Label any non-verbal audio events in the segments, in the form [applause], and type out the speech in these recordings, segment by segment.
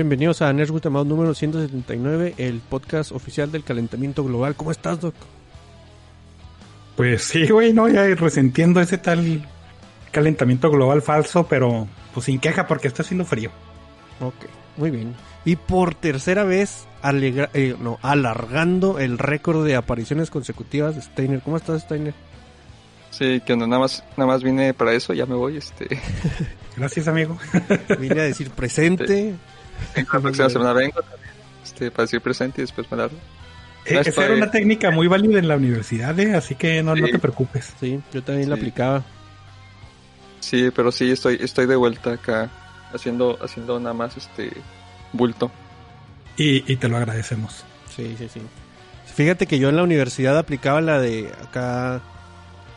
Bienvenidos a Nerdwood Amado número 179, el podcast oficial del calentamiento global. ¿Cómo estás, Doc? Pues sí, güey, no, ya resentiendo ese tal calentamiento global falso, pero pues sin queja porque está haciendo frío. Ok, muy bien. Y por tercera vez, alegra- eh, no, alargando el récord de apariciones consecutivas de Steiner. ¿Cómo estás, Steiner? Sí, que no, nada más, nada más vine para eso, ya me voy, este. [laughs] Gracias, amigo. Vine a decir presente. La próxima semana vengo, este, para decir presente y después me largo. Eh, No Esa estoy- era una técnica muy válida en la universidad, ¿eh? así que no, no te preocupes. Sí, yo también la aplicaba. Sí, pero sí, estoy, estoy de vuelta acá, haciendo, haciendo nada más este bulto. Y, y te lo agradecemos. Sí, sí, sí. Fíjate que yo en la universidad aplicaba la de acá.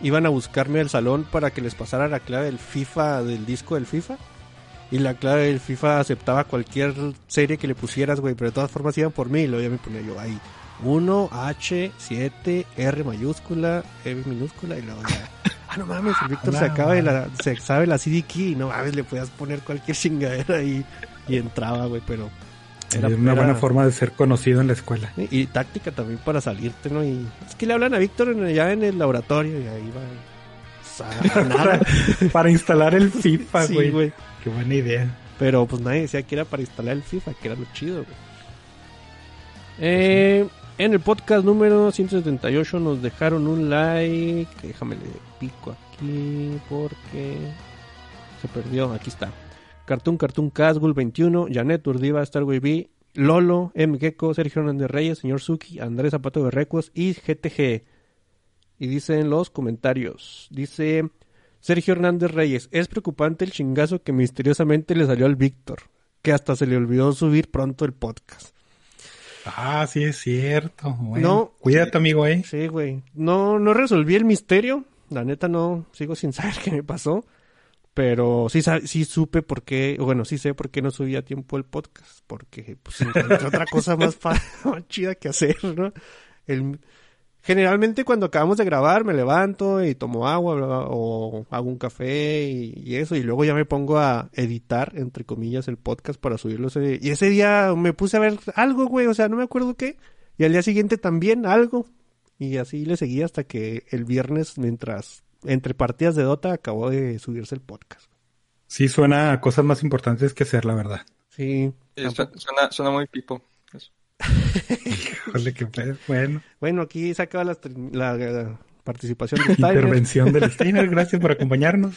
Iban a buscarme al salón para que les pasara la clave del FIFA, del disco del FIFA. Y la clave del FIFA aceptaba cualquier serie que le pusieras, güey. Pero de todas formas iban por mí y luego ya me ponía yo ahí. 1, H, 7, R mayúscula, E minúscula y luego ya. [laughs] Ah, no mames, el Víctor se No, acaba de la, se sabe la CD key. No mames, le podías poner cualquier chingadera ahí y entraba, güey. Pero Era, una era- buena forma de ser conocido en la escuela. y, y táctica también para salirte, ¿no? Y es que le hablan a Víctor en, allá en el laboratorio y ahí va. o sea, nada. [laughs] Para instalar el [laughs] FIFA, Sí, güey. güey. Qué buena idea. Pero pues nadie decía que era para instalar el FIFA, que era lo chido, güey. Eh, en el podcast número 178 nos dejaron un like. Déjame le pico aquí porque se perdió. Aquí está. Cartoon Cartoon Casgul 21, Janet Urdiva, Starway B, Lolo, M. Gecko, Sergio Hernández Reyes, Señor Suki, Andrés Zapato de Recuos y GTG. Y dice en los comentarios, dice Sergio Hernández Reyes, es preocupante el chingazo que misteriosamente le salió al Víctor, que hasta se le olvidó subir pronto el podcast. Ah, sí es cierto. Bueno, No. Cuídate, amigo, ¿eh? Sí, güey. No, no resolví el misterio. La neta no, sigo sin [laughs] saber qué me pasó. Pero sí, sí supe por qué, bueno, sí sé por qué no subí a tiempo el podcast. Porque pues encontré otra cosa más, [laughs] [laughs] más chida que hacer, ¿no? El, generalmente cuando acabamos de grabar me levanto y tomo agua bla, bla, o hago un café y, y eso. Y luego ya me pongo a editar, entre comillas, el podcast para subirlo. Ese, y ese día me puse a ver algo, güey, o sea, no me acuerdo qué. Y al día siguiente también algo. Y así le seguí hasta que el viernes, mientras entre partidas de Dota, acabó de subirse el podcast. Sí, suena a cosas más importantes que hacer, la verdad. Sí. Sí, su- suena, suena muy pipo. [laughs] Híjole, qué pedo. Bueno, Bueno, aquí se acaba la, la, la participación de Steiner. intervención del Steiner. [laughs] Gracias por acompañarnos.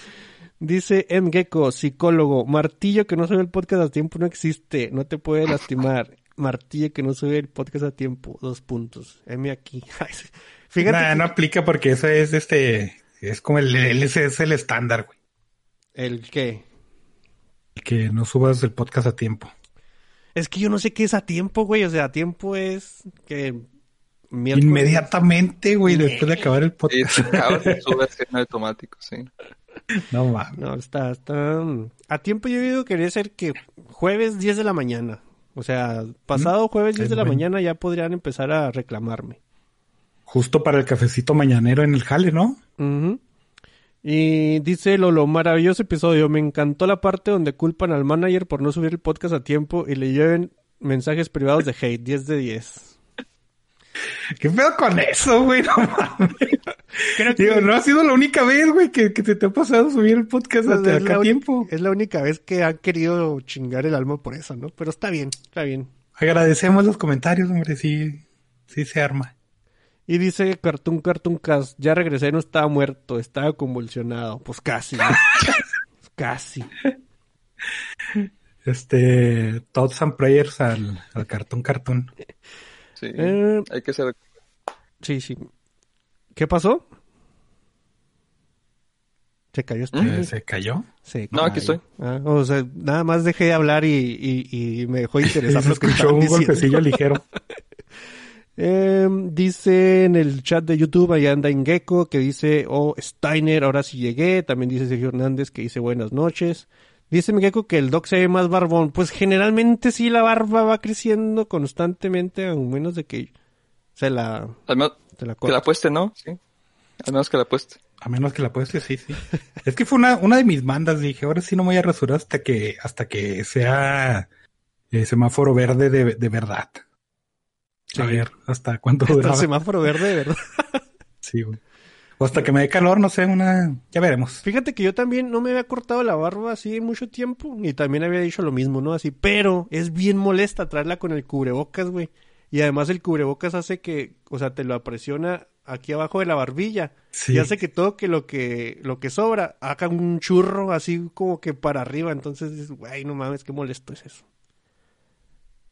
Dice M. Gecko, psicólogo, martillo que no sube el podcast a tiempo no existe, no te puede lastimar. Martillo que no sube el podcast a tiempo, dos puntos. M aquí. [laughs] Fíjate. Nah, que- no aplica porque eso es este. Es como el, el- ese es el estándar, güey. ¿El qué? Que no subas el podcast a tiempo. Es que yo no sé qué es a tiempo, güey. O sea, a tiempo es que... miércoles- Inmediatamente, güey, después de acabar el Sí, podcast. se [laughs] sube en automático, sí. No mames. No, está, está... A tiempo yo digo que quería ser que jueves 10 de la mañana. O sea, pasado jueves 10 es de la bueno. mañana ya podrían empezar a reclamarme. Justo para el cafecito mañanero en el jale, ¿no? Ujú. Y dice Lolo, maravilloso episodio. Me encantó la parte donde culpan al manager por no subir el podcast a tiempo y le lleven mensajes privados de hate. 10 de 10. [laughs] ¿Qué pedo con eso, güey? No mames. Creo que- Digo, no ha sido la única vez, güey, que, que te, te ha pasado subir el podcast Pues hasta acá tiempo. es la única vez que han querido chingar el alma por eso, ¿no? Pero está bien, está bien. Agradecemos los comentarios, hombre, sí, sí se arma. Y dice Cartoon Cartoon Cast, ya regresé, no estaba muerto, estaba convulsionado. Pues casi, ¿no? [laughs] casi. Este, thoughts and prayers al, al cartón cartón. Sí, Eh, hay que ser... sí, sí. ¿Qué pasó? ¿Se cayó este? Eh, ¿Se cayó? Se No, aquí estoy. Ah, o sea, nada más dejé de hablar y, y, y me dejó [laughs] interesar Se lo que escuchó un diciendo. golpecillo ligero. [laughs] Eh, dice en el chat de YouTube, allá anda Ingeko, que dice, oh, Steiner, ahora sí llegué. También dice Sergio Hernández, que dice buenas noches. Dice Ingeko que el Doc se ve más barbón. Pues generalmente sí la barba va creciendo constantemente, a menos de que se la, menos se la que la apueste, ¿no? Sí. Al menos que la apueste. A menos que la pueste, sí, sí. Es que fue una, una de mis mandas, dije, ahora sí no me voy a rasurar hasta que, hasta que sea eh, semáforo verde de, de verdad. Sí. A ver, ¿hasta cuánto Hasta el duraba? semáforo verde, de verdad. [laughs] Sí, güey. O hasta que me dé calor, no sé, una... Ya veremos. Fíjate que yo también no me había cortado la barba así en mucho tiempo y también había dicho lo mismo, ¿no? Así, pero es bien molesta traerla con el cubrebocas, güey. Y además el cubrebocas hace que, o sea, te lo apresiona aquí abajo de la barbilla Sí. y hace que todo que lo que lo que sobra haga un churro así como que para arriba, entonces güey, no mames, qué molesto es eso.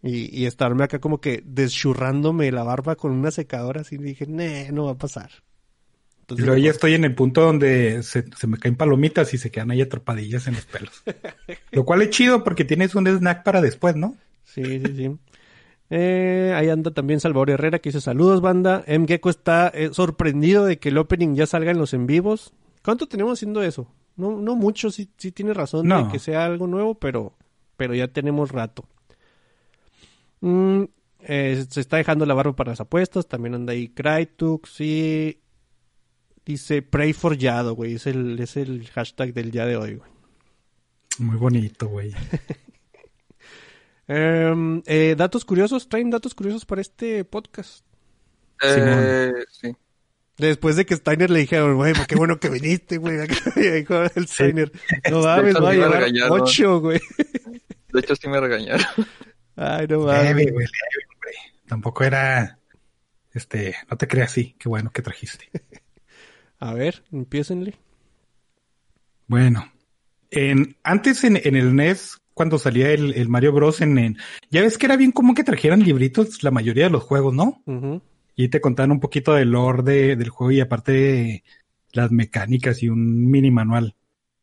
Y, y estarme acá como que deschurrándome la barba con una secadora así, dije, "Nee, no va a pasar." Y Entonces, luego ya estoy en el punto donde se, se me caen palomitas y se quedan ahí atrapadillas en los pelos. [laughs] Lo cual es chido porque tienes un snack para después, ¿no? Sí, sí, sí. Eh, ahí anda también Salvador Herrera que dice saludos banda. M. Gecko está eh, sorprendido de que el opening ya salga en los en vivos. ¿Cuánto tenemos haciendo eso? No, no mucho, sí, sí tiene razón No. de que sea algo nuevo, pero, pero ya tenemos rato. Mm, eh, se está dejando la barba para las apuestas. También anda ahí Crytux. Sí. Dice Pray for Yado, güey. Es el, es el hashtag del día de hoy, güey. Muy bonito, güey. [laughs] Em, eh, datos curiosos, traen datos curiosos para este podcast. Eh, sí. Después de que Steiner le dijeron, güey, qué bueno que viniste, güey. [laughs] Y dijo el Steiner, no mames, va ocho, güey. De hecho, sí me regañaron. [laughs] Ay, no mames. Leve, güey, leve, hombre. Tampoco era... Este, no te creas así. Qué bueno que trajiste. [laughs] A ver, empiecenle. Bueno, en, antes en, en el NES, cuando salía el, el Mario Bros. En, en- ya ves que era bien común que trajeran libritos la mayoría de los juegos, ¿no? Y te contaban un poquito del lore de- del juego y aparte las mecánicas y un mini manual.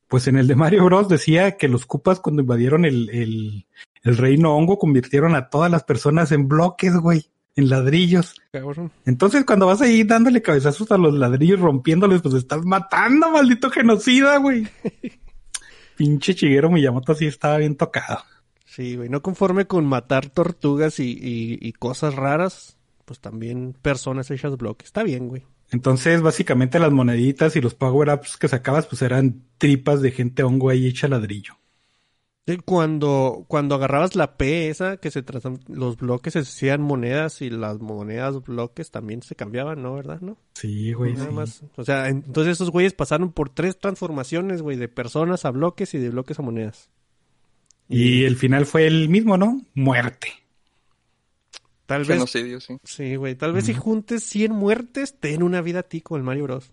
Pues en el de Mario Bros. decía que los Cupas cuando invadieron el, el, el reino hongo convirtieron a todas las personas en bloques, güey, en ladrillos. Cabrón. Entonces cuando vas ahí dándole cabezazos a los ladrillos, rompiéndoles, pues estás matando, maldito genocida, güey. [laughs] Pinche Chiguero Miyamoto sí estaba bien tocado. Sí, güey, no conforme con matar tortugas y, y, y cosas raras, pues también personas hechas bloques. Está bien, güey. Entonces, básicamente las moneditas y los power-ups que sacabas, pues eran tripas de gente hongo ahí hecha ladrillo. Sí, Cuando, cuando agarrabas la P esa, que se tratan, los bloques se hacían monedas y las monedas bloques también se cambiaban, ¿no? ¿Verdad? ¿No? Sí, güey. Nada sí. más. O sea, en- entonces esos güeyes pasaron por tres transformaciones, güey, de personas a bloques y de bloques a monedas. Y el final fue el mismo, ¿no? Muerte. Tal vez, Genocidio, sí. sí, güey, tal vez si juntes 100 muertes, ten una vida a ti con el Mario Bros.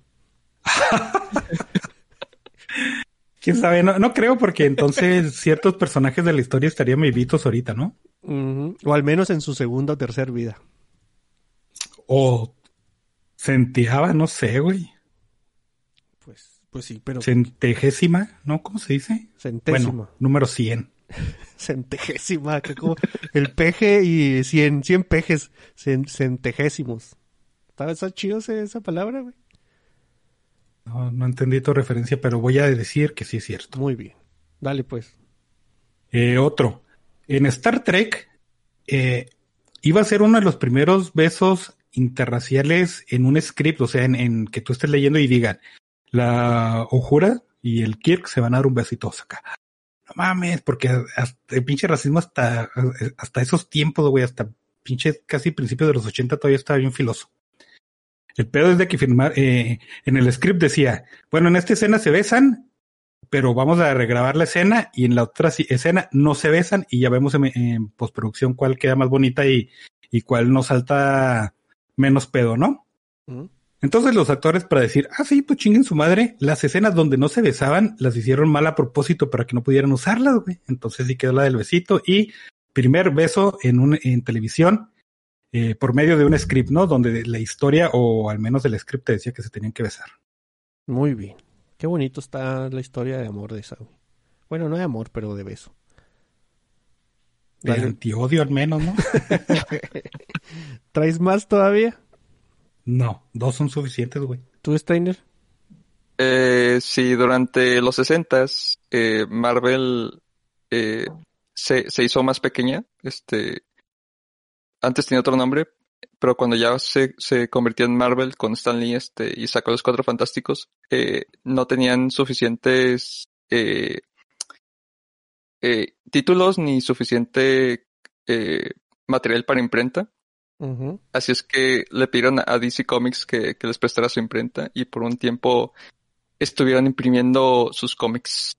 [laughs] ¿Quién sabe? No, no creo porque entonces [laughs] ciertos personajes de la historia estarían vivitos ahorita, ¿no? O al menos en su segunda o tercera vida. O sentía, no sé, güey. Pues, pues sí, pero Centegésima, ¿no? ¿Cómo se dice? centésima. Bueno, número 100. [laughs] Centegésima, que como el peje y cien, cien pejes, cen- centegésimos. ¿Está, está chido ese- esa palabra, güey? No, no entendí tu referencia, pero voy a decir que sí es cierto. Muy bien. Dale, pues. Eh, otro. En Star Trek eh, iba a ser uno de los primeros besos interraciales en un script, o sea, en, en que tú estés leyendo y digan, la Ojura y el Kirk se van a dar un besito acá. No mames, porque hasta el pinche racismo hasta, hasta esos tiempos, güey, hasta pinche casi principios de los 80 todavía estaba bien filoso. El pedo es de que firmar, eh, en el script decía, bueno, en esta escena se besan, pero vamos a regrabar la escena y en la otra escena no se besan y ya vemos en, en postproducción cuál queda más bonita y, y cuál nos salta menos pedo, ¿no? Entonces los actores para decir, ah, sí, pues chinguen su madre, las escenas donde no se besaban las hicieron mal a propósito para que no pudieran usarlas, güey. Entonces sí quedó la del besito y primer beso en un, en televisión eh, por medio de un script, ¿no? Donde la historia o al menos el script te decía que se tenían que besar. Muy bien. Qué bonito está la historia de amor de esa, güey. Bueno, no de amor, pero de beso. De Dale. antiodio al menos, ¿no? [laughs] ¿Traes más todavía? no, dos son suficientes, güey. ¿Tú, Steiner? Eh, sí, durante los 60 eh, Marvel eh, se, se hizo más pequeña. Este, antes tenía otro nombre, pero cuando ya se, se convirtió en Marvel con Stan Lee este, y sacó los Cuatro Fantásticos, eh, no tenían suficientes eh, eh, títulos ni suficiente eh, material para imprenta. Así es que le pidieron a DC Comics que, que les prestara su imprenta y por un tiempo estuvieron imprimiendo sus cómics.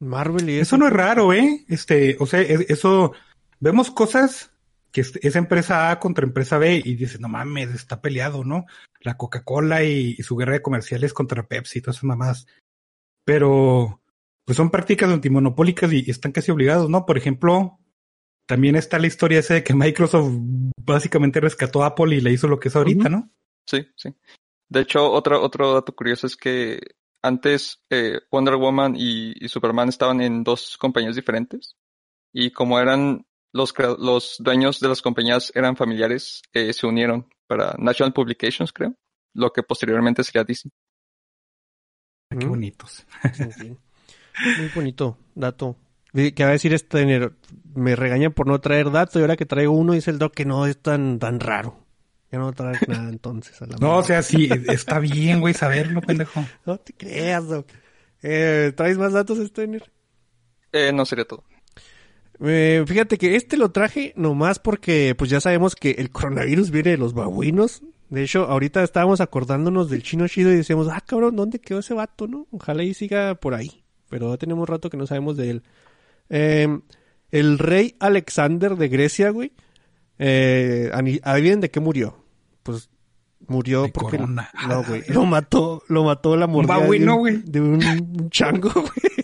Marvel y Eso no es raro, ¿eh? Este, o sea, es- eso, vemos cosas que es, es empresa A contra empresa B y dices, no mames, está peleado, ¿no? La Coca-Cola y, y su guerra de comerciales contra Pepsi y todas esas mamás. Pero, pues son prácticas antimonopólicas y, y están casi obligados, ¿no? Por ejemplo, también está la historia esa de que Microsoft básicamente rescató a Apple y le hizo lo que es ahorita. ¿no? Sí, sí. De hecho, otro, otro dato curioso es que antes eh, Wonder Woman y, y Superman estaban en dos compañías diferentes y como eran los, dueños de las compañías eran familiares, eh, se unieron para National Publications, creo, lo que posteriormente sería DC. Ah, Qué bonitos. Muy bonito dato. Que va a decir este me regaña por no traer dato y ahora que traigo uno dice el doc que no es tan, tan raro. Ya no trae [laughs] nada entonces a la No, o sea, sí, está bien, güey, saberlo, [laughs] pendejo. No te creas, doc. Eh, ¿Traes más datos, Steiner? Eh, no sería todo. Eh, fíjate que este lo traje nomás porque pues ya sabemos que el coronavirus viene de los babuinos. De hecho, ahorita estábamos acordándonos del chino chido y decíamos, ah, cabrón, ¿dónde quedó ese vato, no? Ojalá y siga por ahí. Pero ya tenemos rato que no sabemos de él. Eh, el rey Alexander de Grecia, güey. Eh, adivinen de qué murió. Pues murió De porque corona. no, güey, lo mató, lo mató la mordida de babuino, un- güey. de un, un chango, [laughs] güey.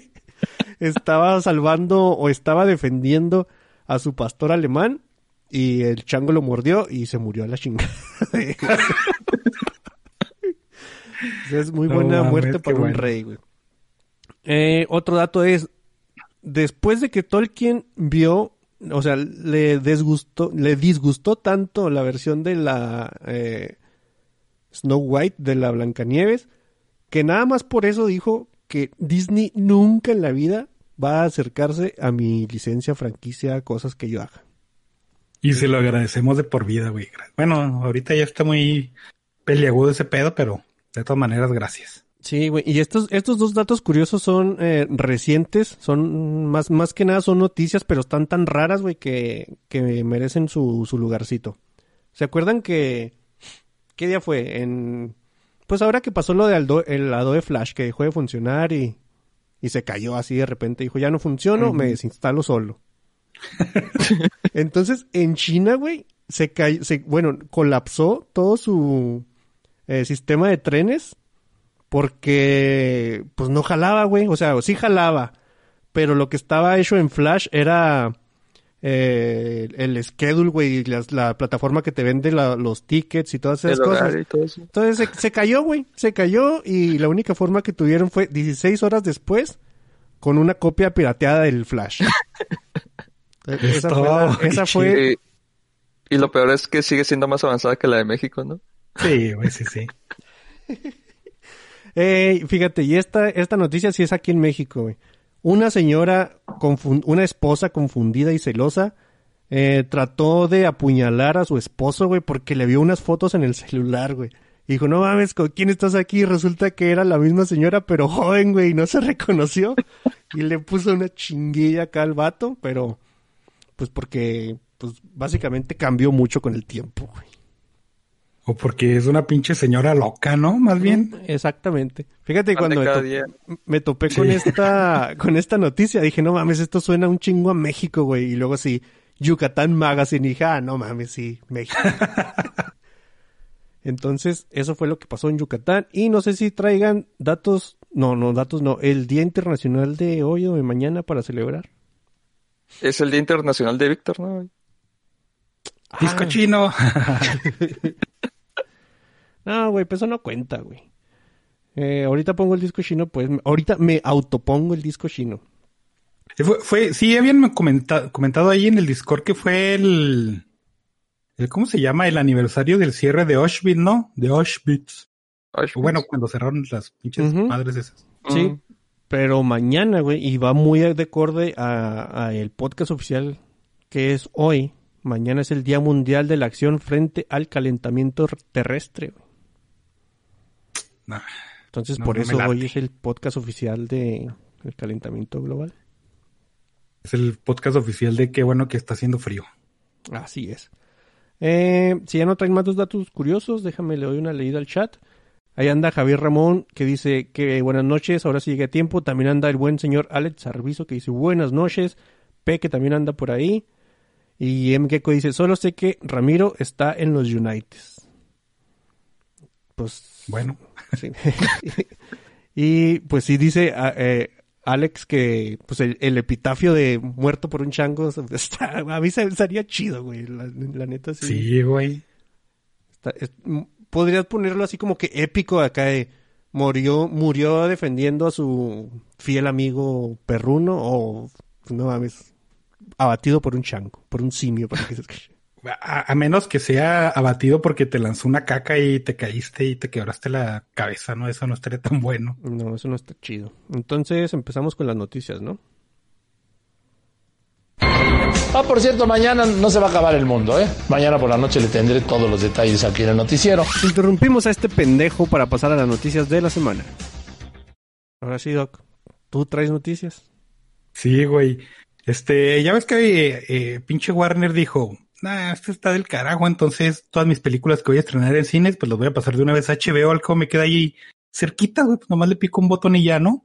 Estaba salvando o estaba defendiendo a su pastor alemán y el chango lo mordió y se murió a la chingada. [laughs] Es muy buena muerte para un rey, güey. Eh, otro dato es, después de que Tolkien vio, o sea, le disgustó, le disgustó tanto la versión de la eh, Snow White, de la Blancanieves, que nada más por eso dijo que Disney nunca en la vida va a acercarse a mi licencia, franquicia, cosas que yo haga. Y se lo agradecemos de por vida, güey. Bueno, ahorita ya está muy peliagudo ese pedo, pero de todas maneras, gracias. Sí, güey. Y estos, estos dos datos curiosos son eh, recientes, son más, más que nada son noticias, pero están tan raras, güey, que, que merecen su, su lugarcito. ¿Se acuerdan que qué día fue? En pues ahora que pasó lo de Aldo- el Adobe Flash que dejó de funcionar y, y se cayó así de repente, dijo, ya no funciono, me desinstalo solo. [laughs] Entonces, en China, güey, se cayó, se, bueno, colapsó todo su eh, sistema de trenes porque pues no jalaba, güey. O sea, sí jalaba, pero lo que estaba hecho en Flash era eh, el schedule, güey, y las- la, plataforma que te vende la- los tickets y todas esas El cosas. horario y todo eso. Entonces se, se cayó, güey. Se cayó y la única forma que tuvieron fue 16 horas después con una copia pirateada del Flash. [laughs] E- esa fue, la- esa fue- Y, y lo peor es que sigue siendo más avanzada que la de México, ¿no? Sí, güey, sí, sí. [laughs] Ey, fíjate, y esta, esta noticia sí es aquí en México, güey. Una señora, una esposa confundida y celosa, eh, trató de apuñalar a su esposo, güey, porque le vio unas fotos en el celular, güey. Dijo, no mames, ¿con quién estás aquí? Resulta que era la misma señora, pero joven, güey, y no se [laughs] reconoció. Y le puso una chinguilla acá al vato, pero, pues porque, pues básicamente cambió mucho con el tiempo, güey. O porque es una pinche señora loca, ¿no? Más bien. Exactamente. Fíjate cuando me, cada to- día. me topé con Sí. esta [laughs] con esta noticia, dije, no mames, esto suena un chingo a México, güey. Y luego sí, Yucatán Magazine, dije, ah, no mames, sí, México. [laughs] Entonces, eso fue lo que pasó en Yucatán. Y no sé si traigan datos, no, no, datos no, el Día Internacional de hoy o de mañana para celebrar. Es el Día Internacional de Víctor, ¿no? Disco Ah, chino. [laughs] No, güey, pues eso no cuenta, güey. Eh, ahorita pongo el disco chino, pues, ahorita me autopongo el disco chino. fue, fue, sí, habían comentado, comentado ahí en el Discord que fue el, el, ¿cómo se llama? El aniversario del cierre de Auschwitz, ¿no? De Auschwitz. Auschwitz. O bueno, cuando cerraron las pinches madres esas. Sí, pero mañana, güey, y va muy de acorde a, a el podcast oficial que es hoy. Mañana es el Día Mundial de la Acción frente al calentamiento terrestre. güey. Nah. Entonces, No, por no eso hoy es el podcast oficial de el calentamiento global. Es el podcast oficial de qué bueno que está haciendo frío. Así es. Eh, si ya no traen más dos datos curiosos, déjame le doy una leída al chat. Ahí anda Javier Ramón que dice que buenas noches, ahora sí llegué a tiempo. También anda el buen señor Alex Arbizo que dice buenas noches. P que también anda por ahí. Y M Gecko dice, solo sé que Ramiro está en los United. Pues Bueno, Sí. [laughs] y pues sí dice a- eh, Alex que pues el, el epitafio de muerto por un chango [laughs] está, a mí se estaría chido, güey. La, la neta sí. sí, güey. Está- es- podrías ponerlo así como que épico acá de murió, murió defendiendo a su fiel amigo perruno o no mames, abatido por un chango, por un simio para que se escuche. A, a menos que sea abatido porque te lanzó una caca y te caíste y te quebraste la cabeza, ¿no? Eso no estaría tan bueno. No, eso no está chido. Entonces empezamos con las noticias, ¿no? Ah, por cierto, mañana no se va a acabar el mundo, ¿eh? Mañana por la noche le tendré todos los detalles aquí en el noticiero. Interrumpimos a este pendejo para pasar a las noticias de la semana. Ahora sí, Doc. ¿Tú traes noticias? Sí, güey. Este, ya ves que eh, eh, pinche Warner dijo, nah, esto está del carajo, entonces todas mis películas que voy a estrenar en cines, pues las voy a pasar de una vez a HBO, al me queda ahí cerquita, güey, pues nomás le pico un botón y ya, ¿no?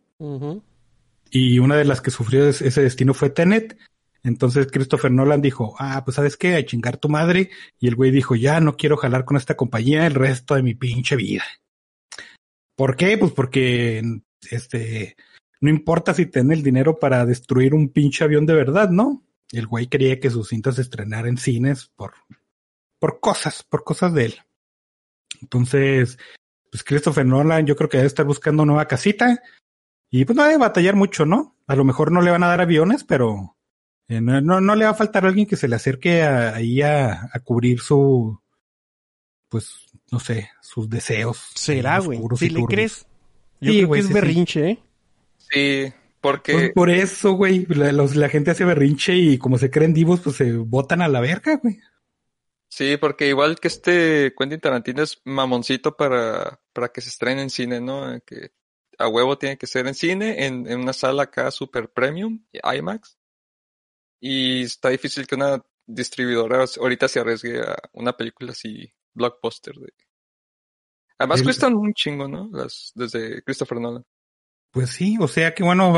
Y una de las que sufrió es- ese destino fue Tenet. Entonces Christopher Nolan dijo, ah, pues sabes qué, a chingar tu madre. Y el güey dijo, ya no quiero jalar con esta compañía el resto de mi pinche vida. ¿Por qué? Pues porque, este, no importa si tiene el dinero para destruir un pinche avión de verdad, ¿no? El güey quería que sus cintas se estrenara en cines por, por cosas, por cosas de él. Entonces, pues Christopher Nolan yo creo que debe estar buscando nueva casita y pues no debe batallar mucho, ¿no? A lo mejor no le van a dar aviones, pero eh, no, no, no le va a faltar alguien que se le acerque a- ahí a, a cubrir su, pues, no sé, sus deseos. ¿Será, güey? Si le crees. Yo Sí, creo güey, que es sí, sí. berrinche, ¿eh? Sí, porque Pues por eso, güey, la, los- la gente hace berrinche y como se creen divos, pues se botan a la verga, güey. Sí, porque igual que este Quentin Tarantino es mamoncito para, para que se estrene en cine, ¿no? Eh, Que a huevo tiene que ser en cine, en, en una sala acá super premium, IMAX. Y está difícil que una distribuidora ahorita se arriesgue a una película así, blockbuster. De... Además El- cuestan un chingo, ¿no? Las, desde Christopher Nolan. Pues sí, o sea que bueno,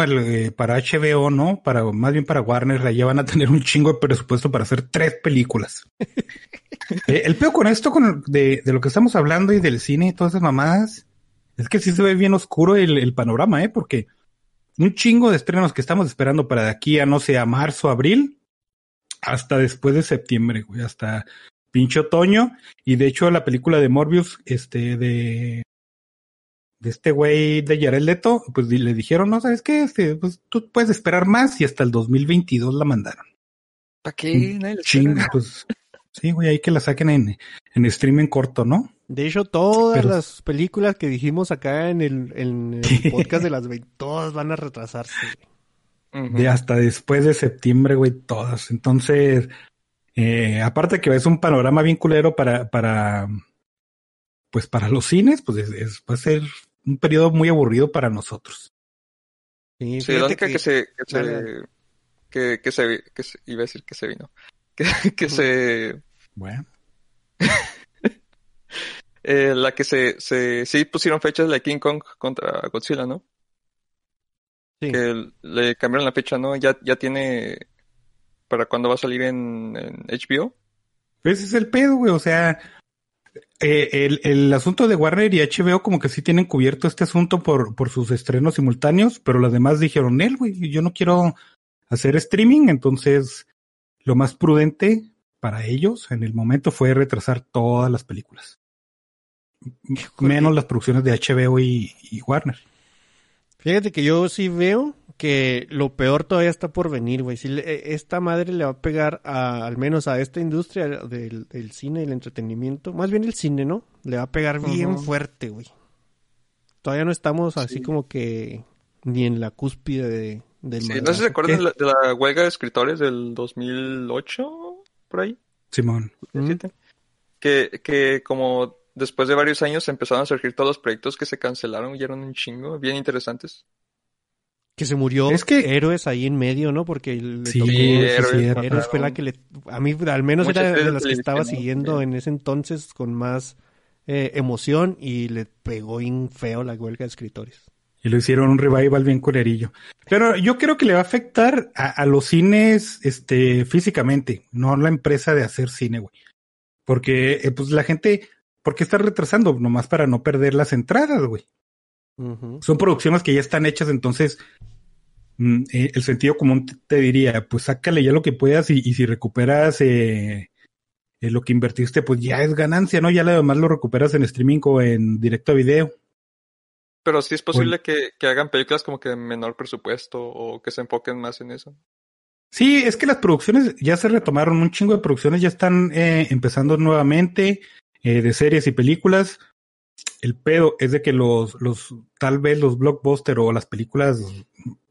para HBO, ¿no? Para, más bien para Warner, allá van a tener un chingo de presupuesto para hacer tres películas. [laughs] Eh, el peor con esto, con de, de lo que estamos hablando y del cine y todas esas mamadas, es que sí se ve bien oscuro el, el panorama, ¿eh? Porque un chingo de estrenos que estamos esperando para de aquí a, no sé, a marzo, abril, hasta después de septiembre, güey, hasta pinche otoño. Y de hecho la película de Morbius, este, de de este güey de Jared Leto, pues le dijeron, no, ¿sabes qué? Este, pues tú puedes esperar más y hasta el 2022 la mandaron. ¿Para qué? Nadie la Ching, espera. pues sí, güey, ahí que la saquen en, en streaming corto, ¿no? De hecho, todas Pero- las películas que dijimos acá en el, en el podcast de las 20, todas van a retrasarse. Ujú. De hasta después de septiembre, güey, todas. Entonces, eh, aparte que es un panorama bien culero para, para, pues para los cines, pues es, es- va a ser un periodo muy aburrido para nosotros. Sí, Sí, la única que, se, que se, que, que se, que se- iba a decir que se vino, [laughs] que, que se, Bueno, [laughs] eh, la que se, se, sí pusieron fechas de King Kong contra Godzilla, ¿no? Sí. Que le cambiaron la fecha, ¿no? Ya, ya tiene para cuándo va a salir en, en HBO. Ese es el pedo, güey. O sea, eh, el, el asunto de Warner y HBO como que sí tienen cubierto este asunto por, por sus estrenos simultáneos, pero los demás dijeron, él, güey, yo no quiero hacer streaming, entonces lo más prudente para ellos en el momento fue retrasar todas las películas. Menos las producciones de HBO y, y Warner. Fíjate que yo sí veo que lo peor todavía está por venir, güey. Si le- eh, esta madre le va a pegar a, al menos a esta industria del, del cine y el entretenimiento, más bien el cine, ¿no? Le va a pegar bien fuerte, güey. Todavía no estamos así como que ni en la cúspide de, del Sí, no sé si madrazo. se acuerdan de la, de la huelga de escritores del 2008, por ahí. Simón. Que, que como después de varios años empezaron a surgir todos los proyectos que se cancelaron y eran un chingo, bien interesantes. Que se murió Es que- Héroes ahí en medio, ¿no? Porque le Sí, tocó- sí, Héroes, fue la que le... A mí al menos Muchas era de las que estaba siguiendo en ese entonces con más eh, emoción y le pegó bien feo la huelga de escritores. Y lo hicieron un revival bien culerillo. Pero yo creo que le va a afectar a, a los cines este, físicamente, no a la empresa de hacer cine, güey. Porque eh, pues la gente, ¿por qué está retrasando? Nomás para no perder las entradas, güey. Son producciones que ya están hechas, entonces mm, eh, el sentido común te, te diría, pues sácale ya lo que puedas y, y si recuperas eh, eh, lo que invertiste, pues ya es ganancia, ¿no? Ya lo demás lo recuperas en streaming o en directo a video. Pero sí es posible que, que hagan películas como que de menor presupuesto o que se enfoquen más en eso. Sí, es que las producciones ya se retomaron, un chingo de producciones ya están eh, empezando nuevamente, eh, de series y películas. El pedo es de que los, los, tal vez los blockbusters o las películas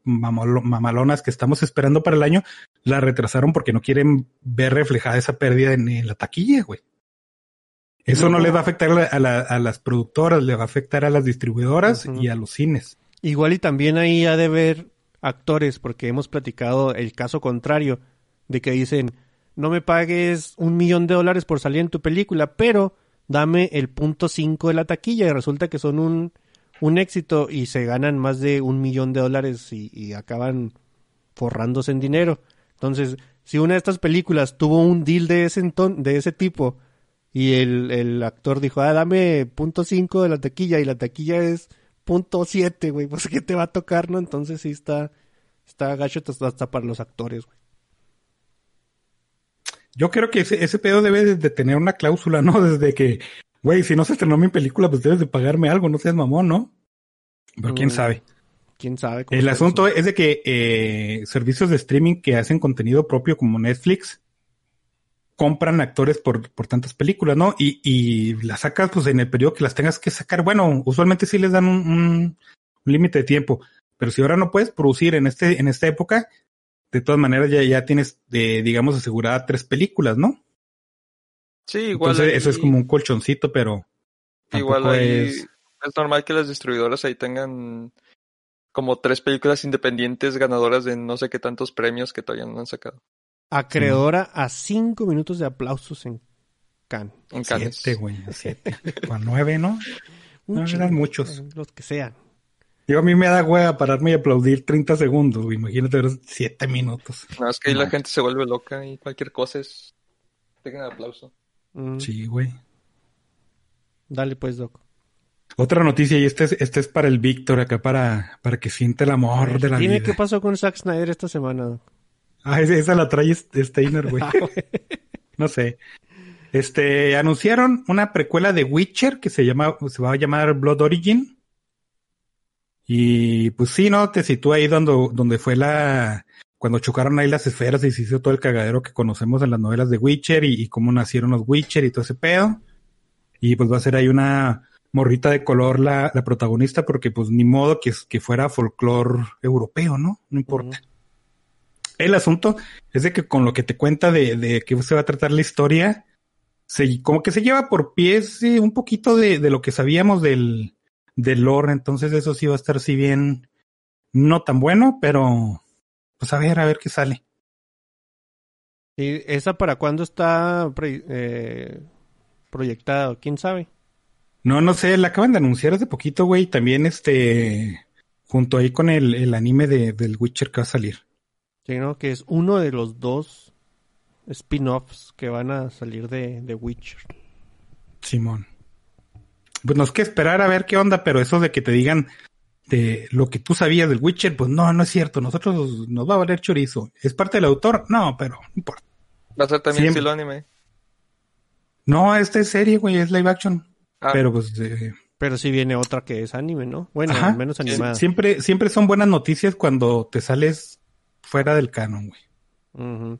mamalo- mamalonas que estamos esperando para el año, la retrasaron porque no quieren ver reflejada esa pérdida en, en la taquilla, güey. Eso no, No. le va a afectar a, la- a la- a las productoras, le va a afectar a las distribuidoras y a los cines. Igual y también ahí ha de ver actores, porque hemos platicado el caso contrario, de que dicen, no me pagues un millón de dólares por salir en tu película, pero dame el punto cinco de la taquilla y resulta que son un, un éxito y se ganan más de un millón de dólares y, y acaban forrándose en dinero. Entonces, si una de estas películas tuvo un deal de ese, de ese tipo y el, el actor dijo, ah, dame punto cinco de la taquilla y la taquilla es punto siete, güey, pues qué te va a tocar, ¿no? Entonces sí está, está gacho hasta para los actores, güey. Yo creo que ese, ese pedo debe de- tener una cláusula, ¿no? [laughs] Desde que, güey, si no se estrenó mi película, pues debes de pagarme algo, no seas mamón, ¿no? Pero quién Mm, sabe. ¿Quién sabe? cómo El asunto eso? es de que eh, servicios de streaming que hacen contenido propio como Netflix compran actores por, por tantas películas, ¿no? Y, y las sacas pues en el periodo que las tengas que sacar. Bueno, usualmente sí les dan un, un- un límite de tiempo, pero si ahora no puedes producir en este en esta época, de todas maneras ya, ya tienes, eh, digamos, asegurada tres películas, ¿no? Sí, igual. Entonces eso es como un colchoncito, pero Igual ahí es... es normal que las distribuidoras ahí tengan como tres películas independientes ganadoras de no sé qué tantos premios que todavía no han sacado Acreedora a cinco minutos de aplausos en Cannes. en Cannes. Siete, güey, siete. [laughs] O a nueve, ¿no? Un No, chingo, eran muchos. Los que sean. Yo a mí me da hueva pararme y aplaudir 30 segundos, güey. Imagínate ver 7 minutos. No, es que ahí No. la gente se vuelve loca y cualquier cosa es... Tengan aplauso. Mm, Sí, güey. Dale pues, Doc. Otra noticia, y este es, este es para el Víctor, acá para, para que siente el amor de la Dime vida. qué pasó con Zack Snyder esta semana, Doc. Ah, esa, esa la trae Steiner, [laughs] güey. no sé. Este, anunciaron una precuela de Witcher que se llama, se va a llamar Blood Origin. Y pues sí, ¿no? Te sitúa ahí donde, donde fue la, cuando chocaron ahí las esferas y se hizo todo el cagadero que conocemos en las novelas de Witcher y, y cómo nacieron los Witcher y todo ese pedo. Y pues va a ser ahí una morrita de color la, la protagonista porque pues ni modo que, que fuera folclore europeo, ¿no? No importa. El asunto es de que con lo que te cuenta de, de que se va a tratar la historia, se, como que se lleva por pies eh, un poquito de, de lo que sabíamos del, del lore, entonces eso sí va a estar si bien no tan bueno, pero pues a ver, a ver qué sale. ¿Y esa para cuándo está eh, proyectada? ¿Quién sabe? No, no sé, la acaban de anunciar hace poquito, güey, también este, junto ahí con el, el anime de, del Witcher que va a salir. Sí, ¿no? Que es uno de los dos spin-offs que van a salir de, de Witcher. Simón. Pues nos que esperar a ver qué onda, pero eso de que te digan de lo que tú sabías del Witcher, pues no, no es cierto. Nosotros nos va a valer chorizo. ¿Es parte del autor? No, pero no importa. Va a ser también Siempre. estilo anime. No, esta es serie, güey, es live action. Ah, Pero pues eh, Pero sí viene otra que es anime, ¿no? Bueno, Ajá. al menos animada. siempre, siempre son buenas noticias cuando te sales fuera del canon, güey. Ujú.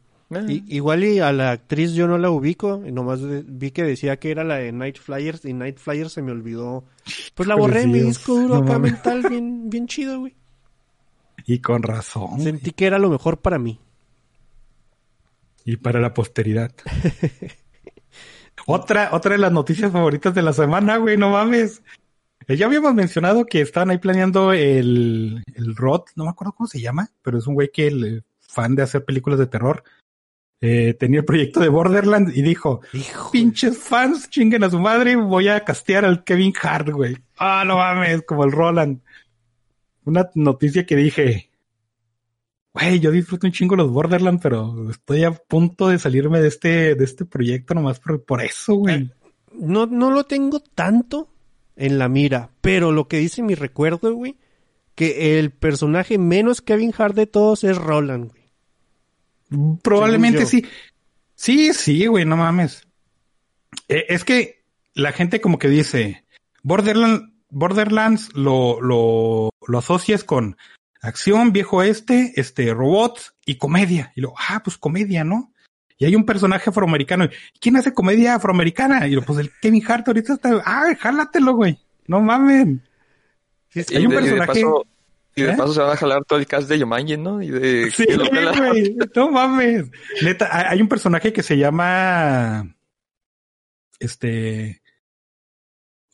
Y- igual y a la actriz yo no la ubico, nomás vi que decía que era la de Night Flyers y Night Flyers se me olvidó. Pues la borré en mi disco duro no acá mames. mental, bien, bien chido, güey. Y con razón. Sentí que era lo mejor para mí. Y para la posteridad. [laughs] otra, otra de las noticias favoritas de la semana, güey, no mames. Eh, Ya habíamos mencionado que estaban ahí planeando el, el Rod, no me acuerdo cómo se llama, pero es un güey que el fan de hacer películas de terror. Eh, tenía el proyecto de Borderlands y dijo, Hijo. pinches fans, chinguen a su madre, voy a castear al Kevin Hart, güey. Ah, no mames, como el Roland. Una noticia que dije, güey, yo disfruto un chingo los Borderlands, pero estoy a punto de salirme de este, de este proyecto nomás por, por eso, güey. No, no lo tengo tanto en la mira, pero lo que dice mi recuerdo, güey, que el personaje menos Kevin Hart de todos es Roland, güey. Probablemente según sí. Sí, sí, güey, no mames. Eh, es que la gente como que dice, Borderlands, Borderlands lo, lo, lo asocias con acción, viejo este, este, robots y comedia. Y lo, ah, pues comedia, ¿no? Y hay un personaje afroamericano. ¿Quién hace comedia afroamericana? Y lo, pues el Kevin Hart ahorita está, ah, jálatelo, güey. No mames. Hay un de- y de personaje- paso- Y de ¿Eh? paso se van a jalar todo el cast de Yomanji, ¿no? Y de... Sí, güey. [laughs] No mames. Neta, hay hay un personaje que se llama. Este.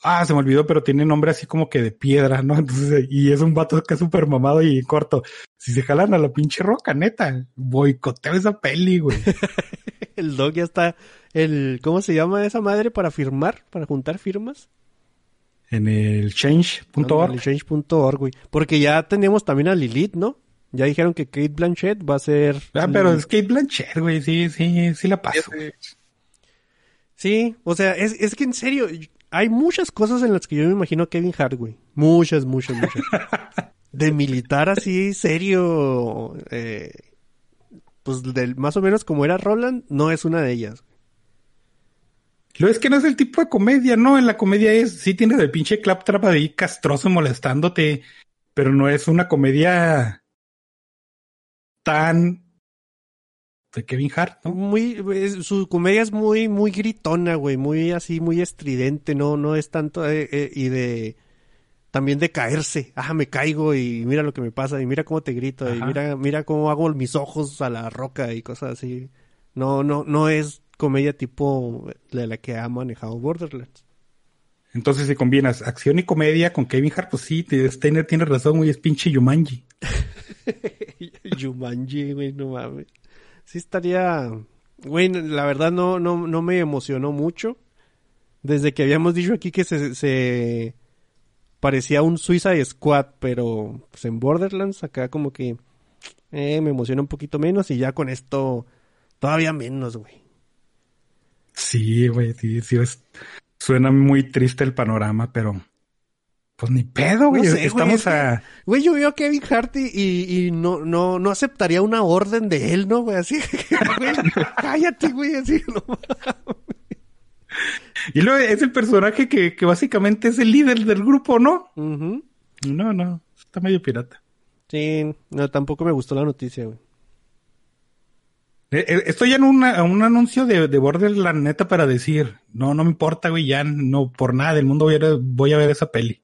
Ah, se me olvidó, pero tiene nombre así como que de piedra, ¿no? [laughs] Entonces, y es un vato que es súper mamado y corto. Si se jalan a la pinche roca, neta, boicoteo esa peli, güey. [laughs] El dog ya está, el, ¿cómo se llama esa madre para firmar, para juntar firmas? En el change.org. Ándale, Change.org, güey. Porque ya tenemos también a Lilith, ¿no? Ya dijeron que Kate Blanchett va a ser... Ah, pero es Kate Blanchett, güey, sí, sí, sí la paso. Sí, o sea, es, es que en serio, hay muchas cosas en las que yo me imagino a Kevin Hart, güey. Muchas, muchas, muchas. [laughs] De militar así, serio, eh, pues del, más o menos como era Roland, no es una de ellas. Lo es que no es el tipo de comedia, ¿no? En la comedia es, sí tienes el pinche claptrap ahí castroso molestándote, pero no es una comedia tan de Kevin Hart, ¿no? Muy, es- su comedia es muy, muy gritona, güey, muy así, muy estridente, no, no es tanto, eh, eh, y de, también de caerse, ah, me caigo y mira lo que me pasa, y mira cómo te grito, y mira, mira cómo hago mis ojos a la roca y cosas así. No, no, no es comedia tipo de la que ha manejado Borderlands. Entonces, si combinas acción y comedia con Kevin Hart, pues sí, te- Steiner tiene razón, güey, es pinche Yumanji. [laughs] Jumanji, güey, no mames. Sí estaría, güey, la verdad no, no, no me emocionó mucho. Desde que habíamos dicho aquí que se, se parecía un Suicide Squad, pero pues en Borderlands acá como que eh, me emociona un poquito menos y ya con esto todavía menos, güey. Sí, güey, sí, sí, es- suena muy triste el panorama, pero pues ni pedo, güey, No sé, güey, estamos a... Güey, yo veo a Kevin Hart y, y, y no, no, no aceptaría una orden de él, ¿no, güey? Así, [laughs] güey, cállate, güey, así, [laughs] no Y luego es el personaje que, que básicamente es el líder del grupo, ¿no? Ujú. No, no, está medio pirata. Sí, no, tampoco me gustó la noticia, güey. Eh, eh, Estoy en una, un anuncio de, de Borderlands neta para decir, no, no me importa, güey, ya no, por nada del mundo voy a, voy a ver esa peli.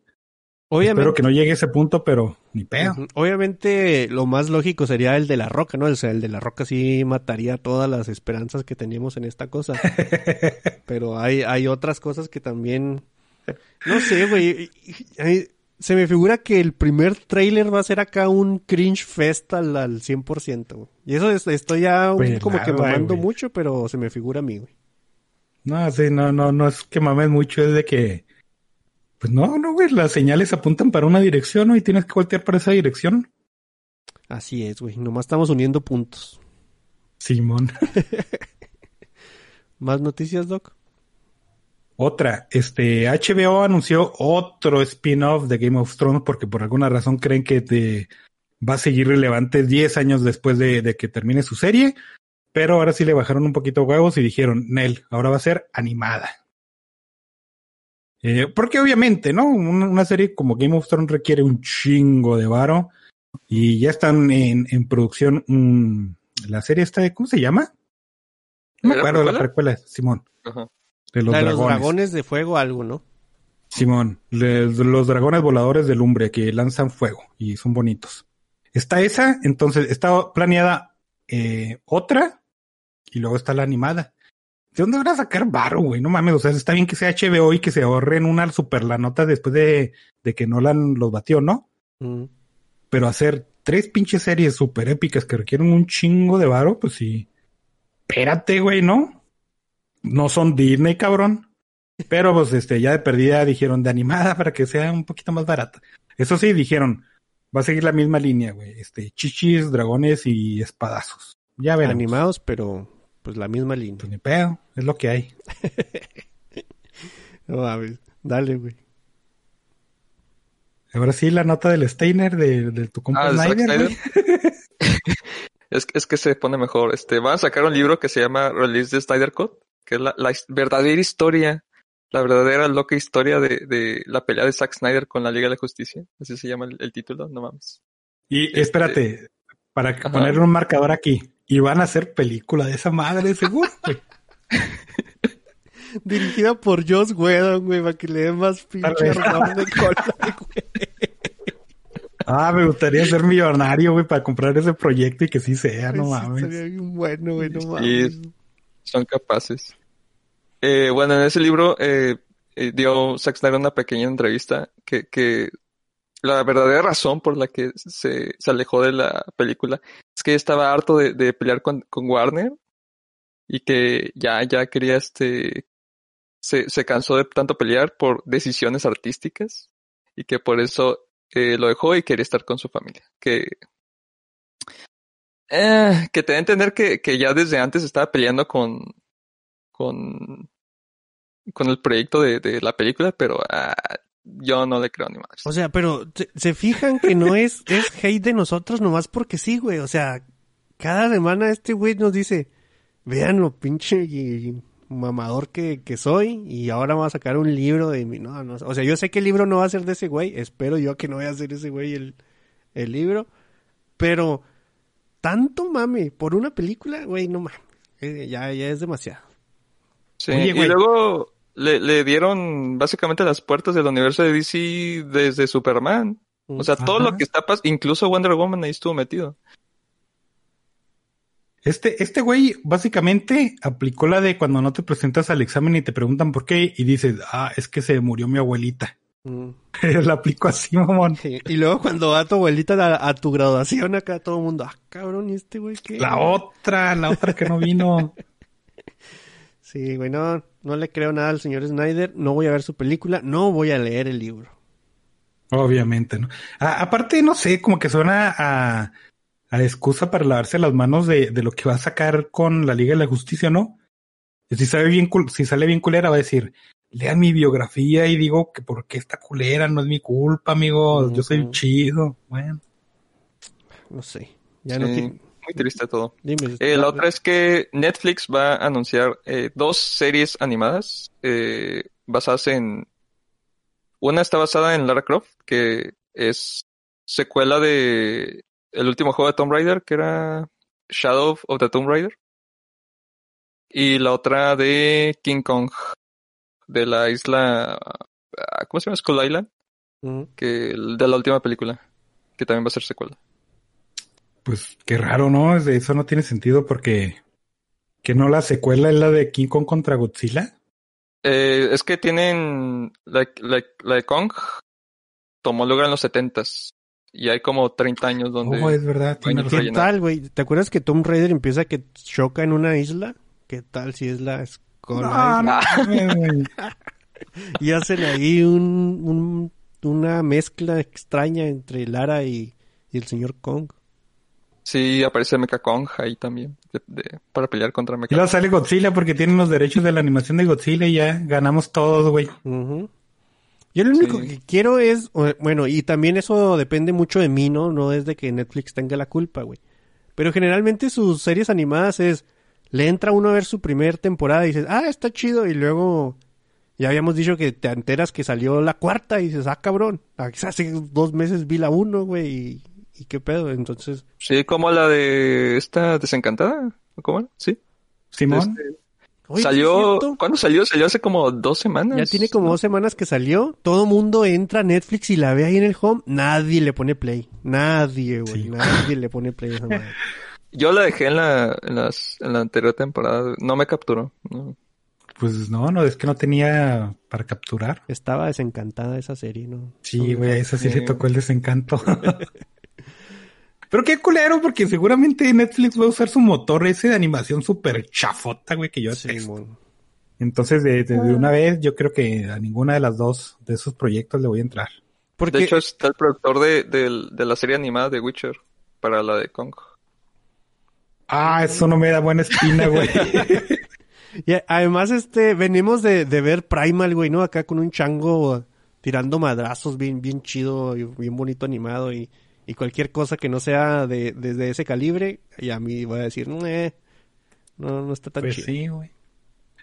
Obviamente, Espero que no llegue a ese punto, pero ni pedo. Obviamente lo más lógico sería el de la roca, ¿no? O sea, el de la roca sí mataría todas las esperanzas que teníamos en esta cosa. [laughs] Pero hay, hay otras cosas que también... No sé, güey. Se me figura que el primer tráiler va a ser acá un cringe fest al, al 100%, güey. Y eso es- estoy ya un- Pues como que mamando güey. mucho, pero se me figura a mí, güey. No, sí, no, no, no es que mames mucho, es de que, pues no, no, güey, las señales apuntan para una dirección, ¿no? Y tienes que voltear para esa dirección. Así es, güey. Nomás estamos uniendo puntos. Simón. [laughs] ¿Más noticias, Doc? Otra, este, HBO anunció otro spin-off de Game of Thrones porque por alguna razón creen que te va a seguir relevante 10 años después de, de que termine su serie, pero ahora sí le bajaron un poquito huevos y dijeron, Nel, ahora va a ser animada. Eh, porque obviamente, ¿no? Una, serie como Game of Thrones requiere un chingo de varo y ya están en, en producción mm, la serie esta, de- ¿cómo se llama? No me ¿Era acuerdo de la precuela, Simón. Ajá. De los dragones. los dragones de fuego, algo, ¿no? Simón, los dragones voladores de lumbre que lanzan fuego y son bonitos. Está esa, entonces está planeada eh, otra y luego está la animada. ¿De dónde van a sacar varo, güey? No mames, o sea, está bien que sea HBO y que se ahorren una super la nota después de, de que Nolan los batió, ¿no? Mm. Pero hacer tres pinches series super épicas que requieren un chingo de varo, pues sí. Espérate, güey, ¿no? No son Disney, cabrón. Pero pues este, ya de perdida dijeron de animada para que sea un poquito más barata. Eso sí, dijeron, va a seguir la misma línea, güey. Este, chichis, dragones y espadazos. Ya veremos. Animados, pero pues la misma línea. Pues ni pedo, es lo que hay. [laughs] No mames. Dale, güey. Ahora sí, la nota del Steiner de, de tu compa Ah, ¿de Zack Snyder, güey. [laughs] Es, es que se pone mejor. Este, van a sacar un libro que se llama Release the Snyder Code, que es la, verdadera historia, la verdadera loca historia de, de la pelea de Zack Snyder con la Liga de la Justicia. Así se llama el, el título, no mames. Y espérate, para Ajá. ponerle un marcador aquí. Y van a hacer película de esa madre, seguro. güey. [laughs] Dirigida por Joss Whedon, güey, para que le den más pinche de [laughs] cola, güey. ah, me gustaría ser millonario, güey, para comprar ese proyecto y que sí sea, no Sí, mames. Estaría bien bueno, güey, no Sí. Son capaces. Eh, bueno, en ese libro eh, eh, dio Zack una pequeña entrevista que, que la verdadera razón por la que se, se alejó de la película es que estaba harto de, de pelear con, con Warner y que ya, ya quería este, se, se cansó de tanto pelear por decisiones artísticas y que por eso eh, lo dejó y quería estar con su familia. Que, eh, que te da a entender que, que ya desde antes estaba peleando con, con, con el proyecto de, de la película, pero ah, yo no le creo ni madres. O sea, pero ¿se, fijan que no es, [laughs] es hate de nosotros nomás porque sí, güey. O sea, cada semana este güey nos dice, vean lo pinche y- mamador que, que soy y ahora vamos a sacar un libro de mi... No, no, o sea, yo sé que el libro no va a ser de ese güey, espero yo que no vaya a ser ese güey el, el libro, pero tanto mame por una película, güey, no mames, Eh, ya, ya es demasiado. Sí, Oye, y güey. luego le, le dieron básicamente las puertas del universo de DC desde Superman. O sea, todo lo que está pasando, incluso Wonder Woman ahí estuvo metido. Este, este güey básicamente aplicó la de cuando no te presentas al examen y te preguntan por qué y dices, ah, es que se murió mi abuelita. Mm. [laughs] la aplicó así, mamón. Sí, Y luego cuando va tu abuelita a, a tu graduación acá todo el mundo, ah, cabrón, ¿y este güey qué? La otra, la otra que no vino. [laughs] Sí, güey, no, no le creo nada al señor Snyder, no voy a ver su película, no voy a leer el libro. Obviamente, ¿no? A- aparte, no sé, como que suena a, a excusa para lavarse las manos de, de lo que va a sacar con la Liga de la Justicia, ¿no? Si sabe bien, si sale bien culera, va a decir, lean mi biografía y digo que por qué está culera, no es mi culpa, amigo, yo soy chido. Bueno, No sé, ya Sí, no tiene... muy triste todo. Dime. Eh, la otra es que Netflix va a anunciar eh, dos series animadas eh, basadas en... Una está basada en Lara Croft, que es secuela de el último juego de Tomb Raider, que era Shadow of the Tomb Raider. Y la otra de King Kong, de la isla... ah, ¿Cómo se llama? Skull Island, que de la última película, que también va a ser secuela. pues qué raro, ¿no? Eso no tiene sentido porque que no la secuela es la de King Kong contra Godzilla. Eh, es que tienen la, la, la de Kong tomó lugar en los setentas y hay como 30 años donde Oh, es verdad. tiene. ¿Qué tal, güey? ¿Te acuerdas que Tom Raider empieza que choca en una isla? ¿Qué tal si es la No, no, güey. [laughs] Y hacen ahí un, un- una mezcla extraña entre Lara y, y el señor Kong. sí aparece Mecha Kong ahí también de- de- para pelear contra Y Mecha luego sale Godzilla porque tienen los derechos de la animación de Godzilla y ya ganamos todos, güey. Ujú. Yo lo único Sí. que quiero es, bueno, y también eso depende mucho de mí, ¿no? No es de que Netflix tenga la culpa, güey. Pero generalmente sus series animadas es, le entra uno a ver su primer temporada y dices, ah, está chido, y luego ya habíamos dicho que te enteras que salió la cuarta y dices, ah, cabrón, hace dos meses vi la uno, güey, y, y qué pedo, entonces, Sí, como la de esta desencantada, ¿o ¿cómo? Sí. Simón. Este, Oye, ¿sí es salió? ¿cuándo salió? Salió hace como dos semanas. Ya tiene como ¿no? dos semanas que salió. Todo mundo entra a Netflix y la ve ahí en el home. Nadie le pone play. Nadie, güey. Sí. Nadie le pone play a esa madre. [laughs] Yo la dejé en la, en las, en la anterior temporada. No me capturó. No, Pues no, no, es que no tenía para capturar. Estaba desencantada esa serie, ¿no? Sí, güey, a esa sí le tocó el desencanto. [laughs] Pero qué culero, porque seguramente Netflix va a usar su motor ese de animación súper chafota, güey, que yo Sí. Entonces, de, de- de una vez, yo creo que a ninguna de las dos de esos proyectos le voy a entrar. Porque De hecho, está el productor de, de la serie animada de Witcher para la de Kong. Ah, eso no me da buena espina, [laughs] güey. y además, este, venimos de, de ver Primal, güey, ¿no? Acá con un chango tirando madrazos bien, bien chido y bien bonito animado y, y cualquier cosa que no sea de, desde ese calibre, y a mí voy a decir, "Eh, no, no está tan Pues chido. sí, güey.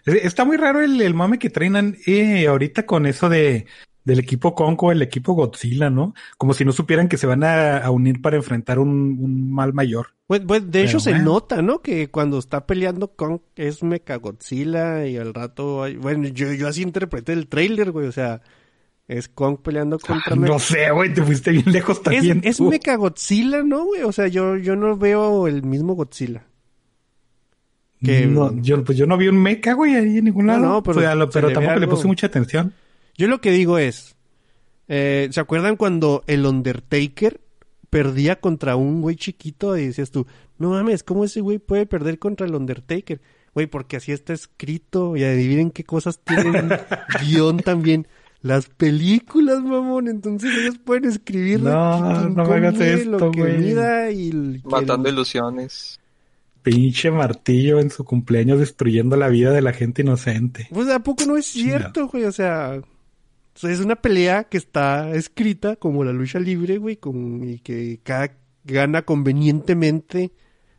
Es- Está muy raro el, el mame que traen eh, ahorita con eso de del equipo Conco, el equipo Godzilla, ¿no? Como si no supieran que se van a, a unir para enfrentar un, un mal mayor. Pues, pues, de hecho Pero se nota, ¿no? Que cuando está peleando Kong es Mechagodzilla y al rato, hay- bueno, yo, yo así interpreté el trailer, güey, o sea, es Kong peleando contra Ah, Mecha- no sé, güey, te fuiste bien lejos Es, también. es tú. Mechagodzilla, ¿no, güey? O sea, yo, yo no veo el mismo Godzilla. que- No, yo, pues yo no vi un mecha, güey, ahí en ningún lado. no, pero lo- pero tampoco le puse mucha atención. Yo lo que digo es, eh, ¿se acuerdan cuando el Undertaker perdía contra un güey chiquito y decías tú, no mames, ¿cómo ese güey puede perder contra el Undertaker? Güey, porque así está escrito y adivinen qué cosas tienen [laughs] guion también. Las películas, mamón, entonces ellos pueden escribir No, no me hagas esto, lo que güey. y el- Matando el- ilusiones. Pinche martillo en su cumpleaños destruyendo la vida de la gente inocente. Pues ¿a poco no es cierto, güey? O sea, es una pelea que está escrita como la lucha libre, güey, con, y que cada gana convenientemente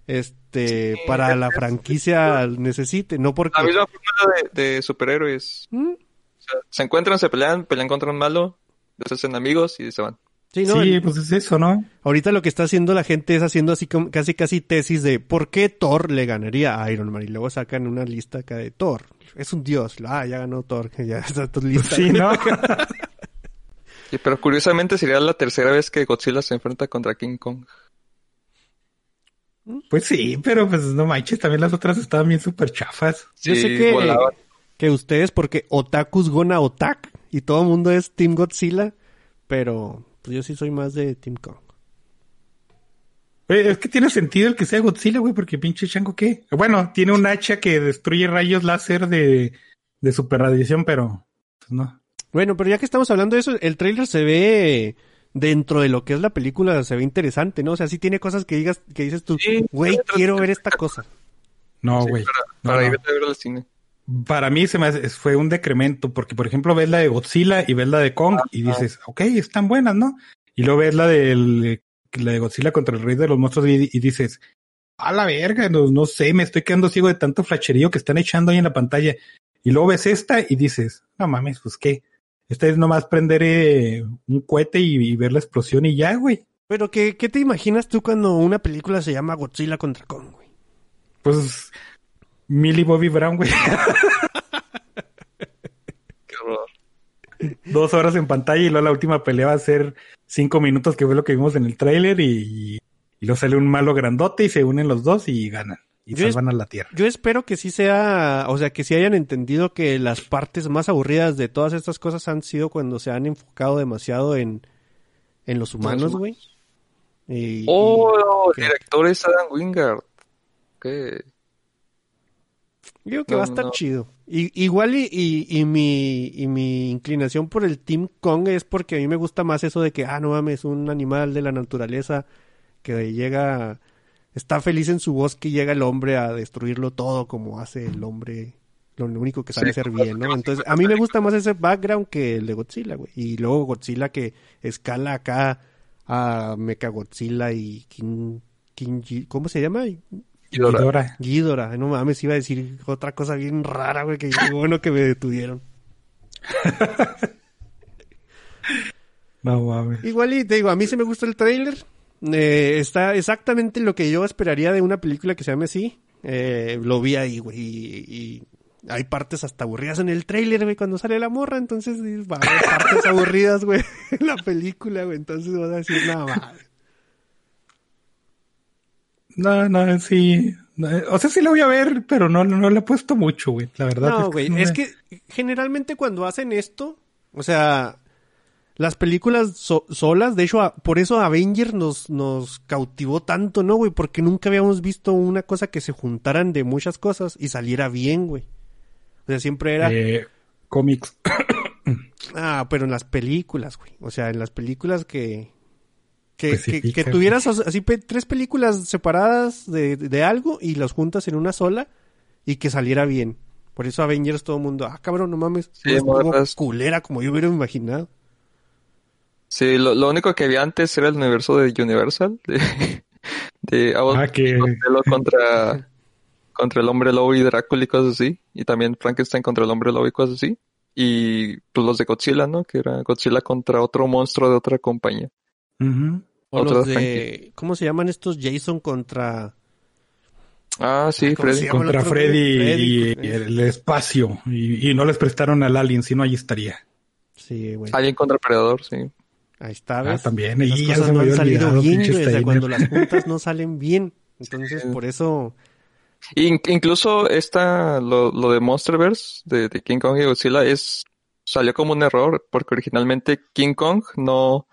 este para la franquicia necesite, no porque La misma fórmula de, de superhéroes. ¿Mm? O sea, se encuentran, se pelean, pelean contra un malo, se hacen amigos y se van. Sí, no, sí, el- pues es eso, ¿no? ahorita lo que está haciendo la gente es haciendo así como casi casi tesis de por qué Thor le ganaría a Iron Man y luego sacan una lista acá de Thor. Es un dios. Ah, ya ganó Thor, [laughs] ya está tu lista. Sí, ¿no? [laughs] Pero curiosamente sería la tercera vez que Godzilla se enfrenta contra King Kong. Pues sí, pero pues no manches, también las otras estaban bien súper chafas. Yo sé que, que ustedes, porque Otakus gonna Otak y todo el mundo es Team Godzilla, pero pues yo sí soy más de Team Kong. Es que tiene sentido el que sea Godzilla, güey, porque pinche chango, ¿qué? Bueno, tiene un hacha que destruye rayos láser de, de super radiación, pero pues no. Bueno, pero ya que estamos hablando de eso, el trailer se ve dentro de lo que es la película, se ve interesante, ¿no? O sea, sí tiene cosas que digas, que dices tú, Sí, güey, sí, quiero ver esta cosa. No, Sí, güey. para No, para no. ir a ver al cine. Para mí se me hace- fue un decremento, porque por ejemplo ves la de Godzilla y ves la de Kong y dices, ok, están buenas, ¿no? Y luego ves la del la de Godzilla contra el rey de los monstruos y, y dices, a la verga, no, no sé, me estoy quedando ciego de tanto flacherío que están echando ahí en la pantalla. Y luego ves esta y dices, no mames, pues qué. Esta es nomás prender eh, un cohete y, y ver la explosión y ya, güey. Pero ¿qué, ¿qué te imaginas tú cuando una película se llama Godzilla contra Kong, güey? Pues Millie Bobby Brown, güey. Qué horror. dos horas en pantalla y luego la última pelea va a ser cinco minutos, que fue lo que vimos en el tráiler y, y luego sale un malo grandote y se unen los dos y ganan. Y Yo salvan a la Tierra. Yo espero que sí sea, o sea, que sí hayan entendido que las partes más aburridas de todas estas cosas han sido cuando se han enfocado demasiado en, en los humanos, güey. Y- Oh, ¿qué? el director es Adam Wingard. ¿Qué? Y digo que no, va a estar no. chido. Y, igual y, y, y mi, y mi inclinación por el Team Kong es porque a mí me gusta más eso de que, ah, no mames, un animal de la naturaleza que llega, está feliz en su bosque y llega el hombre a destruirlo todo como hace el hombre, lo único que sabe Sí, hacer bien, ¿no? Entonces, a mí me gusta más ese background que el de Godzilla, güey. Y luego Godzilla que escala acá a Mechagodzilla y King, King, ¿cómo se llama? Ghidorah. Ghidorah. Ghidorah, no mames, iba a decir otra cosa bien rara, güey, que bueno que me detuvieron. [laughs] No mames. Igual y te digo, a mí sí me gusta el tráiler. Eh, está exactamente lo que yo esperaría de una película que se llame así. Eh, lo vi ahí, güey, y, y hay partes hasta aburridas en el tráiler, güey, cuando sale la morra, entonces va a haber partes [laughs] aburridas, güey, en la película, güey, entonces vas a decir, nada más. No, no, sí. O sea, sí la voy a ver, pero no, no, le he puesto mucho, güey. La verdad. No, es güey, no es me- que generalmente cuando hacen esto, o sea, las películas so- solas, de hecho, a- por eso Avengers nos, nos cautivó tanto, ¿no, güey? Porque nunca habíamos visto una cosa que se juntaran de muchas cosas y saliera bien, güey. O sea, siempre era, Eh, cómics. [coughs] ah, pero en las películas, güey. O sea, en las películas que... Que, que, tuvieras as- así pe- tres películas separadas de, de algo y las juntas en una sola y que saliera bien. Por eso Avengers todo el mundo, ah, cabrón, no mames, Sí, estuvo morras. culera como yo hubiera imaginado. Sí, lo, lo único que había antes era el universo de Universal, [laughs] de, de Ah, que- [laughs] contra, contra el hombre lobo y Drácula y cosas así, y también Frankenstein contra el hombre lobo y cosas así, y pues los de Godzilla, ¿no? Que era Godzilla contra otro monstruo de otra compañía. Ujú. O los de. ¿cómo se llaman estos? Jason contra... Ah, sí, ¿Cómo se Freddy. Contra Freddy, y el espacio. Y, y no les prestaron al alien, si no, ahí estaría. Sí, güey. Alien contra Predador, sí. Ahí está, Ah, también. Las Y ya cosas se me no han salido olvidado, bien, pinche güey. O sea, Steiner. cuando las [laughs] juntas no salen bien. Entonces, Sí. por eso... In- incluso esta, lo, lo de Monsterverse, de, de King Kong y Godzilla, es, salió como un error, porque originalmente King Kong no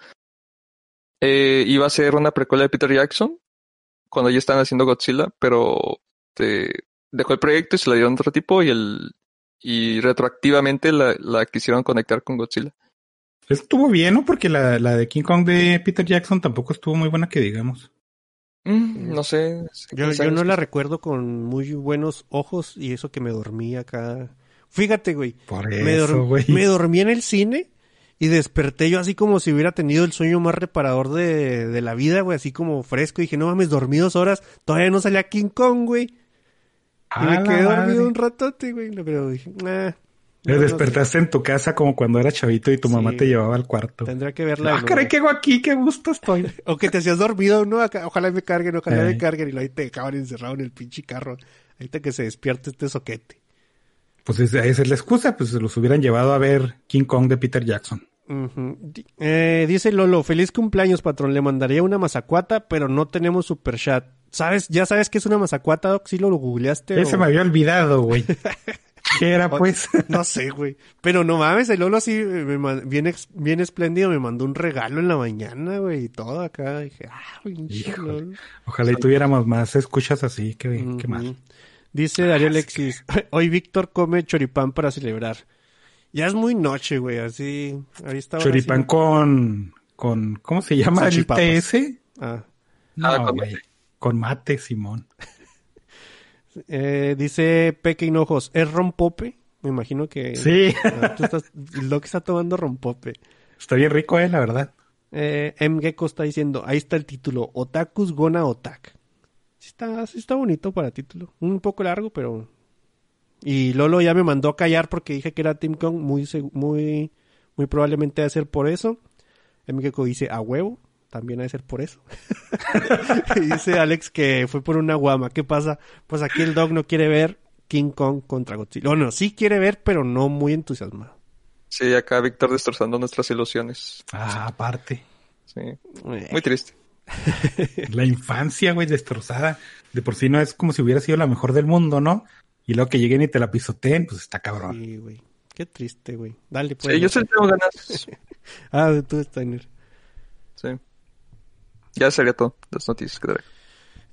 eh, iba a ser una precuela de Peter Jackson, cuando ya están haciendo Godzilla, pero te- dejó el proyecto y se la dieron a otro tipo y el y retroactivamente la, la quisieron conectar con Godzilla. Estuvo bien, ¿no? Porque la, la de King Kong de Peter Jackson tampoco estuvo muy buena que digamos. Mm, no sé. Yo, no la recuerdo con muy buenos ojos y eso que me dormí acá. Fíjate, güey. Por Me, eso, dor- güey. me dormí en el cine y desperté yo así como si hubiera tenido el sueño más reparador de, de la vida, güey, así como fresco. Y dije, no mames, dormí dos horas, todavía no salía King Kong, güey. Y me quedé dormido madre. un ratote, güey. Pero dije, nah, Te no, no despertaste en tu casa como cuando era chavito y tu Sí. mamá te llevaba al cuarto. Tendría que verla. Ah, caray, ¿qué hago aquí? Qué gusto estoy. [laughs] O que te hacías dormido, ¿no? Ojalá me carguen, ojalá me carguen. Y ahí te dejaban encerrado en el pinche carro. Ahorita que se despierte este soquete. Pues esa es la excusa, pues se los hubieran llevado a ver King Kong de Peter Jackson. Eh, dice Lolo, feliz cumpleaños, patrón. Le mandaría una mazacuata, pero no tenemos super chat. ¿Sabes? ¿Ya sabes qué es una mazacuata, Doc? ¿Sí lo googleaste? Ese o- me había olvidado, güey. [laughs] ¿Qué era, pues? No sé, güey. Pero no mames, el Lolo así, eh, bien, bien espléndido, me mandó un regalo en la mañana, güey, y todo acá. Dije, ah. Lolo. Ojalá y tuviéramos más escuchas así, qué, qué Ujú. mal. Dice Darío Alexis, hoy Víctor come choripán para celebrar. Ya es muy noche, güey, así. Ahí está. Choripán con, con, ¿cómo se llama? ¿El. TS? Ah. No, Ah, con güey. Con mate, Simón. [laughs] Eh, dice Peque Hinojos, ¿es rompope? Me imagino que... Sí, [laughs] Ah, tú estás, lo que está tomando rompope. está bien rico, eh, la verdad. Eh, M. Gecko está diciendo, ahí está el título, Otakus Gona Otak. Sí está, sí está bonito para título. Un poco largo, pero... Y Lolo ya me mandó a callar porque dije que era Team Kong, muy, muy, muy probablemente debe ser por eso. Gecko dice, a huevo, también debe ser por eso. [laughs] y dice Alex que fue por una guama. ¿Qué pasa? Pues aquí el dog no quiere ver King Kong contra Godzilla. Bueno, sí quiere ver, pero no muy entusiasmado. Sí, acá Víctor destrozando nuestras ilusiones. Ah, aparte. Sí. Eh, Muy triste. [laughs] La infancia, güey, destrozada. De por sí no es como si hubiera sido la mejor del mundo, ¿no? Y luego que lleguen y te la pisoteen, pues está cabrón. Sí, güey. Qué triste, güey. Dale, pues. Sí, yo sí tengo ganas. [laughs] Ah, tú, Steiner. Sí. Ya sería todo. Las noticias que traigo.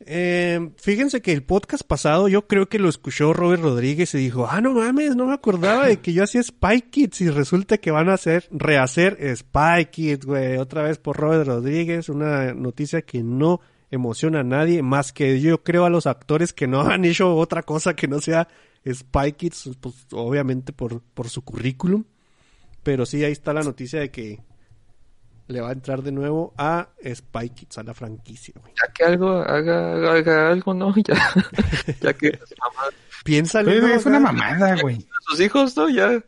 Eh, fíjense que el podcast pasado yo creo que lo escuchó Robert Rodríguez y dijo, ah, no mames, no me acordaba de que yo hacía Spy Kids y resulta que van a hacer, rehacer Spy Kids, güey, otra vez por Robert Rodríguez, una noticia que no emociona a nadie, más que yo creo a los actores que no [laughs] han hecho otra cosa que no sea Spy Kids, pues obviamente por, por su currículum, pero sí, ahí está la noticia de que le va a entrar de nuevo a Spy Kids, a la franquicia, güey. Ya que algo, haga, haga, algo, ¿no? [laughs] Ya, ya que Piénsalo. Pues, ¿no? es una mamada, güey. sus hijos, ¿no? Ya.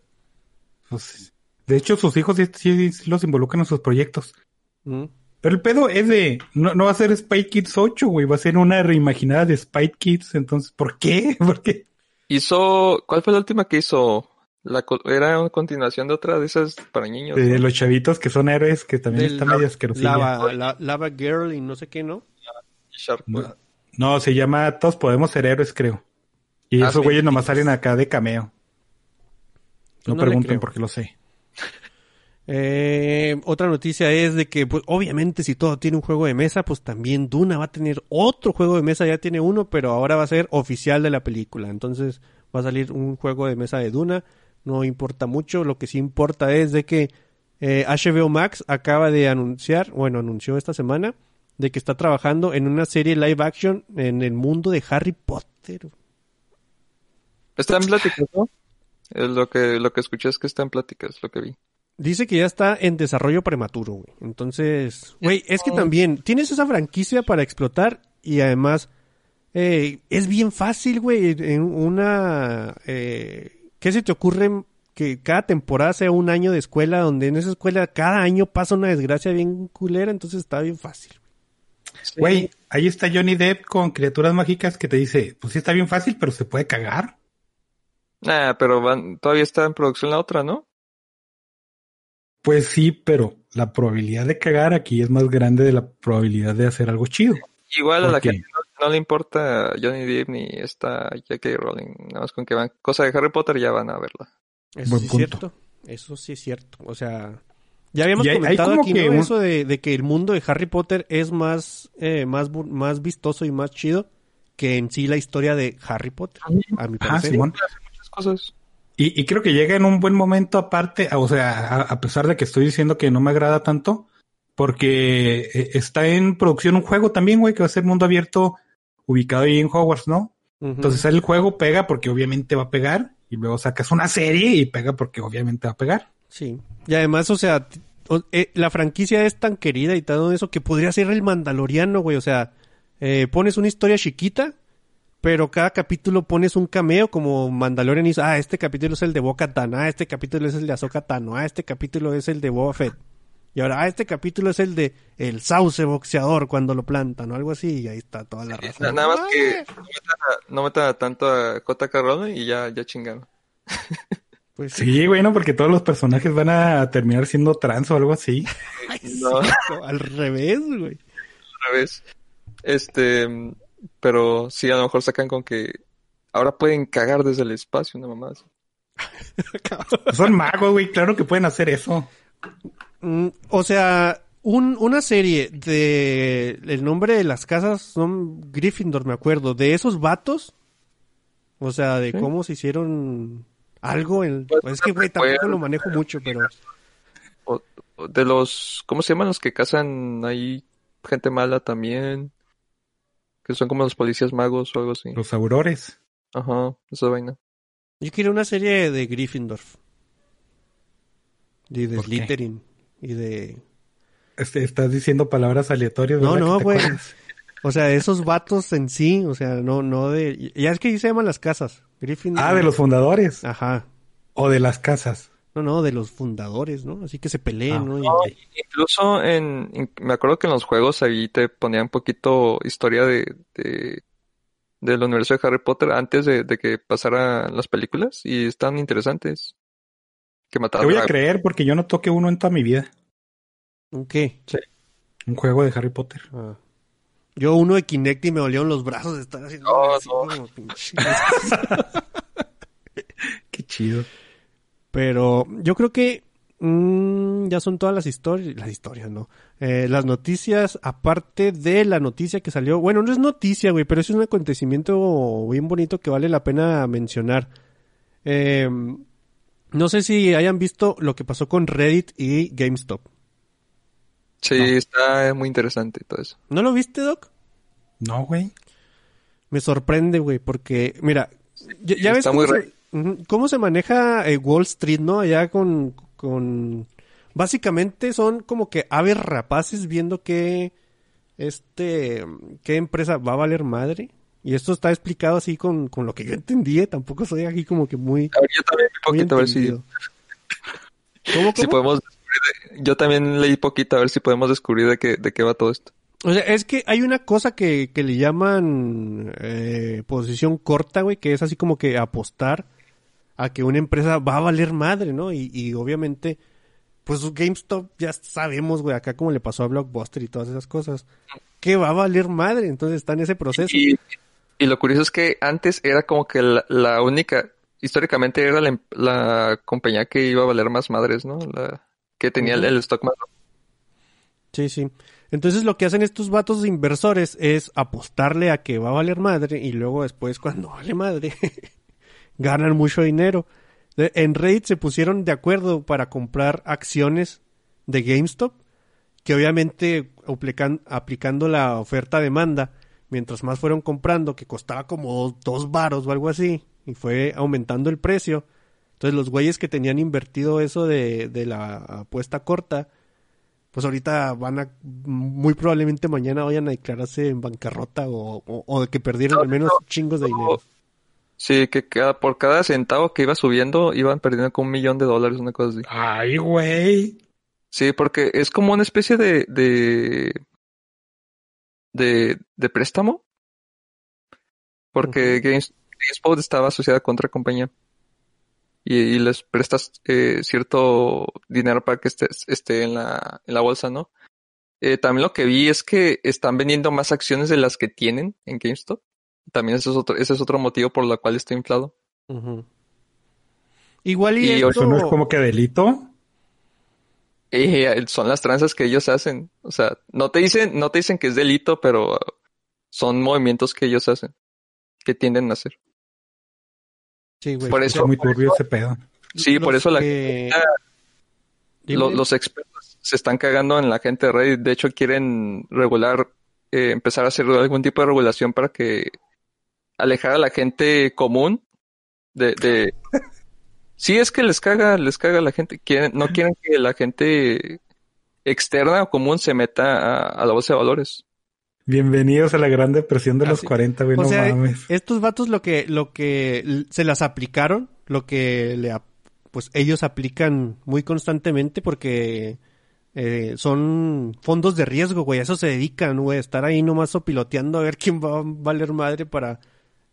Pues, de hecho, sus hijos sí, sí los involucran en sus proyectos. Mm. Pero el pedo es de, no, no va a ser Spy Kids 8, güey, va a ser una reimaginada de Spy Kids, entonces, ¿por qué? [laughs] ¿Por qué? Hizo, ¿cuál fue la última que hizo? La, era una continuación de otra de esas para niños. De ¿no? los chavitos que son héroes, que también Del está medio asquerosilla. Lava, la- Lava Girl y no sé qué, ¿no? No, No, se llama Todos Podemos Ser Héroes, creo. Y Ah, esos güeyes nomás salen acá de cameo. No, pregunten porque lo sé. Eh, otra noticia es de que, pues, obviamente, si todo tiene un juego de mesa, pues también Duna va a tener otro juego de mesa. Ya tiene uno, pero ahora va a ser oficial de la película. Entonces, va a salir un juego de mesa de Duna. No importa mucho. Lo que sí importa es de que eh, HBO Max acaba de anunciar, bueno, anunció esta semana, de que está trabajando en una serie live action en el mundo de Harry Potter. Está en pláticas, ¿no? Lo que, lo que escuché es que está en pláticas, lo que vi. Dice que ya está en desarrollo prematuro, güey. Entonces, güey, es que también tienes esa franquicia para explotar y además eh, es bien fácil, güey, en una... Eh, ¿Qué se te ocurre que cada temporada sea un año de escuela donde en esa escuela cada año pasa una desgracia bien culera? Entonces está bien fácil. Güey, ahí está Johnny Depp con criaturas mágicas que te dice, pues sí está bien fácil, pero se puede cagar. Nah, pero van, todavía está en producción la otra, ¿no? Pues sí, pero la probabilidad de cagar aquí es más grande de la probabilidad de hacer algo chido. Igual a la gente no, no le importa Johnny Depp ni esta J.K. Rowling. Nada más con que van cosa de Harry Potter ya van a verla. Eso Buen sí es cierto. Eso sí es cierto. O sea, ya habíamos hay- comentado aquí que ¿no? un- eso de, de que el mundo de Harry Potter es más, eh, más, bu- más vistoso y más chido que en sí la historia de Harry Potter. A mi Ah, parecer. Simón. Muchas cosas. Y, y creo que llega en un buen momento aparte, o sea, a, a pesar de que estoy diciendo que no me agrada tanto, porque eh, está en producción un juego también, güey, que va a ser mundo abierto ubicado ahí en Hogwarts, ¿no? Ujú. Entonces el juego pega porque obviamente va a pegar, y luego sacas una serie y pega porque obviamente va a pegar. Sí. Y además, o sea, eh, la franquicia es tan querida y todo eso que podría ser el Mandaloriano, güey. O sea, eh, pones una historia chiquita, pero cada capítulo pones un cameo como Mandalorian dices, ah, este capítulo es el de Boca Tan, ah, este capítulo es el de Ahsoka Tano, ah, este capítulo es el de Boba Fett. Y ahora, ah, este capítulo es el de el sauce boxeador cuando lo plantan o algo así, y ahí está toda la raza. Na- Nada más que no metan, a- no metan a tanto a J.K. Rowling y ya, ya chingaron. [laughs] Pues sí. Sí, güey, ¿no? Porque todos los personajes van a terminar siendo trans o algo así. [laughs] No, al Al revés, güey. revés. Este, pero sí, a lo mejor sacan con que ahora pueden cagar desde el espacio, una mamá. así. [laughs] Son magos, güey, claro que pueden hacer eso. Mm, o sea, un, una serie de el nombre de las casas son Gryffindor, me acuerdo, de esos vatos. O sea, de Sí. cómo se hicieron algo en Pues, es que güey tampoco lo manejo mucho, pero O- de los, ¿cómo se llaman los que cazan ahí gente mala también? Que son como los policías magos o algo así. Los aurores. Ajá, esa vaina. yo quiero una serie de Gryffindor. Y de. Slytherin y de Este, estás diciendo palabras aleatorias. No, no, güey. acuerdas? O sea, esos vatos en sí, o sea, no no de ya es que ahí se llaman las casas. Gryffindor. Ah, de los fundadores. Ajá. O de las casas. No, no, de los fundadores, ¿no? Así que se peleen, Ah. ¿no? Y- incluso en, in- me acuerdo que en los juegos ahí te ponían un poquito historia de, de del universo de Harry Potter antes de, de que pasaran las películas y están interesantes. Que Te mataban voy a a- creer porque yo no toqué uno en toda mi vida. ¿Un ¿Qué? Un juego de Harry Potter. Ah. Yo uno de Kinect y me dolieron los brazos de estar haciendo No, así no. como pinche- [laughs] Qué chido. Pero yo creo que mm, ya son todas las historias, las historias, ¿no? Eh, las noticias, aparte de la noticia que salió, bueno, no es noticia, güey, pero es un acontecimiento bien bonito que vale la pena mencionar. Eh, no sé si hayan visto lo que pasó con Reddit y GameStop. Sí, No. está muy interesante todo eso. ¿No lo viste, Doc? No, güey. Me sorprende, güey, porque, mira, ya, ya ves está cómo muy Ujú, cómo se maneja eh, Wall Street, ¿no? Allá con, con... Básicamente son como que aves rapaces viendo que, este, qué empresa va a valer madre. Y esto está explicado así con, con lo que yo entendí, ¿eh? tampoco soy aquí como que muy, A ver, yo también leí muy poquito, a ver si, entendido. ¿Cómo, si cómo? podemos yo también leí poquito, a ver si podemos descubrir de qué, de qué va todo esto. O sea, es que hay una cosa que, que le llaman eh, posición corta, güey, que es así como que apostar a que una empresa va a valer madre, ¿no? Y, y obviamente, pues GameStop ya sabemos, güey, acá como le pasó a Blockbuster y todas esas cosas, que va a valer madre, entonces está en ese proceso. Y, y lo curioso es que antes era como que la, la única, históricamente era la, la, compañía que iba a valer más madres, ¿no? La que tenía el, el stock más. Sí, sí. Entonces lo que hacen estos vatos inversores es apostarle a que va a valer madre y luego después cuando [laughs] vale madre ganan mucho dinero. En Reddit se pusieron de acuerdo para comprar acciones de GameStop, que obviamente aplican, aplicando la oferta-demanda, mientras más fueron comprando, que costaba como dos varos o algo así, y fue aumentando el precio. Entonces los güeyes que tenían invertido eso de, de la apuesta corta, pues ahorita van a, muy probablemente mañana vayan a declararse en bancarrota o, o, o que perdieron al menos chingos de dinero. Sí, que cada, por cada centavo que iba subiendo, iban perdiendo como un millón de dólares, una cosa así. Ay, güey. Sí, porque es como una especie de, de, de, de préstamo. Porque uh -huh. Games, GameSpot estaba asociada con otra compañía. Y, y les prestas eh, cierto dinero para que esté, esté en, la, en la bolsa, ¿no? Eh, también lo que vi es que están vendiendo más acciones de las que tienen en GameStop. También ese es otro, ese es otro motivo por el cual está inflado. Uh -huh. Igual y, ¿Y esto... no es como que delito. Eh, son las tranzas que ellos hacen. O sea, no te dicen, no te dicen que es delito, pero son movimientos que ellos hacen, que tienden a hacer. Sí, güey. Por eso, es muy turbio ese pedo. Sí, los por eso la que... los, los expertos se están cagando en la gente de Reddit. De hecho, quieren regular, eh, empezar a hacer algún tipo de regulación para que alejar a la gente común de, de... [laughs] sí es que les caga, les caga a la gente, quieren, no quieren que la gente externa o común se meta a, a la bolsa de valores. Bienvenidos a la gran depresión de Así. los 40, güey, o no sea, mames. Estos vatos lo que, lo que se las aplicaron, lo que le, pues ellos aplican muy constantemente porque eh, son fondos de riesgo, güey, a eso se dedican, güey, estar ahí nomás piloteando a ver quién va a valer madre para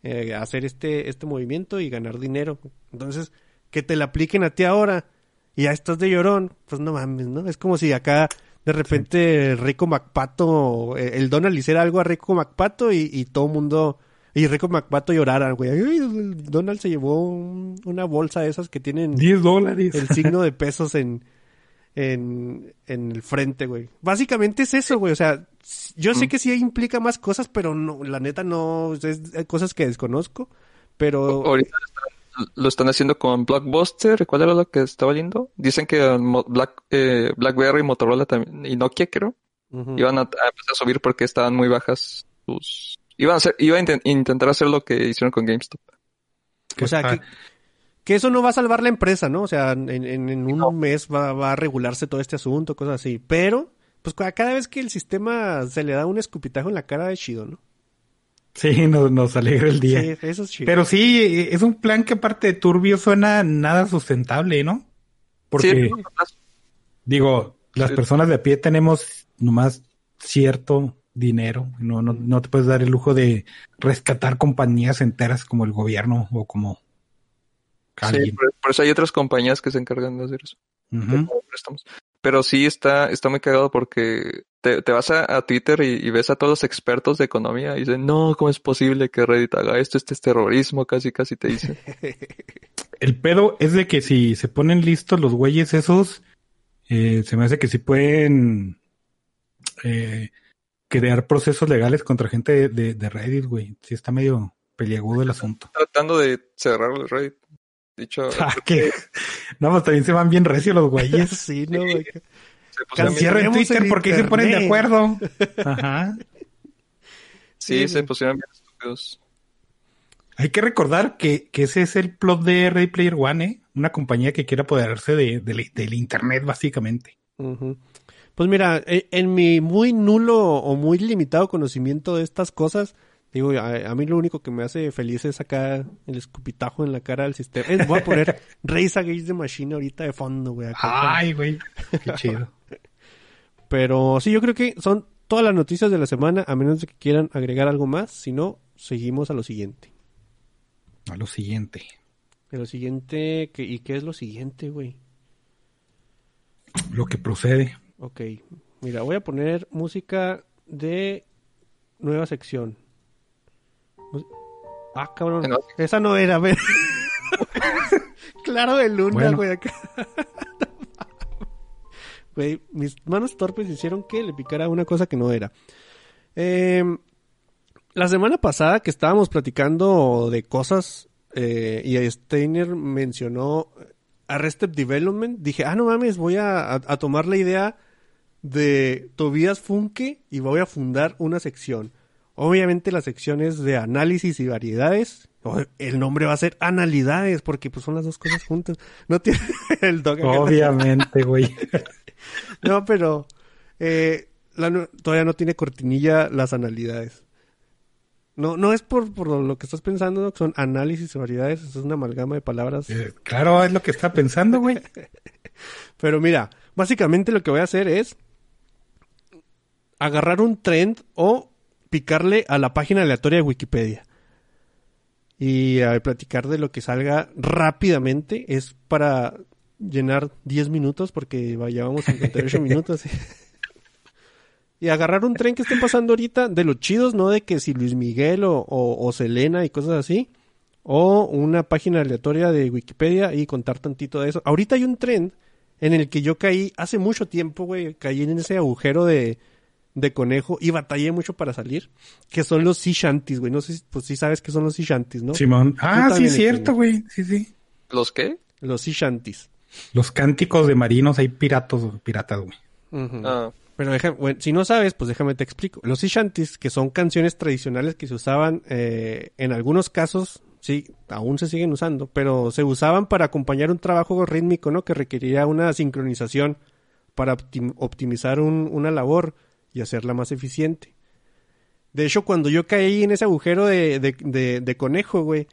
eh, hacer este, este movimiento y ganar dinero. Entonces, que te la apliquen a ti ahora y ya estás de llorón, pues no mames, ¿no? Es como si acá de repente Rico MacPato, eh, el Donald hiciera algo a Rico MacPato y, y todo el mundo, y Rico MacPato llorara, güey. Donald se llevó un, una bolsa de esas que tienen 10 dólares. El signo de [laughs] pesos en, en, en el frente, güey. Básicamente es eso, güey. O sea, yo sé que sí implica más cosas, pero no, la neta no, es, es cosas que desconozco, pero... Ahorita lo están haciendo con Blockbuster, ¿cuál era lo que estaba viendo? Dicen que Black, eh, BlackBerry, Motorola también, y Nokia creo, uh -huh. iban a, a, empezar a subir porque estaban muy bajas sus... Iban a, hacer, iban a intent intentar hacer lo que hicieron con GameStop. O sea, que, que, eso no va a salvar la empresa, ¿no? O sea, en, en, en un no. mes va, va, a regularse todo este asunto, cosas así. Pero, pues cada vez que el sistema se le da un escupitajo en la cara de chido, ¿no? Sí, nos, nos alegra el día. Sí, eso es chido. Pero sí, es un plan que aparte de turbio suena nada sustentable, ¿no? Porque, sí. digo, las sí. personas de a pie tenemos nomás cierto dinero. No, no, no te puedes dar el lujo de rescatar compañías enteras como el gobierno o como. Sí, por, por eso hay otras compañías que se encargan de hacer eso. Uh -huh. Pero sí está, está muy cagado porque te, te vas a, a Twitter y, y, ves a todos los expertos de economía y dicen, no, ¿cómo es posible que Reddit haga esto? Este es terrorismo, casi, casi te dicen. [laughs] El pedo es de que si se ponen listos los güeyes esos, eh, se me hace que sí pueden eh, crear procesos legales contra gente de, de, de Reddit, güey. Sí está medio peliagudo el asunto. Tratando de cerrar el Reddit. Dicho. [laughs] Ah, que... [laughs] No, pues también se van bien recios los güeyes. sí, [laughs] no, güey. Cierren Twitter porque se ponen de acuerdo. Ajá. Sí, sí se pusieron bien estúpidos. Hay que recordar que, que, ese es el plot de Ready Player One, ¿eh? Una compañía que quiere apoderarse de, de, del Internet, básicamente. Uh -huh. Pues mira, en, en, mi muy nulo o muy limitado conocimiento de estas cosas, digo, a, a, mí lo único que me hace feliz es sacar el escupitajo en la cara del sistema. Es, voy a poner [laughs] Race Against the Machine ahorita de fondo, güey. Ay, güey. Qué chido. [laughs] Pero sí, yo creo que son todas las noticias de la semana, a menos de que quieran agregar algo más. Si no, seguimos a lo siguiente. A lo siguiente. A lo siguiente, ¿qué, ¿y qué es lo siguiente, güey? lo que procede. Ok, mira, voy a poner música de nueva sección. Ah, cabrón. Esa no era, ver. [laughs] claro de luna, Bueno. güey, acá. [laughs] Güey, mis manos torpes hicieron que le picara una cosa que no era. Eh, la semana pasada que estábamos platicando de cosas eh, y Steiner mencionó Arrested Development, dije, ah, no mames, voy a, a- a tomar la idea de Tobias Funke y voy a fundar una sección. Obviamente la sección es de análisis y variedades. El nombre va a ser analidades porque pues son las dos cosas juntas. No tiene [laughs] el dog. Obviamente, güey. [laughs] No, pero eh, la todavía no tiene cortinilla las analidades. No, no es por, por lo que estás pensando, ¿no? son análisis y variedades, es una amalgama de palabras. Eh, claro, es lo que está pensando, güey. [laughs] Pero mira, básicamente lo que voy a hacer es agarrar un trend o picarle a la página aleatoria de Wikipedia. Y a platicar de lo que salga rápidamente. Es para llenar 10 minutos porque va- llevamos 58 [laughs] minutos. y agarrar un tren que estén pasando ahorita de los chidos, no de que si Luis Miguel o, o, o Selena y cosas así. O una página aleatoria de Wikipedia y contar tantito de eso. Ahorita hay un trend en el que yo caí hace mucho tiempo, güey. Caí en ese agujero de, de conejo y batallé mucho para salir. Que son los sea shanties, güey. No sé si, pues sí sabes que son los sea shanties, ¿no? Simón. Ah, sí, es cierto, güey. Sí, sí. ¿Los qué? Los sea shanties. Los cánticos de marinos hay piratos, piratas, güey. Ah, Pero deja- bueno, si no sabes, pues déjame te explico. Los sea shanties, que son canciones tradicionales que se usaban eh, en algunos casos, sí, aún se siguen usando, pero se usaban para acompañar un trabajo rítmico, ¿no? Que requería una sincronización para optim- optimizar un- una labor y hacerla más eficiente. De hecho, cuando yo caí en ese agujero de, de, de- de conejo, güey,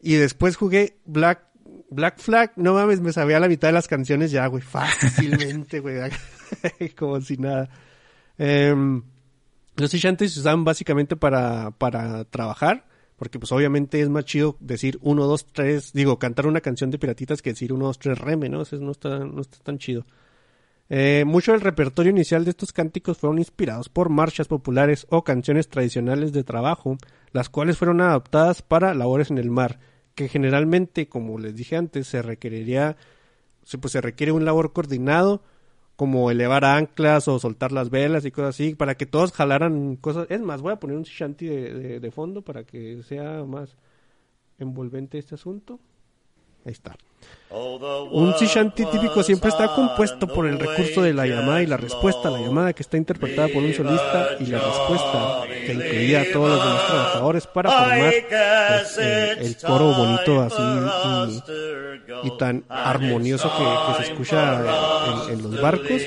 y después jugué Black, Black Flag, no mames, me sabía la mitad de las canciones ya, güey, fácilmente, [laughs] güey, [laughs] como si nada. Em, los shanties se usaban básicamente para, para trabajar, porque pues obviamente es más chido decir 1, 2, 3, digo, cantar una canción de piratitas que decir 1, 2, 3, reme, ¿no? Eso no está, no está tan chido. Eh, mucho del repertorio inicial de estos cánticos fueron inspirados por marchas populares o canciones tradicionales de trabajo, las cuales fueron adaptadas para labores en el mar, que generalmente, como les dije antes, se requeriría, pues se requiere un labor coordinado, como elevar anclas o soltar las velas y cosas así, para que todos jalaran cosas. Es más, voy a poner un shanty de- de fondo para que sea más envolvente este asunto. Ahí está. Un shanty típico siempre está compuesto por el recurso de la llamada y la respuesta. La llamada que está interpretada por un solista y la respuesta que incluía a todos los demás trabajadores para formar pues, eh, el coro bonito así y, y tan armonioso que, que se escucha en, en los barcos.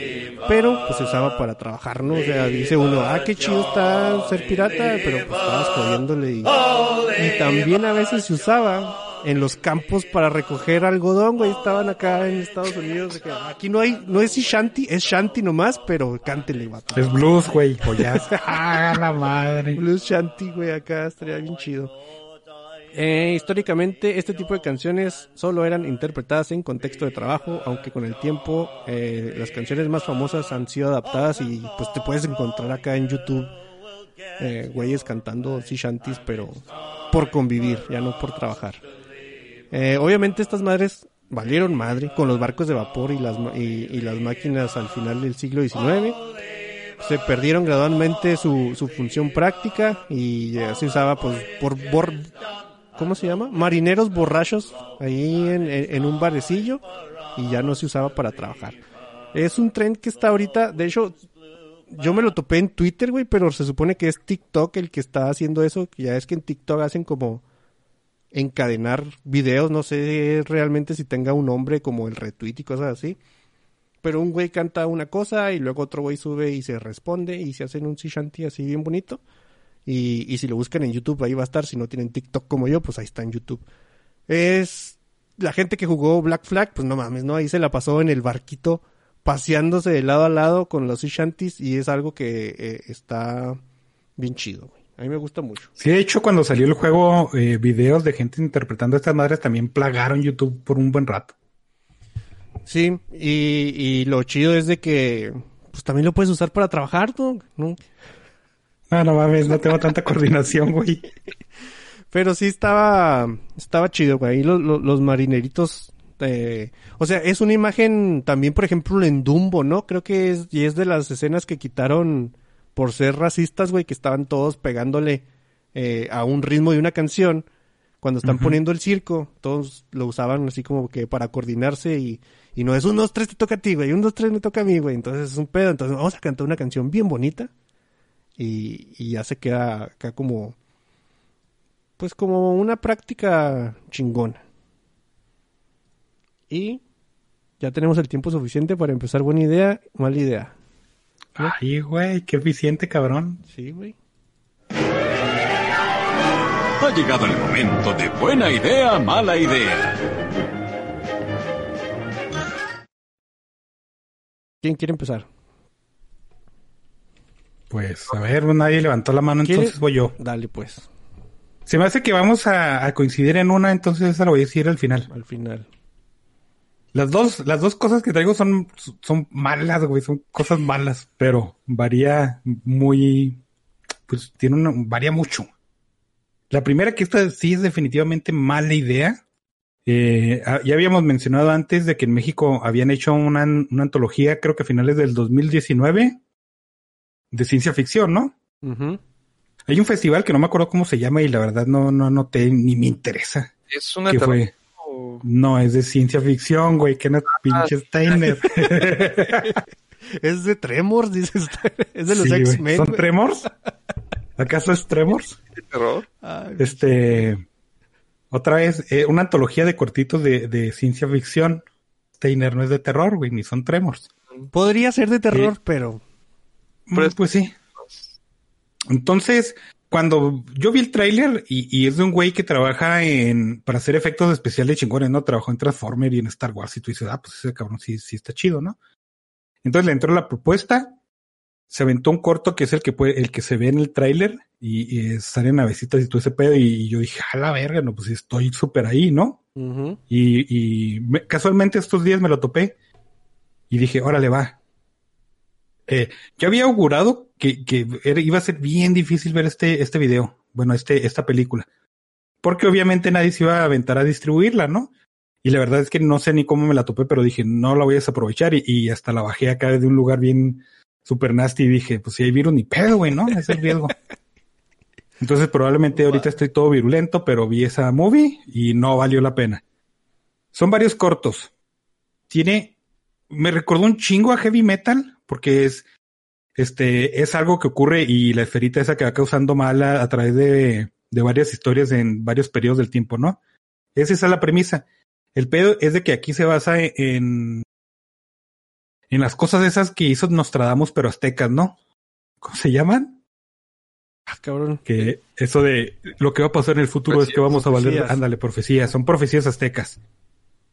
Pero pues se usaba para trabajar, ¿no? O sea, dice uno, ah, qué chido está ser pirata, pero pues estabas jodiéndole y, y también a veces se usaba en los campos para recoger algodón, güey. Estaban acá en Estados Unidos. aquí no hay, no es shanty, es shanty nomás, pero cántele, vato. Es blues, güey. Jazz. [laughs] ah, la madre. Blues shanty, güey, acá estaría bien chido. Eh, históricamente, este tipo de canciones solo eran interpretadas en contexto de trabajo, aunque con el tiempo eh, las canciones más famosas han sido adaptadas y pues te puedes encontrar acá en YouTube eh, güeyes cantando sea shanties, pero por convivir, ya no por trabajar. Eh, obviamente estas madres valieron madre con los barcos de vapor y las, y, y las máquinas al final del siglo XIX. Se perdieron gradualmente su, su función práctica y se usaba pues por bor- ¿cómo se llama? Marineros borrachos ahí en, en- un barecillo y ya no se usaba para trabajar. Es un tren que está ahorita, de hecho, yo me lo topé en Twitter, güey, pero se supone que es TikTok el que está haciendo eso, ya es que en TikTok hacen como encadenar videos, no sé realmente si tenga un nombre como el retweet y cosas así. Pero un güey canta una cosa y luego otro güey sube y se responde y se hacen un shanty así bien bonito. Y, y si lo buscan en YouTube ahí va a estar, si no tienen TikTok como yo, pues ahí está en YouTube. Es la gente que jugó Black Flag, pues no mames, ¿no? Ahí se la pasó en el barquito paseándose de lado a lado con los shanties y es algo que eh, está bien chido. A mí me gusta mucho. Sí, de hecho, cuando salió el juego, eh, videos de gente interpretando estas madres también plagaron YouTube por un buen rato. Sí, y, y lo chido es de que pues también lo puedes usar para trabajar, ¿no? ¿no? No, no mames, no tengo tanta [laughs] coordinación, güey. Pero sí estaba, estaba chido, güey. Ahí los, los, los marineritos, eh, o sea, es una imagen también, por ejemplo, en Dumbo, ¿no? Creo que es, y es de las escenas que quitaron por ser racistas, güey, que estaban todos pegándole eh, a un ritmo de una canción. Cuando están poniendo el circo, todos lo usaban así como que para coordinarse y, y no es un, dos, tres te toca a ti, güey, un, dos, tres me toca a mí, güey. Entonces es un pedo. Entonces vamos a cantar una canción bien bonita y, y ya se queda acá como, pues como una práctica chingona. Y ya tenemos el tiempo suficiente para empezar buena idea, mala idea. Ay, güey, qué eficiente, cabrón. Sí, güey. Ha llegado el momento de buena idea, mala idea. ¿Quién quiere empezar? Pues, a ver, nadie levantó la mano, ¿Quiere- entonces voy yo. Dale, pues, Se me hace que vamos a, a coincidir en una, entonces esa la voy a decir al final. al final. Las dos, las dos cosas que traigo son, son malas, güey, son cosas malas, pero varía muy, pues tiene una, varía mucho. La primera que esta sí es definitivamente mala idea. Eh, ah, ya habíamos mencionado antes de que en México habían hecho una, una antología, creo que a finales del 2019, de ciencia ficción, ¿no? Hay un festival que no me acuerdo cómo se llama y la verdad no, no anoté ni me interesa. Es una ¿Qué fue? No, es de ciencia ficción, güey, que no pinche Steiner. [laughs] Es de Tremors, dices. es de los Sí. X-Men. ¿Son. Tremors? ¿Acaso es Tremors? [laughs] de terror. Este, otra vez, eh, una antología de cortitos de, de ciencia ficción. Steiner no es de terror, güey, ni son Tremors. Podría ser de terror, pero Mm, Pues sí. Entonces, cuando yo vi el tráiler y, y es de un güey que trabaja en para hacer efectos especiales chingones, ¿no? Trabajó en Transformer y en Star Wars y tú dices, ah, pues ese cabrón sí, sí está chido, ¿no? Entonces le entró la propuesta, se aventó un corto que es el que puede, el que se ve en el tráiler y, y salen navecitas y todo ese pedo y, yo dije, a la verga, no, pues estoy súper ahí, ¿no? Y, y me- casualmente estos días me lo topé y dije, órale, va. Eh, yo había augurado que, que era- iba a ser bien difícil ver este, este video, bueno, este, esta película, porque obviamente nadie se iba a aventar a distribuirla, ¿no? Y la verdad es que no sé ni cómo me la topé, pero dije, no la voy a desaprovechar y, y hasta la bajé acá de un lugar bien super nasty y dije, pues si hay virus ni pedo, güey, ¿no? Es el riesgo. [laughs] Entonces probablemente ahorita estoy todo virulento, pero vi esa movie y no valió la pena. Son varios cortos. Tiene, me recordó un chingo a heavy metal, porque es, este, es algo que ocurre y la esferita esa que va causando mala a través de, de varias historias en varios periodos del tiempo, ¿no? Esa es la premisa. El pedo es de que aquí se basa en, en las cosas esas que hizo Nostradamus, pero aztecas, ¿no? ¿Cómo se llaman? Ah, cabrón. que eso de lo que va a pasar en el futuro es que vamos a valer, Profecías. ándale, profecías, son profecías aztecas.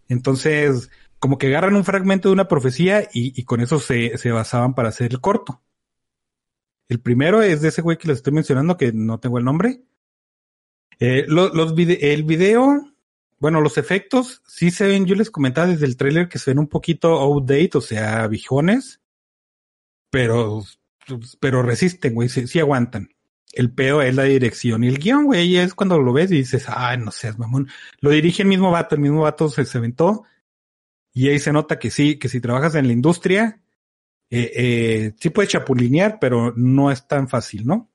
Entonces, como que agarran un fragmento de una profecía y, con eso se, se basaban para hacer el corto. El primero es de ese güey que les estoy mencionando, que no tengo el nombre. Eh, el video, bueno, los efectos sí se ven, yo les comentaba desde el tráiler que se ven un poquito outdate, o sea, viejones, pero, pero resisten, güey, sí, aguantan. El pedo es la dirección y el guion, güey, es cuando lo ves y dices, ay, no seas mamón. Lo dirige el mismo vato, el mismo vato se, se aventó. Y ahí se nota que sí, que si trabajas en la industria, eh, eh, sí puedes chapulinear, pero no es tan fácil, ¿no?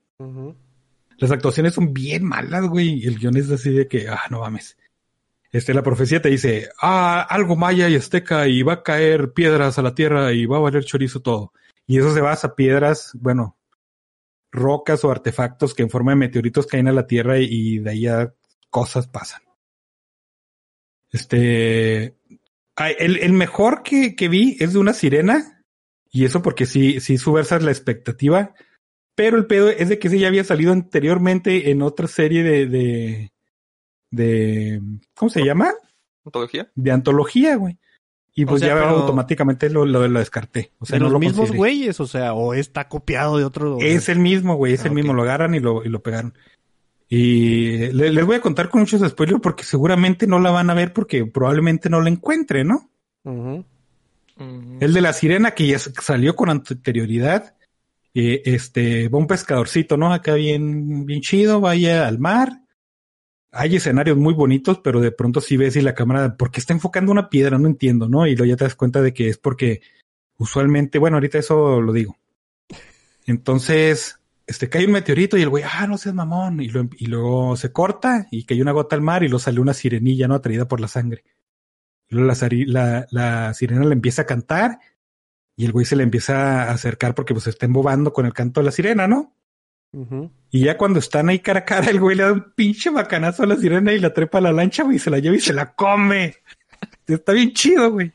Las actuaciones son bien malas, güey. y El guion es así de que, ah, no mames. Este, la profecía te dice, ah, algo maya y azteca y va a caer piedras a la tierra y va a valer chorizo todo. Y eso se basa a piedras, bueno, rocas o artefactos que en forma de meteoritos caen a la tierra y, y de ahí ya cosas pasan. Este, ay, el, el mejor que, que vi es de una sirena y eso porque sí, sí subversas la expectativa. Pero el pedo es de que ese ya había salido anteriormente en otra serie de, de, de, ¿cómo se llama? ¿Antología? De antología, güey. Y O pues sea, ya automáticamente lo, lo, lo descarté. O sea, de no los lo mismos güeyes, o sea, o está copiado de otro. Es el mismo, güey, es Ah, el mismo. ok. Lo agarran y lo, y lo pegaron. Y le- les voy a contar con muchos spoilers porque seguramente no la van a ver porque probablemente no la encuentren, ¿no? El de la sirena que ya salió con anterioridad. eh, este, va un pescadorcito, ¿no? Acá bien, bien chido, vaya al mar. Hay escenarios muy bonitos, pero de pronto sí ves y la cámara, porque está enfocando una piedra, no entiendo, ¿no? Y luego ya te das cuenta de que es porque usualmente, bueno, ahorita eso lo digo. Entonces, este cae un meteorito y el güey, ah, no seas mamón, y, lo- y luego se corta y cae una gota al mar y luego sale una sirenilla, ¿no? Atraída por la sangre. Y luego la, la, la sirena le empieza a cantar y el güey se le empieza a acercar porque pues se está embobando con el canto de la sirena, ¿no? Y ya cuando están ahí cara a cara, el güey le da un pinche bacanazo a la sirena y la trepa a la lancha, güey, y se la lleva y se la come. Está bien chido, güey.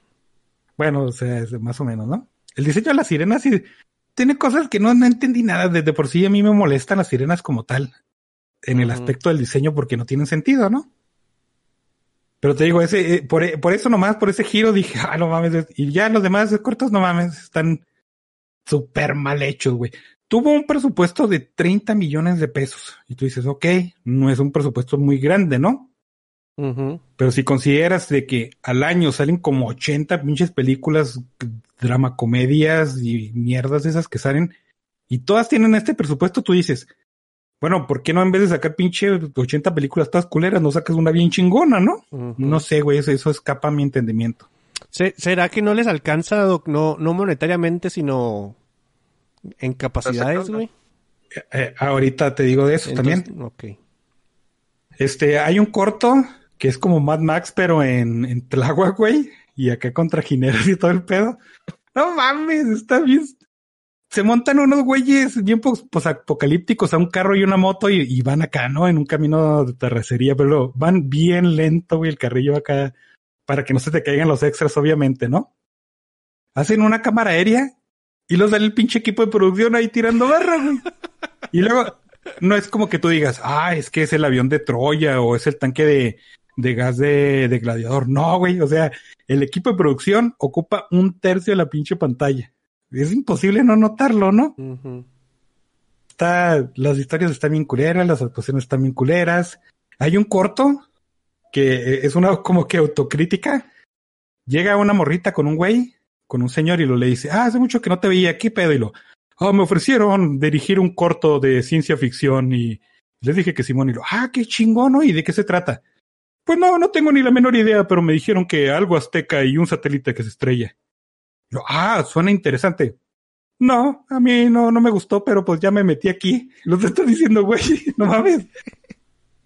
Bueno, o sea, es más o menos, ¿no? El diseño de la sirena sí tiene cosas que no, no entendí nada. Desde por sí a mí me molestan las sirenas como tal. En el aspecto del diseño porque no tienen sentido, ¿no? Pero te digo, ese, eh, por, por eso nomás, por ese giro dije, [laughs] ah, no mames. es- Y ya los demás cortos, no mames, están súper mal hechos, güey. Tuvo un presupuesto de 30 millones de pesos. Y tú dices, ok, no es un presupuesto muy grande, ¿no? Pero si consideras de que al año salen como 80 pinches películas, drama comedias y mierdas esas que salen, y todas tienen este presupuesto, tú dices, bueno, ¿por qué no en vez de sacar pinche 80 películas todas culeras, no sacas una bien chingona, no? No sé, güey, eso, eso escapa a mi entendimiento. Se- ¿Será que no les alcanza, Doc? no, no monetariamente, sino en capacidades, güey? Eh, ahorita te digo de eso también. Ok. Este, hay un corto que es como Mad Max, pero en, en Tláhuac, güey, y acá contra Gineras y todo el pedo. No mames, está bien. Se montan unos güeyes bien pos, apocalípticos a un carro y una moto y, van acá, ¿no? En un camino de terracería, pero van bien lento, güey, el carrillo acá para que no se te caigan los extras, obviamente, ¿no? Hacen una cámara aérea y los da el pinche equipo de producción ahí tirando barra, güey. Y luego, no es como que tú digas, ah, es que es el avión de Troya o es el tanque de, de gas de, de gladiador. No, güey. O sea, el equipo de producción ocupa un tercio de la pinche pantalla. Es imposible no notarlo, ¿no? Está, las historias están bien culeras, las actuaciones están bien culeras. Hay un corto que es una [laughs] como que autocrítica. Llega una morrita con un güey, con un señor y lo le dice, ah, hace mucho que no te veía aquí, pedo. Y lo, oh, me ofrecieron dirigir un corto de ciencia ficción y les dije que Simón y lo, ah, qué chingón, ¿no? ¿Y de qué se trata? Pues no, no tengo ni la menor idea, pero me dijeron que algo azteca y un satélite que se estrella. Yo, ah, suena interesante. No, a mí no, no me gustó, pero pues ya me metí aquí. Lo te estoy diciendo, güey, [laughs] no mames.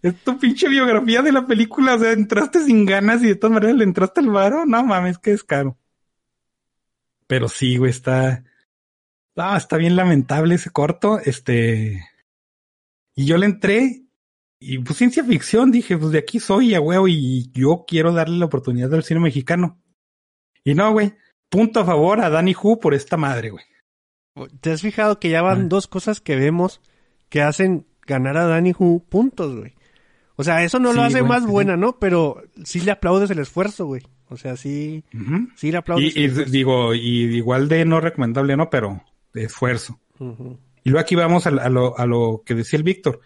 Es tu pinche biografía de la película, o sea, entraste sin ganas y de todas maneras le entraste al varo. No mames, que es caro. Pero sí, güey, está. Ah, está bien lamentable ese corto. Este. Y yo le entré y pues ciencia ficción, dije, pues de aquí soy, a huevo, y yo quiero darle la oportunidad al cine mexicano. Y no, güey. Punto a favor a Danny Hu por esta madre, güey. ¿Te has fijado que ya van Ah. dos cosas que vemos que hacen ganar a Danny Hu puntos, güey? O sea, eso no lo hace güey, más sí. buena, ¿no? Pero sí le aplaudes el esfuerzo, güey. O sea, sí, Ujú. sí le aplaudes. Y, y el esfuerzo. digo, y igual de no recomendable, no, pero de esfuerzo. Y luego aquí vamos a, a lo, a lo que decía el Víctor.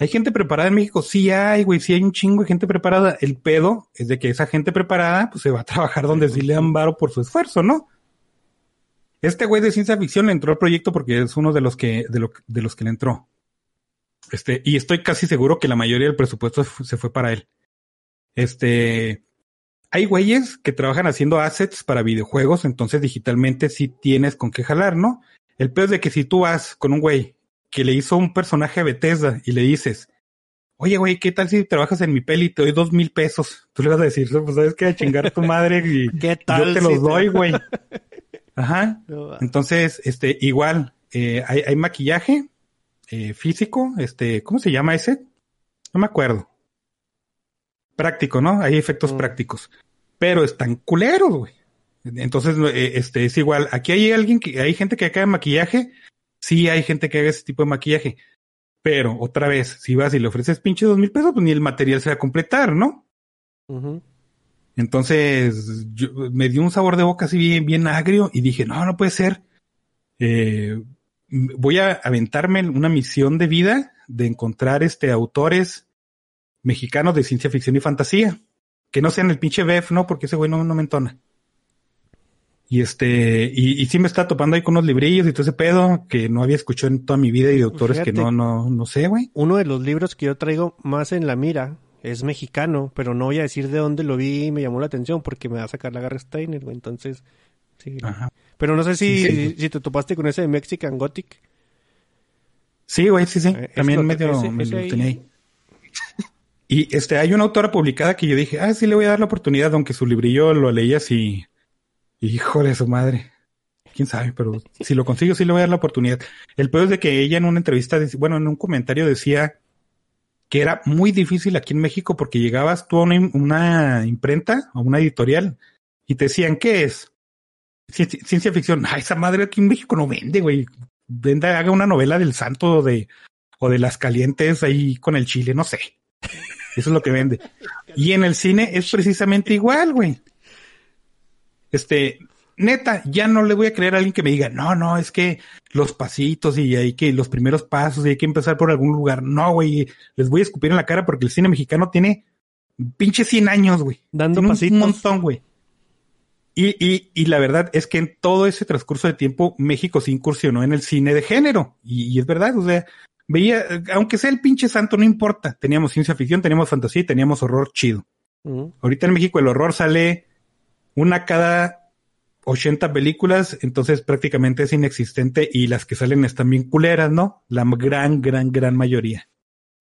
¿Hay gente preparada en México? Sí hay, güey, sí hay un chingo de gente preparada. El pedo es de que esa gente preparada, pues se va a trabajar donde sí le dan varo por su esfuerzo, ¿no? Este güey de ciencia ficción le entró al proyecto porque es uno de los que, de, lo- los que le entró. Este, y estoy casi seguro que la mayoría del presupuesto se fue para él. Este, hay güeyes que trabajan haciendo assets para videojuegos, entonces digitalmente sí tienes con qué jalar, ¿no? El peor es de que si tú vas con un güey que le hizo un personaje a Bethesda y le dices, oye, güey, ¿qué tal si trabajas en mi peli y te doy dos mil pesos? Tú le vas a decir, "No, pues sabes que a chingar a tu madre y [laughs] ¿Qué tal yo te si los te- doy, güey. [laughs] Ajá. Entonces, este, igual, eh, hay, hay maquillaje eh, físico, este, ¿cómo se llama ese? No me acuerdo. Práctico, ¿no? Hay efectos Mm. prácticos. Pero están culeros, güey. Entonces, eh, este, es igual. Aquí hay alguien que, hay gente que haga maquillaje. Sí, hay gente que haga ese tipo de maquillaje. Pero, otra vez, si vas y le ofreces pinche dos mil pesos, pues ni el material se va a completar, ¿no? Entonces, yo, me dio un sabor de boca así bien, bien agrio y dije, no, no puede ser. Eh, voy a aventarme una misión de vida de encontrar este autores mexicanos de ciencia ficción y fantasía. Que no sean el pinche Bef, ¿no? Porque ese güey no, no me entona. Y este, y, y sí me está topando ahí con unos librillos y todo ese pedo que no había escuchado en toda mi vida y de autores que no, no, no sé, güey. Uno de los libros que yo traigo más en la mira es mexicano, pero no voy a decir de dónde lo vi y me llamó la atención porque me va a sacar la garra Steiner, güey. Entonces, sí. Ajá. Pero no sé si, Sí, sí. si te topaste con ese de Mexican Gothic. Sí, güey, sí, sí. Eh, También medio ese- me ese lo tenía ahí. [laughs] Y este, hay una autora publicada que yo dije, ah, sí le voy a dar la oportunidad, aunque su librillo lo leía así. Hijo de su madre. Quién sabe, pero si lo consigo, sí le voy a dar la oportunidad. El peor es de que ella en una entrevista, bueno, en un comentario decía que era muy difícil aquí en México porque llegabas tú a una, una imprenta, a una editorial, y te decían, ¿qué es? Ci- Ciencia ficción. Ah, esa madre aquí en México no vende, güey. Venda, haga una novela del santo de, o de las calientes ahí con el chile, no sé. Eso es lo que vende. Y en el cine es precisamente igual, güey. Este, neta, ya no le voy a creer a alguien que me diga, no, no, es que los pasitos y hay que, los primeros pasos y hay que empezar por algún lugar. No, güey, les voy a escupir en la cara porque el cine mexicano tiene pinche 100 años, güey. Dando Tiene un pasitos. montón, güey. Y, y, y la verdad es que en todo ese transcurso de tiempo, México se incursionó en el cine de género. Y, y es verdad, o sea, veía, aunque sea el pinche santo, no importa. Teníamos ciencia ficción, teníamos fantasía y teníamos horror chido. Ahorita en México el horror sale una cada 80 películas, entonces prácticamente es inexistente y las que salen están bien culeras, ¿no? La gran, gran, gran mayoría.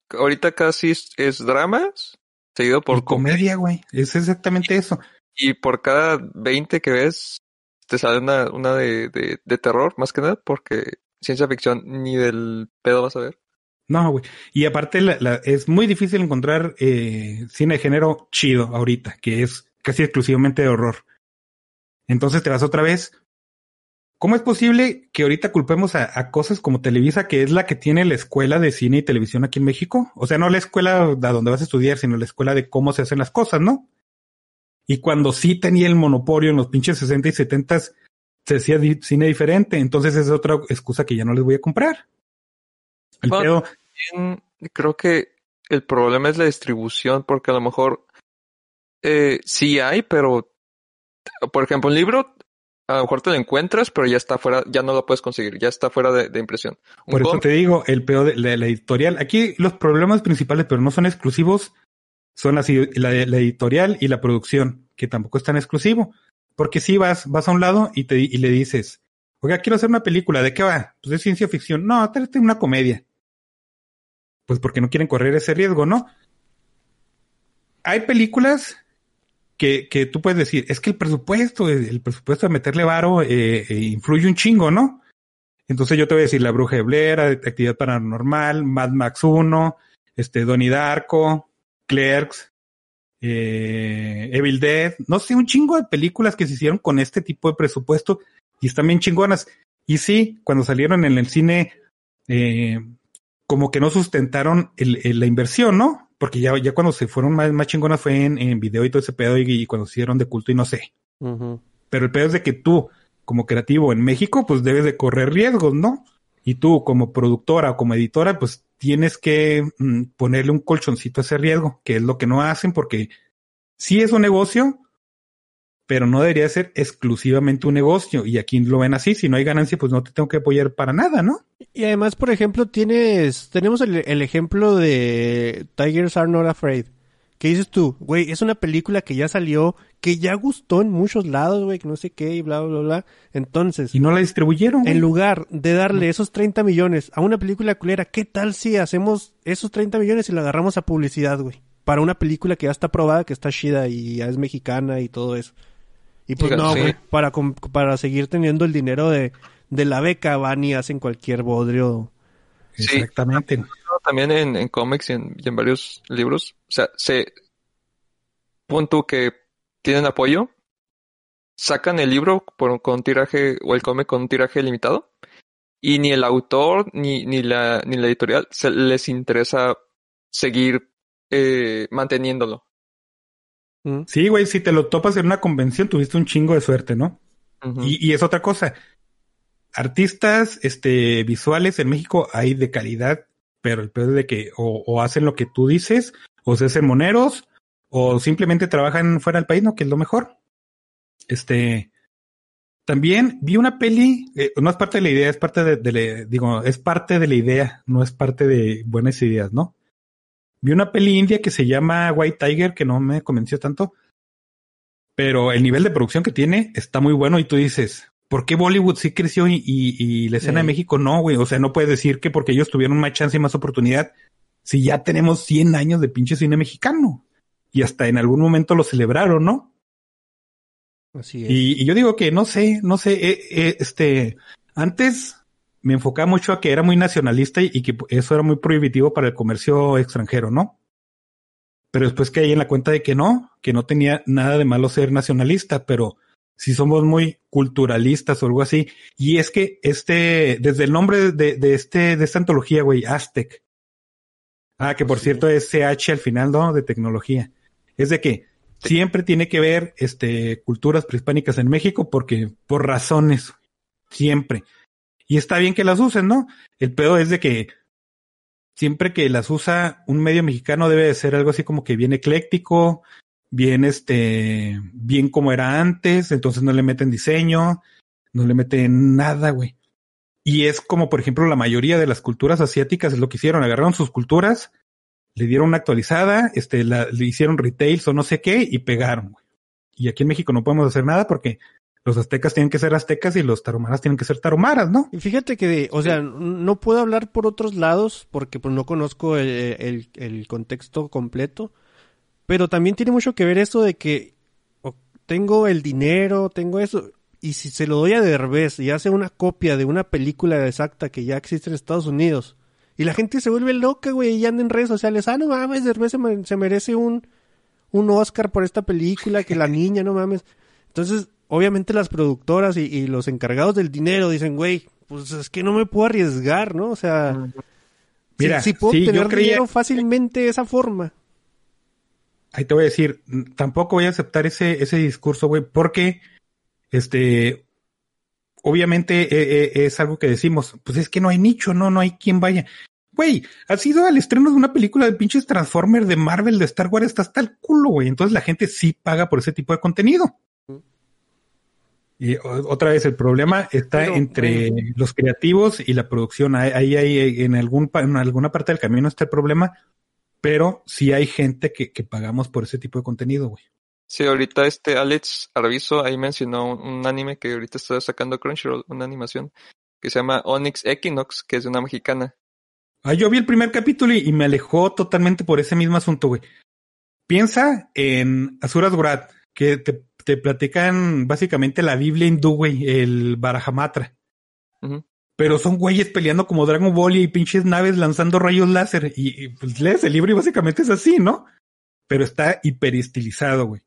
Ahorita casi es, es dramas, seguido por comedia, güey. Es exactamente eso. Y por cada 20 que ves, te sale una, una de, de, de terror, más que nada, porque ciencia ficción ni del pedo vas a ver. No, güey. Y aparte la- la- es muy difícil encontrar eh, cine de género chido ahorita, que es casi exclusivamente de horror. Entonces te vas otra vez. ¿Cómo es posible que ahorita culpemos a, a cosas como Televisa, que es la que tiene la escuela de cine y televisión aquí en México? O sea, no la escuela a donde vas a estudiar, sino la escuela de cómo se hacen las cosas, ¿no? Y cuando sí tenía el monopolio en los pinches 60 y 70 se hacía di- cine diferente. Entonces esa es otra excusa que ya no les voy a comprar. El Bueno, pedo, creo que el problema es la distribución, porque a lo mejor eh, sí hay, pero por ejemplo, un libro a lo mejor te lo encuentras, pero ya está fuera, ya no lo puedes conseguir, ya está fuera de, de impresión. Un Por eso te digo, el peor de la, la editorial. Aquí los problemas principales, pero no son exclusivos, son la, la editorial y la producción, que tampoco es tan exclusivo. Porque si vas, vas a un lado y te y le dices, oiga, quiero hacer una película, ¿de qué va? Pues de ciencia ficción. No, tráete una comedia. Pues porque no quieren correr ese riesgo, ¿no? Hay películas que, que tú puedes decir, es que el presupuesto, el presupuesto de meterle varo eh, eh, influye un chingo, ¿no? Entonces yo te voy a decir La Bruja de Blair, Actividad Paranormal, Mad Max 1, este, Donnie Darko, Clerks, eh, Evil Dead, no sé, un chingo de películas que se hicieron con este tipo de presupuesto y están bien chingonas. Y sí, cuando salieron en el cine, eh, como que no sustentaron el, el- la inversión, ¿no? Porque ya, ya cuando se fueron más, más chingonas fue en, en video y todo ese pedo y, y cuando se hicieron de culto y no sé. Pero el pedo es de que tú, como creativo en México, pues debes de correr riesgos, ¿no? Y tú, como productora o como editora, pues tienes que mm, ponerle un colchoncito a ese riesgo, que es lo que no hacen porque sí es un negocio, pero no debería ser exclusivamente un negocio. Y aquí lo ven así, si no hay ganancia, pues no te tengo que apoyar para nada, ¿no? Y además, por ejemplo, tienes, tenemos el, el ejemplo de Tigers Are Not Afraid. ¿Qué dices tú? Güey, es una película que ya salió, que ya gustó en muchos lados, güey, que no sé qué y bla, bla, bla. Entonces, Y no la distribuyeron. güey. en lugar de darle esos 30 millones a una película culera, ¿qué tal si hacemos esos 30 millones y lo agarramos a publicidad, güey? Para una película que ya está probada, que está chida y ya es mexicana y todo eso. Y pues no, sí. güey, para, com- para seguir teniendo el dinero de, de la beca van y hacen cualquier bodrio. Sí. Exactamente. también en, en cómics y en, y en varios libros, o sea, se punto que tienen apoyo, sacan el libro por, con un tiraje o el cómic con un tiraje limitado y ni el autor ni, ni la ni la editorial se les interesa seguir eh, manteniéndolo. ¿Mm? Sí, güey, si te lo topas en una convención, tuviste un chingo de suerte, ¿no? Y, y es otra cosa. Artistas este, visuales en México hay de calidad, pero el peor es de que o, o hacen lo que tú dices, o se hacen moneros, o simplemente trabajan fuera del país, ¿no? Que es lo mejor. Este. También vi una peli, eh, no es parte de la idea, es parte de, de la- digo, es parte de la idea, no es parte de buenas ideas, ¿no? Vi una peli india que se llama White Tiger, que no me convenció tanto, pero el nivel de producción que tiene está muy bueno y tú dices, ¿por qué Bollywood sí creció y, y- y la escena de Sí. México no, güey? O sea, no puedes decir que porque ellos tuvieron más chance y más oportunidad, si ya tenemos 100 años de pinche cine mexicano. Y hasta en algún momento lo celebraron, ¿no? Así es. Y, y yo digo que no sé, no sé, eh, eh, este, antes me enfocaba mucho a que era muy nacionalista y, y que eso era muy prohibitivo para el comercio extranjero, ¿no? Pero después caí en la cuenta de que no, que no tenía nada de malo ser nacionalista, pero si somos muy culturalistas o algo así. Y es que este, desde el nombre de, de este, de esta antología, güey, Aztec. Ah, que por Sí. cierto es CH al final, ¿no? De tecnología. Es de que siempre tiene que ver este culturas prehispánicas en México porque por razones siempre y está bien que las usen no el pedo es de que siempre que las usa un medio mexicano debe de ser algo así como que bien ecléctico bien este bien como era antes entonces no le meten diseño no le meten nada güey y es como por ejemplo la mayoría de las culturas asiáticas es lo que hicieron agarraron sus culturas le dieron una actualizada, este, le hicieron retails o no sé qué y pegaron. güey. Y aquí en México no podemos hacer nada porque los aztecas tienen que ser aztecas y los taromaras tienen que ser taromaras, ¿no? Y fíjate que, o sea, no puedo hablar por otros lados porque pues no conozco el, el- el contexto completo, pero también tiene mucho que ver esto de que tengo el dinero, tengo eso, y si se lo doy a Derbez y hace una copia de una película exacta que ya existe en Estados Unidos, y la gente se vuelve loca, güey, y anda en redes sociales, ah, no mames, Derbez se, me- se merece un, un Oscar por esta película, que la niña, no mames. Entonces, obviamente las productoras y, y los encargados del dinero dicen, güey, pues es que no me puedo arriesgar, ¿no? O sea, Mira, si, si puedo sí, tener creía- dinero fácilmente de esa forma. Ahí te voy a decir, tampoco voy a aceptar ese, ese discurso, güey, porque, este, obviamente eh, eh, es algo que decimos, pues es que no hay nicho, no, no hay quien vaya. Güey, has ido al estreno de una película de pinches Transformers de Marvel, de Star Wars, está hasta el culo, güey. Entonces la gente sí paga por ese tipo de contenido. Y otra vez, el problema está Pero, entre bueno. los creativos y la producción. Ahí, ahí, ahí, en, algún, en alguna parte del camino está el problema, pero sí hay gente que, que pagamos por ese tipo de contenido, güey. Sí, ahorita este Alex Arvizo ahí mencionó un, un anime que ahorita está sacando Crunchyroll, una animación que se llama Onyx Equinox, que es de una mexicana. Ah, yo vi el primer capítulo y, y me alejó totalmente por ese mismo asunto, güey. Piensa en Asuras Gurat, que te, te platican básicamente la Biblia hindú, güey, el Barahamatra. Ujú. Pero son güeyes peleando como Dragon Ball y pinches naves lanzando rayos láser. Y, y, pues lees el libro y básicamente es así, ¿no? Pero está hiperestilizado, güey.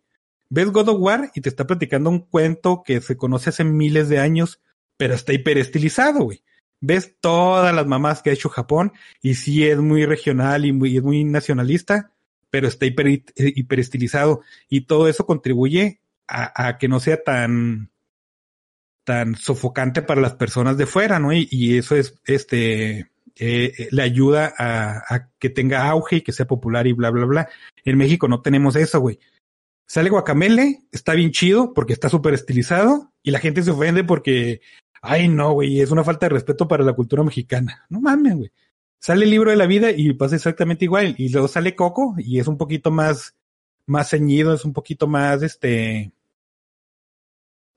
Ves God of War y te está platicando un cuento que se conoce hace miles de años, pero está hiperestilizado, güey. Ves todas las mamás que ha hecho Japón y sí es muy regional y muy, es muy nacionalista, pero está hiper, hiperestilizado y todo eso contribuye a, que no sea tan tan sofocante para las personas de fuera, ¿no? Y, eso es, este, eh, eh, le ayuda a, a que tenga auge y que sea popular y bla, bla, bla. En México no tenemos eso, güey. Sale Guacamele, está bien chido porque está súper estilizado y la gente se ofende porque, ay no, güey, es una falta de respeto para la cultura mexicana. No mames, güey. Sale el libro de la vida y pasa exactamente igual. Y luego sale Coco y es un poquito más, más ceñido, es un poquito más, este,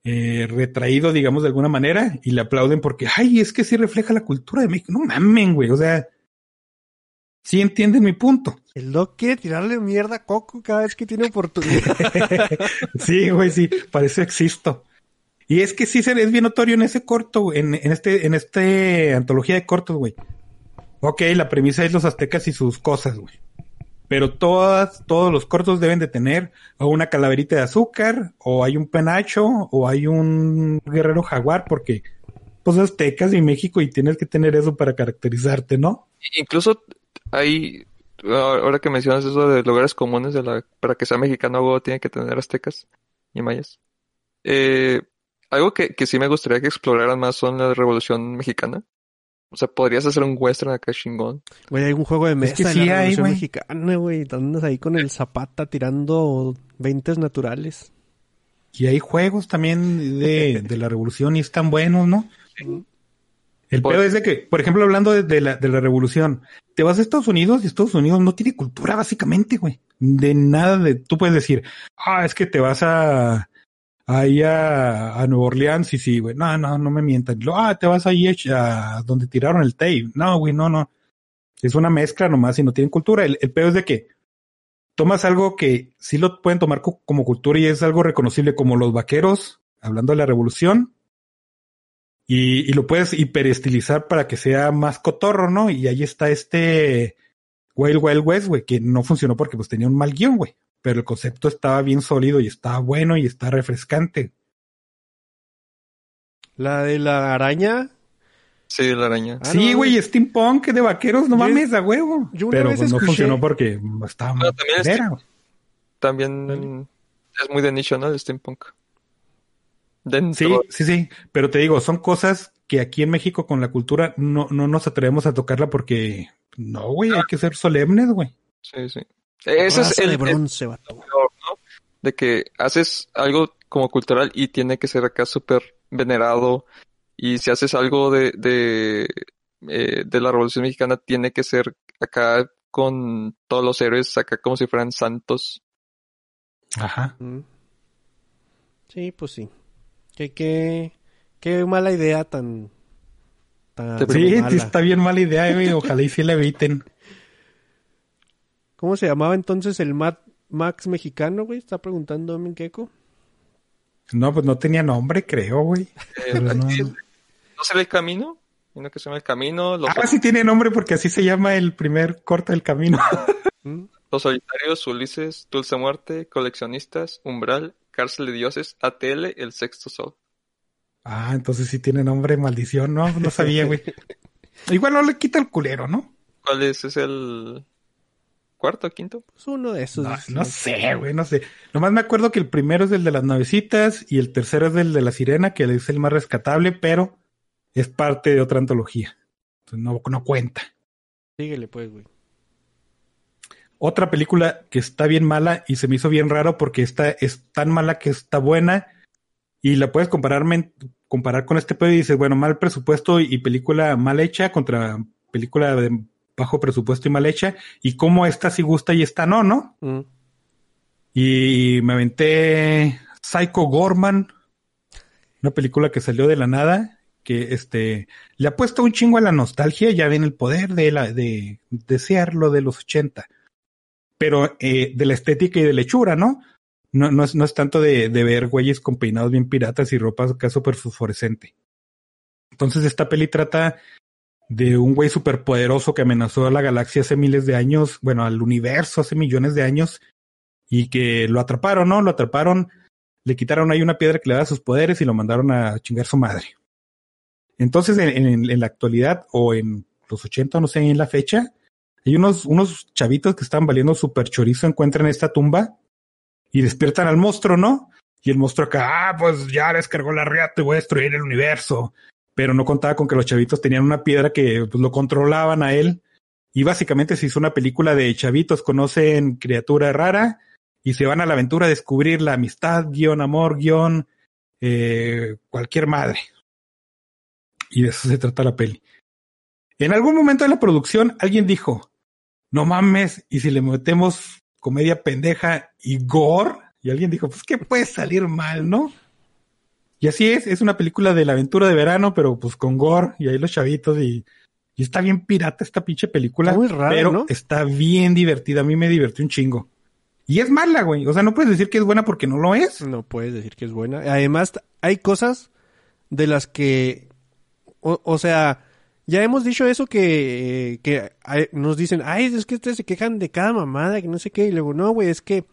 eh, retraído, digamos, de alguna manera, y le aplauden porque, ay, es que sí refleja la cultura de México. No mamen, güey, o sea, sí entienden mi punto. El Doc quiere tirarle mierda a Coco cada vez que tiene oportunidad. [laughs] sí, güey, sí, para eso existo. Y es que sí se es bien notorio en ese corto, en, en este, en este antología de cortos, güey. Ok, la premisa es los aztecas y sus cosas, güey. Pero todas, todos los cortos deben de tener o una calaverita de azúcar, o hay un penacho, o hay un guerrero jaguar, porque pues aztecas y México y tienes que tener eso para caracterizarte, ¿no? Incluso hay, ahora que mencionas eso de lugares comunes de la, para que sea mexicano, tiene que tener aztecas y mayas. Eh, algo que, que sí me gustaría que exploraran más son la Revolución Mexicana. O sea, podrías hacer un western acá chingón. Güey, hay un juego de mesa que de sí la hay, Revolución. Mexicana, güey. Andas ahí con el Zapata tirando veintes naturales. y hay juegos también de, [laughs] de la revolución y están buenos, ¿no? El Por- pedo es de que, por ejemplo, hablando de, de la, de la revolución, te vas a Estados Unidos y Estados Unidos no tiene cultura básicamente, güey. De nada de, tú puedes decir, ah, es que te vas a, ahí a, a Nueva Orleans y sí, güey, no, no, no me mientan. Ah, te vas ahí a, donde tiraron el tape. No, güey, no, no. Es una mezcla nomás y no tienen cultura. El, el pedo es de que tomas algo que sí lo pueden tomar co- como cultura y es algo reconocible como los vaqueros, hablando de la revolución, y, y lo puedes hiperestilizar para que sea más cotorro, ¿no? Y ahí está este Wild Wild West, güey, que no funcionó porque pues tenía un mal guion, güey. Pero el concepto estaba bien sólido y estaba bueno y está refrescante. La de la araña. Sí, la araña. Ah, sí, no, güey, steampunk de vaqueros, no Yo- mames, a huevo. yo una Pero vez pues, no funcionó porque estaba Bueno, también es madera, güey. También es muy de nicho, ¿no? El steampunk. Dentro. Sí, sí, sí. Pero te digo, son cosas que aquí en México con la cultura no, no nos atrevemos a tocarla porque no, güey, hay que ser solemnes, güey. Sí, sí. Ese es el, de el bronce, peor, ¿no? De que haces algo como cultural y tiene que ser acá súper venerado. Y si haces algo de, de, eh, de la Revolución Mexicana, tiene que ser acá con todos los héroes, acá como si fueran santos. Ajá. Mm. Sí, pues sí. Qué, qué, qué mala idea tan... tan Sí, mala. sí, está bien mala idea, güey. Ojalá y sí la eviten. ¿Cómo se llamaba entonces el Mad Max mexicano, güey? Está preguntando Domin Keiko. No, pues no tenía nombre, creo, güey. Eh, no, no. ¿No será el camino? Sino que se llama el camino. Los, Ah, sí tiene nombre porque así se llama el primer corte del camino. [laughs] ¿Mm? los solitarios, Ulises, Dulce Muerte, Coleccionistas, Umbral, Cárcel de Dioses, ATL, El Sexto Sol. Ah, entonces sí tiene nombre, maldición, ¿no? No sabía, güey. [laughs] Igual no le quita el culero, ¿no? ¿Cuál es? ¿Es el cuarto o quinto? Pues uno de esos. No, no sé, güey, no sé. Nomás me acuerdo que el primero es el de las navecitas y el tercero es el de la sirena, que es el más rescatable, pero es parte de otra antología. Entonces no, no cuenta. Síguele, pues, güey. Otra película que está bien mala y se me hizo bien raro porque esta es tan mala que está buena y la puedes compararme, comparar con este pedo y dices, bueno, mal presupuesto y película mal hecha contra película de bajo presupuesto y mal hecha y cómo esta sí gusta y esta no, ¿no? Mm. Y me aventé Psycho Gorman, una película que salió de la nada, que este le ha puesto un chingo a la nostalgia, ya ven el poder de la de desearlo de los 80. Pero eh, de la estética y de la hechura, ¿no? No, no, es, no es tanto de, de ver güeyes con peinados bien piratas y ropa acá súper fosforescente. Entonces esta peli trata de un güey superpoderoso que amenazó a la galaxia hace miles de años, bueno, al universo hace millones de años, y que lo atraparon, ¿no? Lo atraparon, le quitaron ahí una piedra que le da sus poderes y lo mandaron a chingar su madre. Entonces, en, en- en la actualidad, o en los 80, no sé, en la fecha, hay unos, unos chavitos que están valiendo super chorizo, encuentran esta tumba y despiertan al monstruo, ¿no? Y el monstruo acá, ah, pues ya descargó la riata y voy a destruir el universo. Pero no contaba con que los chavitos tenían una piedra que pues, lo controlaban a él. Y básicamente se hizo una película de chavitos conocen criatura rara y se van a la aventura a descubrir la amistad, guion, amor, guion, eh, cualquier madre. Y de eso se trata la peli. En algún momento de la producción alguien dijo, no mames, y si le metemos comedia pendeja y gore, y alguien dijo, pues que puede salir mal, ¿no? Y así es, es una película de la aventura de verano, pero pues con gore, y ahí los chavitos, y, y está bien pirata esta pinche película, Está muy rara, pero ¿no? está bien divertida, a mí me divirtió un chingo. Y es mala, güey, o sea, no puedes decir que es buena porque no lo es. No puedes decir que es buena. Además, hay cosas de las que, o, o sea, ya hemos dicho eso que, eh, que hay- nos dicen, ay, es que ustedes se quejan de cada mamada, que no sé qué, y luego, no, güey, es que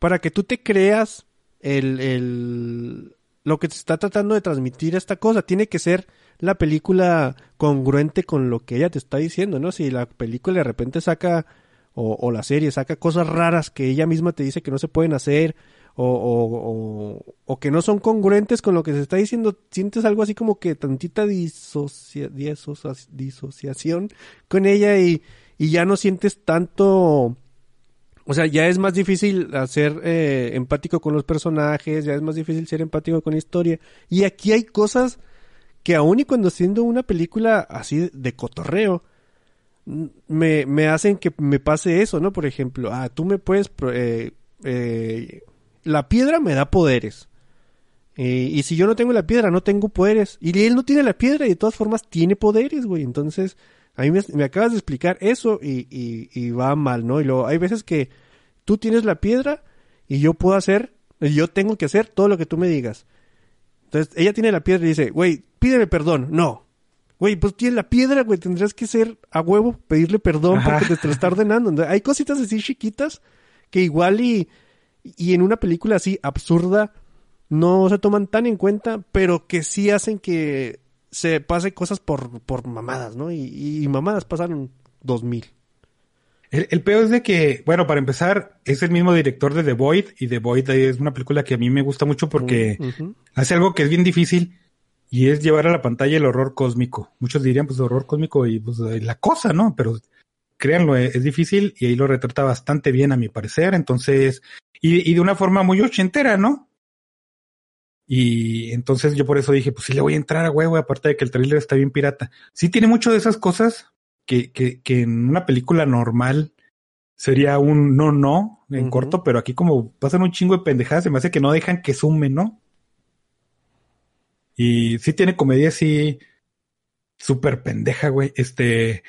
para que tú te creas el, el, lo que te está tratando de transmitir esta cosa, tiene que ser la película congruente con lo que ella te está diciendo, ¿no? Si la película de repente saca, o, o la serie saca cosas raras que ella misma te dice que no se pueden hacer, o, o, o, que no son congruentes con lo que se está diciendo, sientes algo así como que tantita disocia- disocia- disociación con ella y, y ya no sientes tanto O sea, ya es más difícil hacer eh, empático con los personajes, ya es más difícil ser empático con la historia. Y aquí hay cosas que aun y cuando siendo una película así de cotorreo, me, me hacen que me pase eso, ¿no? Por ejemplo, ah, tú me puedes... eh, eh, la piedra me da poderes. Y si yo no tengo la piedra, no tengo poderes. Y él no tiene la piedra y de todas formas tiene poderes, güey. Entonces, a mí me, me acabas de explicar eso y, y, y va mal, ¿no? Y luego hay veces que tú tienes la piedra y yo puedo hacer, yo tengo que hacer todo lo que tú me digas. Entonces, ella tiene la piedra y dice, güey, pídeme perdón. No. Güey, pues tienes la piedra, güey, tendrás que ser a huevo, pedirle perdón Ajá. porque te, te lo está ordenando. Entonces, hay cositas así chiquitas que igual y, y en una película así absurda no se toman tan en cuenta, pero que sí hacen que se pase cosas por, por mamadas, ¿no? Y, y mamadas pasaron dos mil. El, el peor es de que, bueno, para empezar, es el mismo director de The Void y The Void es una película que a mí me gusta mucho porque Ujú. hace algo que es bien difícil y es llevar a la pantalla el horror cósmico. Muchos dirían, pues, horror cósmico y pues la cosa, ¿no? Pero créanlo, eh, es difícil y ahí lo retrata bastante bien a mi parecer. Entonces, y, y de una forma muy ochentera, ¿no? Y entonces yo por eso dije, pues sí le voy a entrar a huevo, aparte de que el tráiler está bien pirata. Sí tiene mucho de esas cosas que, que, que en una película normal sería un no, no en corto, pero aquí como pasan un chingo de pendejadas, se me hace que no dejan que sume, ¿no? Y sí tiene comedia así súper pendeja, güey. Este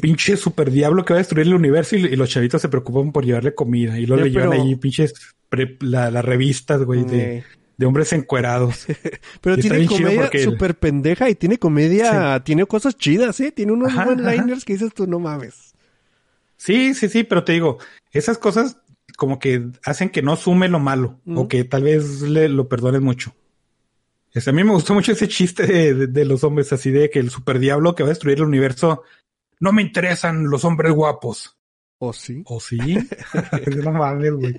pinche super diablo que va a destruir el universo y, y los chavitos se preocupan por llevarle comida y luego le llevan pero- ahí pinches pre- la- las revistas, güey, de, de hombres encuerados. [laughs] pero y tiene comedia porque súper pendeja y tiene comedia, tiene cosas chidas, ¿eh? Tiene unos Ajá, one-liners que dices tú, no mames. Sí, sí, sí, pero te digo, esas cosas como que hacen que no sume lo malo o que tal vez le lo perdones mucho. Este, a mí me gustó mucho ese chiste de, de- de los hombres así de que el super diablo que va a destruir el universo no me interesan los hombres guapos. ¿O sí? ¿O sí? [laughs] no mames, güey.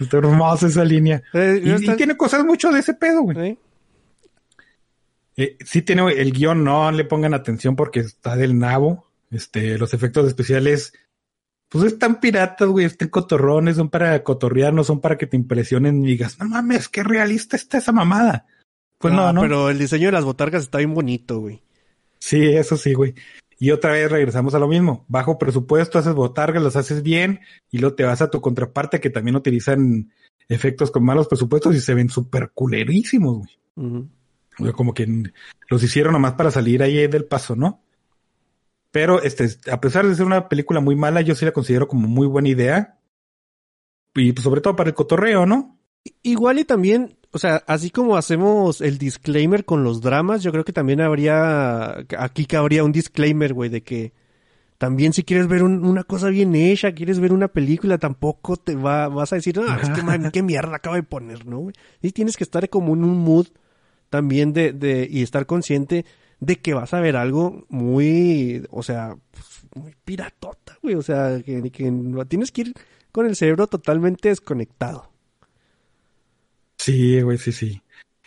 Está hermosa esa línea. Eh, Y, está- tiene cosas mucho de ese pedo, güey. ¿eh? Eh, sí tiene el guion, no le pongan atención porque está del nabo. Este, los efectos especiales, pues están piratas, güey, están cotorrones, son para cotorrear, no son para que te impresionen y digas, no mames, qué realista está esa mamada. Pues no, Ah, no. Pero el diseño de las botargas está bien bonito, güey. Sí, eso sí, güey. Y otra vez regresamos a lo mismo. Bajo presupuesto, haces botargas, las haces bien y luego te vas a tu contraparte que también utilizan efectos con malos presupuestos y se ven súper culerísimos, güey. O sea, como que los hicieron nomás para salir ahí del paso, ¿no? Pero este, a pesar de ser una película muy mala, yo sí la considero como muy buena idea. Y pues, sobre todo para el cotorreo, ¿no? Igual y también, o sea, así como hacemos el disclaimer con los dramas, yo creo que también habría, aquí cabría un disclaimer, güey, de que también si quieres ver un- una cosa bien hecha, quieres ver una película, tampoco te va, vas a decir, no, es que man, qué mierda acaba de poner, ¿no, güey? Y tienes que estar como en un mood también de, de, y estar consciente de que vas a ver algo muy, o sea, pues, muy piratota, güey, o sea, que, que tienes que ir con el cerebro totalmente desconectado. Sí, güey, sí, sí.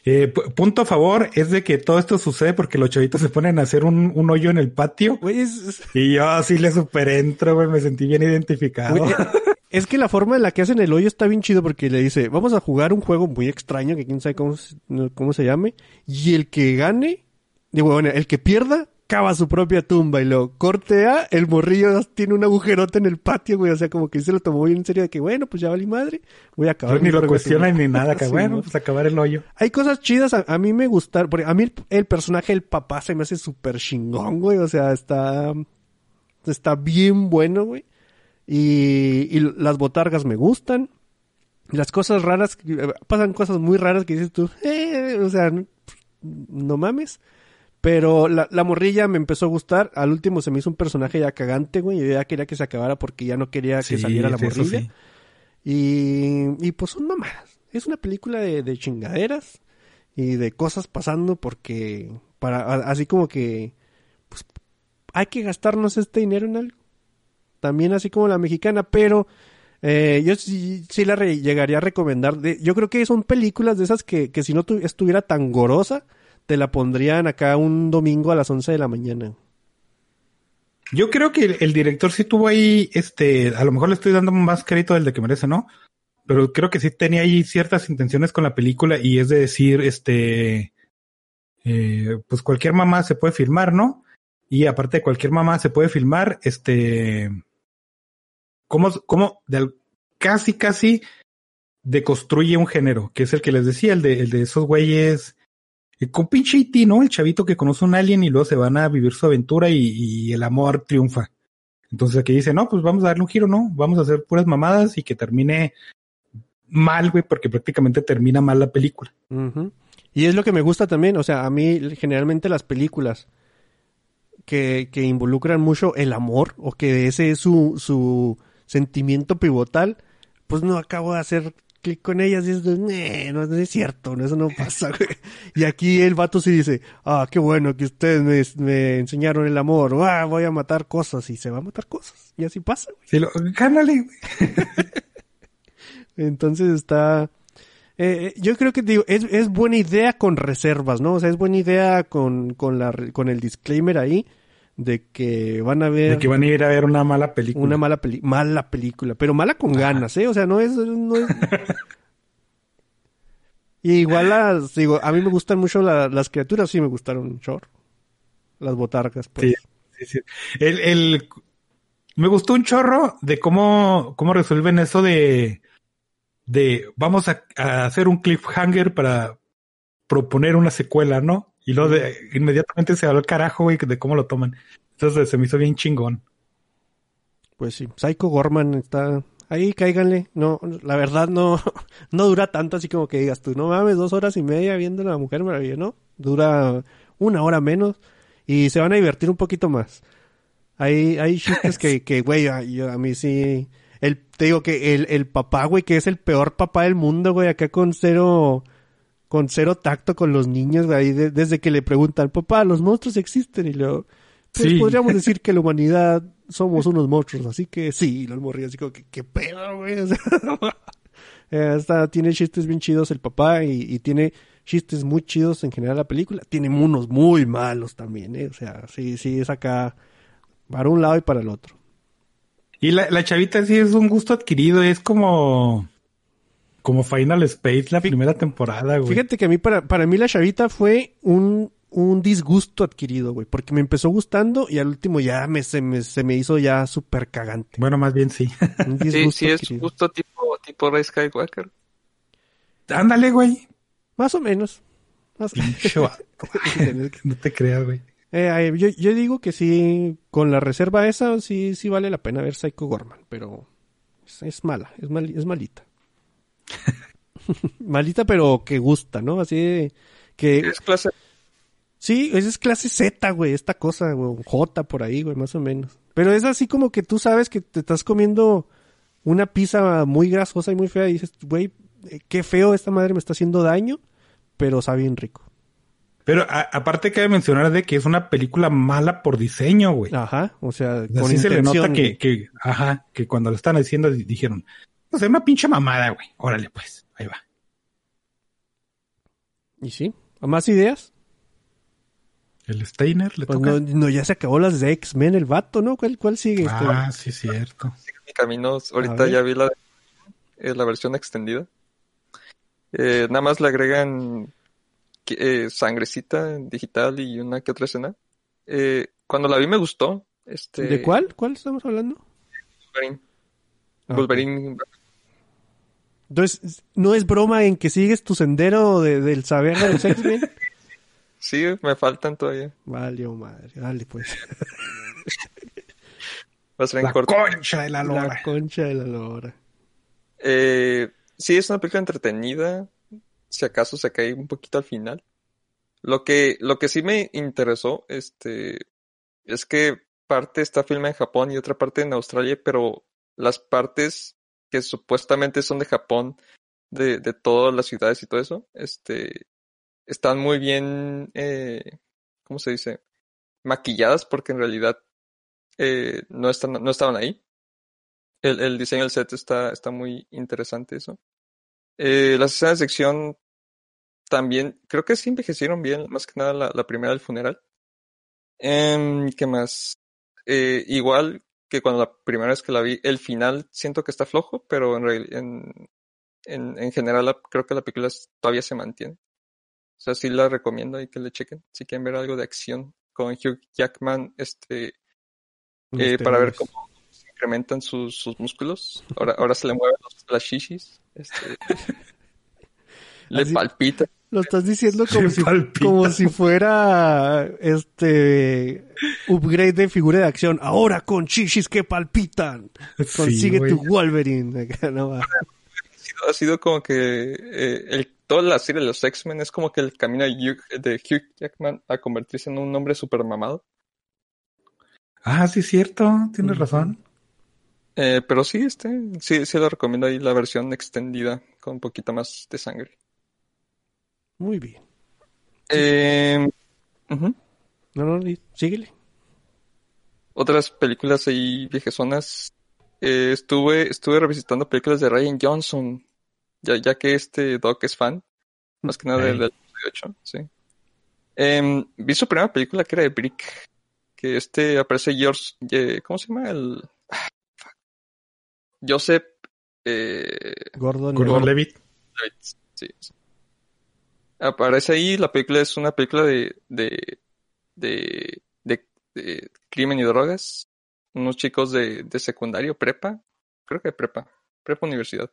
Eh, pu- punto a favor es de que todo esto sucede porque los chavitos se ponen a hacer un, un hoyo en el patio Güey, es, y yo así le super entro, güey, me sentí bien identificado. güey, [laughs] es que la forma en la que hacen el hoyo está bien chido porque le dice, vamos a jugar un juego muy extraño que quién sabe cómo se llame, y el que gane, digo, bueno, el que pierda, cava su propia tumba y lo cortea, el morrillo tiene un agujerote en el patio, güey, o sea, como que se lo tomó bien en serio de que, bueno, pues ya valí madre, voy a acabar. ni lo cuestionan ni nada, que [laughs] Sí, bueno, ¿no? pues acabar el hoyo. Hay cosas chidas, a, a mí me gustan, porque a mí el, el personaje del papá se me hace súper chingón, güey, o sea, está, está bien bueno, güey. Y, y las botargas me gustan. Las cosas raras, eh, pasan cosas muy raras que dices tú, eh, o sea, no mames. Pero la, la morrilla me empezó a gustar. Al último se me hizo un personaje ya cagante, güey. Yo ya quería que se acabara porque ya no quería que Sí, saliera la morrilla. sí. Y, y pues son mamadas. Es una película de, de chingaderas y de cosas pasando porque para a- así como que pues hay que gastarnos este dinero en algo. También así como la mexicana, pero eh, yo sí, sí la re- llegaría a recomendar. De, yo creo que son películas de esas que, que si no tu- estuviera tan gorosa, te la pondrían acá un domingo a las 11 de la mañana. Yo creo que el, director sí tuvo ahí, este, a lo mejor le estoy dando más crédito del de que merece, ¿no? Pero creo que sí tenía ahí ciertas intenciones con la película y es de decir, este, eh, pues cualquier mamá se puede filmar, ¿no? Y aparte de cualquier mamá se puede filmar, este, cómo, cómo casi, casi deconstruye un género, que es el que les decía, el de, el de esos güeyes, con pinche E.T., ¿no? El chavito que conoce un alien y luego se van a vivir su aventura y, el amor triunfa. Entonces aquí dice, no, pues vamos a darle un giro, ¿no? Vamos a hacer puras mamadas y que termine mal, güey, porque prácticamente termina mal la película. Y es lo que me gusta también, o sea, a mí generalmente las películas que, que involucran mucho el amor o que ese es su, su sentimiento pivotal, pues no acabo de hacer clic con ellas y es de, "Nee, no, no es cierto, no, eso no pasa, güey. Y aquí el vato sí dice, ah, qué bueno que ustedes me, me enseñaron el amor, ah, voy a matar cosas y se va a matar cosas. Y así pasa, güey. Sí, lo, gánale, güey. [laughs] Entonces está... eh, yo creo que digo, es, es buena idea con reservas, ¿no? O sea, es buena idea con, con, la, con el disclaimer ahí de que van a ver De que van a ir a ver una mala película. una mala, peli mala película, pero mala con ganas, ¿eh? O sea, no es... No es... [laughs] y igual las, digo, a mí me gustan mucho la- las criaturas, sí me gustaron chorro. Las botargas, pues. Sí. Sí, sí. El, el, me gustó un chorro de cómo, cómo resuelven eso de, de vamos a, a hacer un cliffhanger para proponer una secuela, ¿no? Y luego de, inmediatamente se va al carajo, güey, de cómo lo toman. Entonces se me hizo bien chingón. Pues sí, Psycho Gorman está ahí, cáiganle. No, la verdad no, [laughs] no dura tanto así como que digas tú, no mames, dos horas y media viendo la Mujer Maravilla, ¿no? Dura una hora menos y se van a divertir un poquito más. Hay, hay chistes que, [laughs] que, güey, a, yo- a mí sí. El, te digo que el, el papá, güey, que es el peor papá del mundo, güey, acá con cero, con cero tacto con los niños, ahí de- desde que le preguntan, papá, los monstruos existen, y luego, pues Sí. podríamos decir que la [laughs] humanidad somos unos monstruos, así que sí, y los así como que, qué pedo, güey, [laughs] o sea, eh, está, tiene chistes bien chidos el papá y, y tiene chistes muy chidos en general la película, tiene unos muy malos también, eh, o sea, sí, sí, es acá para un lado y para el otro. Y la, la chavita sí es un gusto adquirido, es como, como Final Space la primera temporada, güey. Fíjate que a mí, para, para mí la chavita fue un, un disgusto adquirido, güey, porque me empezó gustando y al último ya me, se, me, se me hizo ya súper cagante. Bueno, más bien sí. Un [laughs] Sí, disgusto sí es adquirido. justo tipo, tipo Rey Skywalker. Ándale, güey. Más o menos. Más- [laughs] no te creas, güey. Eh, yo, yo digo que sí, con la reserva esa, sí, sí vale la pena ver Psycho Gorman, pero es, es mala, es, mal, es malita. [laughs] malita, pero que gusta, ¿no? Así de que... Es clase Sí, esa es clase Z, güey, esta cosa, güey, J por ahí, güey, más o menos. Pero es así como que tú sabes que te estás comiendo una pizza muy grasosa y muy fea y dices, güey, eh, qué feo, esta madre me está haciendo daño, pero sabe bien rico. Pero a- aparte cabe mencionar de que es una película mala por diseño, güey. Ajá, o sea, O sea, con sí se le nota que, ajá, que cuando lo están haciendo di- dijeron, no sé, una pinche mamada, güey. Órale, pues, ahí va. Y sí, ¿a más ideas? El Steiner le Pues toca. no, no, ya se acabó las de X-Men el vato, ¿no? ¿Cuál, cuál sigue? Este, ah, sí, es cierto. mi camino. Ahorita ya vi la, eh, la versión extendida. Eh, nada más le agregan eh, sangrecita digital y una que otra escena. Eh, cuando la vi me gustó. Este, ¿De cuál? ¿Cuál estamos hablando? Wolverine. Ah, Wolverine. Entonces, ¿no es broma en que sigues tu sendero de- del saber de los X-Men? [laughs] Sí, me faltan todavía. Vale, oh madre, dale pues. [laughs] La corto. concha de la lora. La concha de la lora. Eh, sí, es una película entretenida. Si acaso se cae un poquito al final. Lo que, lo que sí me interesó, este, es que parte está filmada en Japón y otra parte en Australia, pero las partes que supuestamente son de Japón, de, de todas las ciudades y todo eso, este, están muy bien, eh, ¿cómo se dice? Maquilladas porque en realidad eh, no, están, no estaban ahí. El, el diseño del set está, está muy interesante eso. Eh, las escenas de acción también, creo que sí envejecieron bien, más que nada la, primera del funeral. Em, ¿Qué más? igual que cuando la primera vez que la vi, el final siento que está flojo, pero en, en, en, en general la- creo que la película todavía se mantiene. O sea, sí la recomiendo y que le chequen. Si quieren ver algo de acción con Hugh Jackman, este, eh, para ver cómo se incrementan sus, sus músculos. Ahora, ahora se le mueven los, las shishis. Este, [laughs] le palpita. Lo estás diciendo como si, como si fuera este upgrade de figura de acción. Ahora con chichis que palpitan. Consigue tu Wolverine. [laughs] No. Ha sido, ha sido como que eh, el, toda la serie de los X-Men es como que el camino de Hugh, de Hugh Jackman a convertirse en un hombre super mamado. Ah, sí, cierto. Tienes razón. Eh, pero sí, este, sí, sí lo recomiendo ahí la versión extendida con un poquito más de sangre. Muy bien. Eh. No, no, síguele. Otras películas ahí viejezonas. Eh, estuve, estuve revisitando películas de Ryan Johnson, ya, ya que este Doc es fan, más que nada del, del 18, sí. Em, vi su primera película que era de Brick, que este aparece George, ¿cómo se llama? El ah. Joseph eh, Gordon. Gordon Levitt. Levitt, sí, sí. Aparece ahí, la película es una película de, de, de, de, de crimen y drogas. Unos chicos de, de secundario, prepa, creo que prepa, prepa universidad.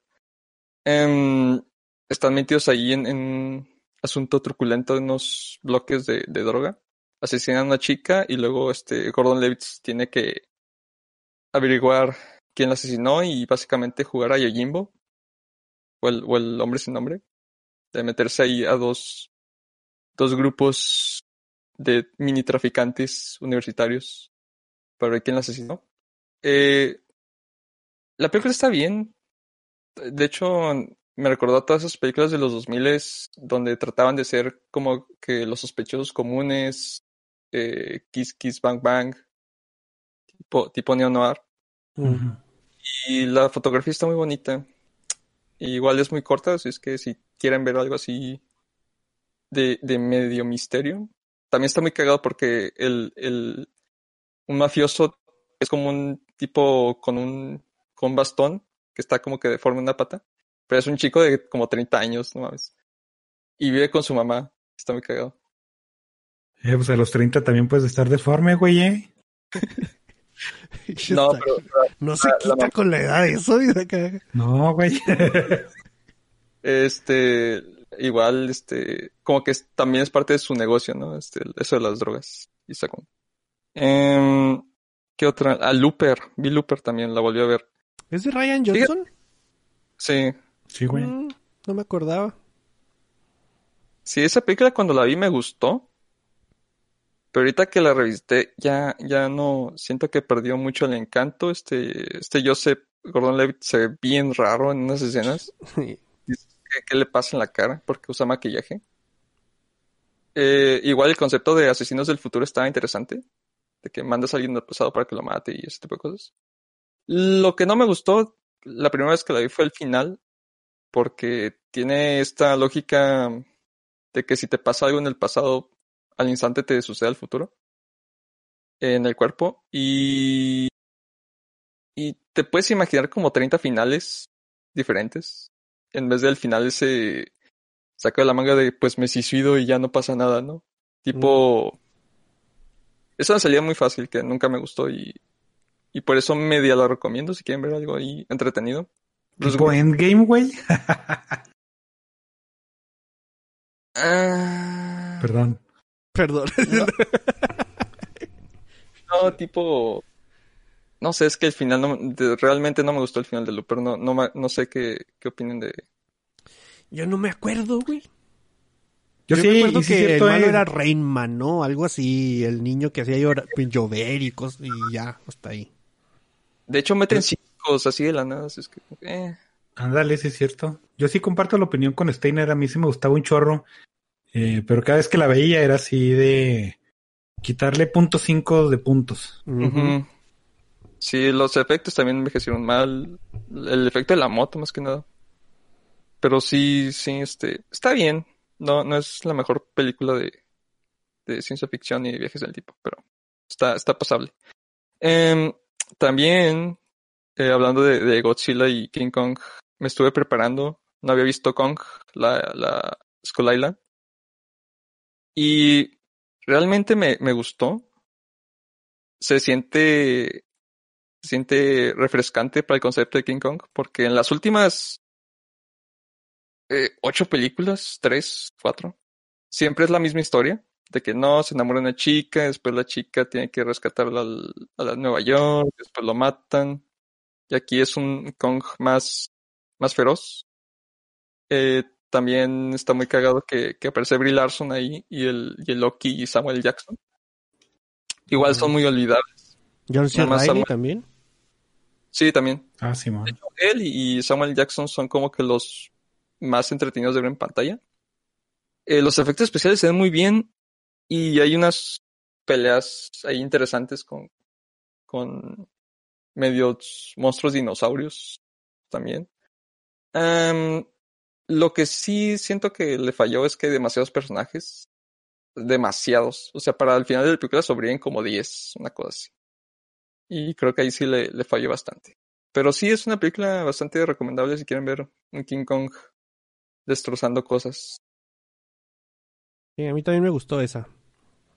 Em, están metidos ahí en, en asunto truculento de unos bloques de, de droga. Asesinan a una chica y luego este Gordon Levitt tiene que averiguar quién la asesinó y básicamente jugar a Yojimbo o el, o el hombre sin nombre de meterse ahí a dos, dos grupos de mini traficantes universitarios para ver quién la asesinó. Eh, la película está bien. De hecho, me recordó a todas esas películas de los 2000 donde trataban de ser como que los sospechosos comunes, eh, Kiss Kiss Bang Bang, tipo, tipo neo noir. Y la fotografía está muy bonita. Igual es muy corta, así es que si quieren ver algo así de, de medio misterio. También está muy cagado porque el, el, un mafioso es como un tipo con un, con un bastón que está como que deforme una pata. Pero es un chico de como 30 años, no mames. Y vive con su mamá. Está muy cagado. Eh, pues a los 30 también puedes estar deforme, güey, ¿eh? [laughs] No, pero no se la- quita con la edad eso. dice acá. No, güey. [laughs] Este, igual, este, como que es- también es parte de su negocio, ¿no? Este, eso de las drogas. Y está como- Em, ¿Qué otra? Ah, Looper. Vi Looper también, la volví a ver. ¿Es de Ryan Johnson? Sí. sí, güey. Mm, no me acordaba. Sí, esa película cuando la vi me gustó. Pero ahorita que la revisité, ya, ya no, siento que perdió mucho el encanto. Este, este Joseph Gordon-Levitt se ve bien raro en unas escenas. [laughs] ¿Qué, le pasa en la cara? Porque usa maquillaje. Eh, igual el concepto de asesinos del futuro estaba interesante. De que mandas a alguien del pasado para que lo mate y ese tipo de cosas. Lo que no me gustó la primera vez que la vi fue el final. Porque tiene esta lógica de que si te pasa algo en el pasado, al instante te sucede al futuro. En el cuerpo. Y. Y te puedes imaginar como 30 finales diferentes en vez del final ese saca de la manga de pues me suicido y ya no pasa nada, ¿no? Tipo es una salida muy fácil que nunca me gustó y y por eso media la recomiendo si quieren ver algo ahí entretenido. Bruce Tipo Endgame, güey. Ah, Perdón. Perdón. no, tipo no sé, es que el final no, de- realmente no me gustó el final de Looper, no, no, no sé qué, qué opinen de... Yo no me acuerdo, güey. Yo, Yo sí, me acuerdo sí, que el malo eh. era Rainman, ¿no? Algo así, el niño que hacía llorar- llover y cosas, y ya, hasta ahí. De hecho meten cosas así de la nada, así es que... Eh. Ándale, sí es cierto. Yo sí comparto la opinión con Steiner. A mí sí me gustaba un chorro. eh, pero cada vez que la veía era así de quitarle punto cinco de puntos. Ujú. Sí, los efectos también envejecieron mal. El efecto de la moto, más que nada. Pero sí, sí, este, está bien. No, no es la mejor película de, de ciencia ficción y de viajes del tipo, pero está, está pasable. Em, también, eh, hablando de, de Godzilla y King Kong, me estuve preparando. No había visto Kong, la, la Skull Island. Y realmente me, me gustó. Se siente, se siente refrescante para el concepto de King Kong, porque en las últimas eh, ocho películas, tres, cuatro, siempre es la misma historia, de que no, se enamora una chica, después la chica tiene que rescatarla al- a la Nueva York, después lo matan. Y aquí es un Kong más, más feroz. Eh, también está muy cagado que, que aparece Brie Larson ahí y el, y el Loki y Samuel Jackson. Igual son muy olvidables. John C. Más Samuel. también. Sí, también. Ah, Simón. Él y Samuel Jackson son como que los más entretenidos de ver en pantalla. Eh, los efectos especiales se ven muy bien y hay unas peleas ahí interesantes con, con medios monstruos dinosaurios también. Am, lo que sí siento que le falló es que hay demasiados personajes. Demasiados. O sea, para el final de la película sobreviven como 10, una cosa así. Y creo que ahí sí le, le falló bastante. Pero sí es una película bastante recomendable si quieren ver un King Kong destrozando cosas. Sí, a mí también me gustó esa.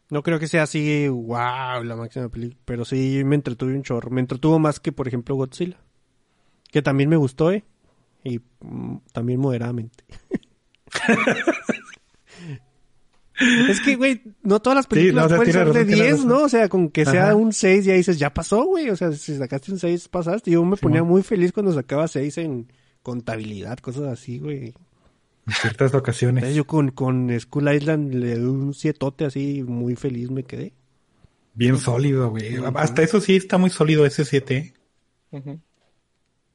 No creo que sea así, wow, la máxima película, pero sí me entretuve un chorro. Me entretuvo más que, por ejemplo, Godzilla. Que también me gustó, ¿eh? Y mm, también moderadamente. [laughs] es que, güey, no todas las películas no, o sea, pueden ser de razón, tiene 10, razón. ¿no? O sea, con que sea Ajá. un 6 ya dices, ya pasó, güey. O sea, si sacaste un 6, pasaste. Yo me ponía muy feliz cuando sacaba 6 en contabilidad, cosas así, güey. En ciertas Entonces ocasiones. yo con, con School Island le doy un sietote así, muy feliz me quedé. Bien sólido, güey. Hasta eso sí está muy sólido ese 7. Ujú.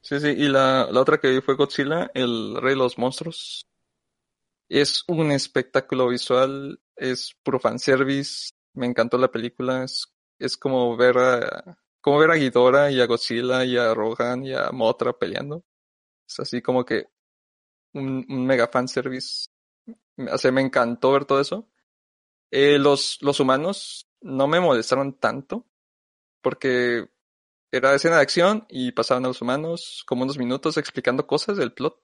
Sí, sí. Y la, la otra que vi fue Godzilla, el rey de los monstruos. Es un espectáculo visual, es puro fanservice. Me encantó la película. Es, es como ver a, como ver a Ghidorah y a Godzilla y a Rohan y a Mothra peleando. Es así como que un, un mega fanservice. O sea, me encantó ver todo eso. Eh, los, los humanos no me molestaron tanto porque era escena de acción y pasaban a los humanos como unos minutos explicando cosas del plot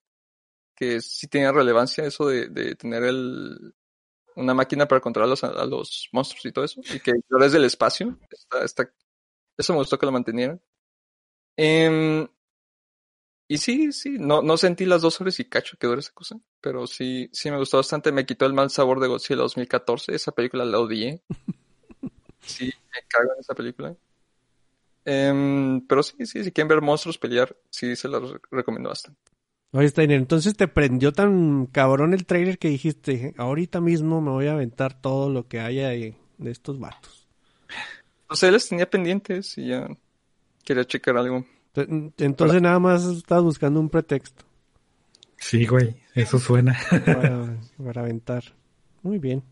que sí tenía relevancia eso de, de tener el una máquina para controlar a los, a los monstruos y todo eso y que yo desde el espacio está, está- eso me gustó que lo mantenieran. Em, y sí sí no no sentí las dos horas y cacho que dura esa cosa pero sí sí me gustó bastante me quitó el mal sabor de Godzilla 2014 esa película la odié. [laughs] Sí me cago en esa película. Em, pero sí, sí, si quieren ver monstruos pelear, sí se los re- recomiendo bastante. Oye, Steiner, entonces te prendió tan cabrón el trailer que dijiste, ahorita mismo me voy a aventar todo lo que haya de, de estos vatos. O sea, les tenía pendientes y ya quería checar algo. Ent- Entonces nada más estás buscando un pretexto Sí, güey. Eso suena. para, [laughs] para aventar. Muy bien.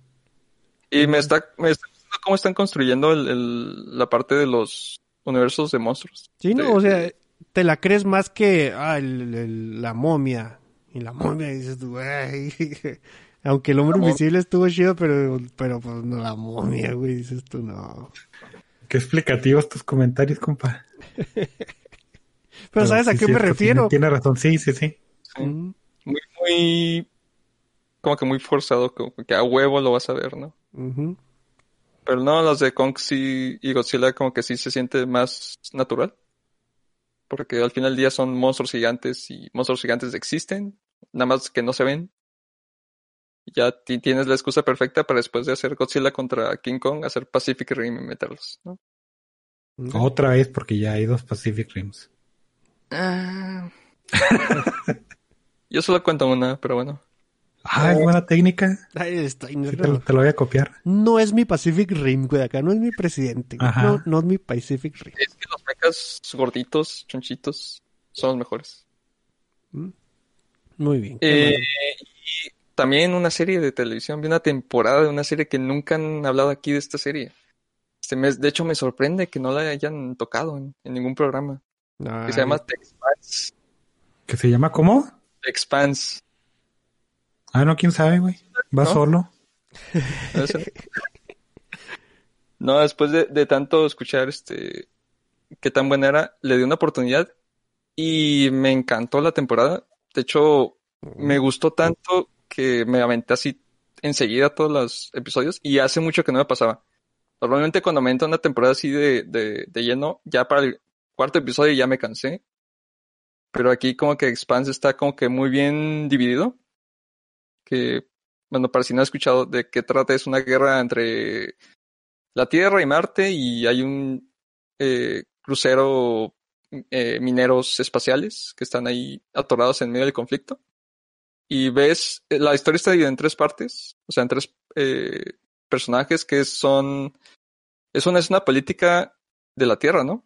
Y me está, me está gustando cómo están construyendo el, el- la parte de los universos de monstruos. Sí, no, De- o sea, te la crees más que ah, el- el- la momia. Y la momia dices, tú, güey. [laughs] Aunque el hombre invisible estuvo chido, pero, pero pues no la momia, güey, dices tú, no. Qué explicativos tus comentarios, compa. Pero ¿sabes a qué sí, me refiero? Tiene, tiene razón. Sí, sí, sí. sí, Mm, muy, muy, como que muy forzado, como que a huevo lo vas a ver, ¿no? Pero no, los de Kong sí y Godzilla como que sí se siente más natural. Porque al final del día son monstruos gigantes y monstruos gigantes existen, nada más que no se ven. Ya ti- tienes la excusa perfecta para después de hacer Godzilla contra King Kong, hacer Pacific Rim y meterlos, ¿no? Otra vez porque ya hay dos Pacific Rims. Ah. [laughs] Yo solo cuento una, pero bueno. Ah, es buena técnica. Ay, Steiner, Sí, te, lo- no. te lo voy a copiar. No es mi Pacific Rim, güey, acá no es mi presidente. No, no es mi Pacific Rim. Es que los mechas gorditos, chonchitos, son los mejores. Muy bien. Eh, y también una serie de televisión, vi una temporada de una serie que nunca han hablado aquí de esta serie. Este mes, de hecho, me sorprende que no la hayan tocado en, en ningún programa. Ay, Que se llama The Expanse. ¿Que se llama cómo? The Expanse. Ah, no, quién sabe, güey. Va ¿No? solo. No, después de, de tanto escuchar este qué tan buena era, le di una oportunidad y me encantó la temporada. De hecho, me gustó tanto que me aventé así enseguida todos los episodios y hace mucho que no me pasaba. Normalmente cuando me entra una temporada así de, de, de lleno, ya para el cuarto episodio ya me cansé. Pero aquí como que Expanse está como que muy bien dividido. Que, bueno, para si no has escuchado de qué trata, es una guerra entre la Tierra y Marte y hay un eh, crucero eh, mineros espaciales que están ahí atorados en medio del conflicto. Y ves, eh, la historia está dividida en tres partes, o sea, en tres eh, personajes que son... Es una, es una política de la Tierra, ¿no?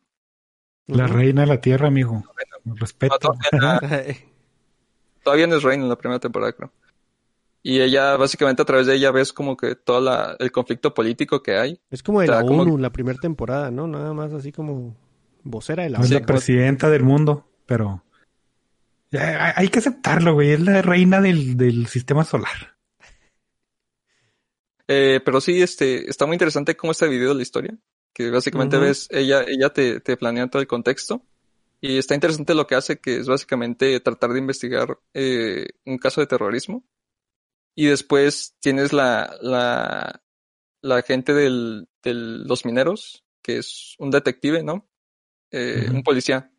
La reina de la tierra, amigo. Respeto. No, todavía, [laughs] todavía no es reina en la primera temporada, creo. Y ella, básicamente, a través de ella ves como que todo la, el conflicto político que hay. Es como de O sea, la como- ONU, la primera temporada, ¿no? Nada más así como vocera de la No es ONU. la presidenta del mundo, pero ya, hay- que aceptarlo, güey. Es la reina del, del sistema solar. [laughs] Eh, pero sí, este, está muy interesante cómo está dividido la historia. Que básicamente ves, ella, ella te, te planea todo el contexto. Y está interesante lo que hace, que es básicamente tratar de investigar eh, un caso de terrorismo. Y después tienes la, la, la gente del, los mineros, que es un detective, ¿no? Eh. Un policía.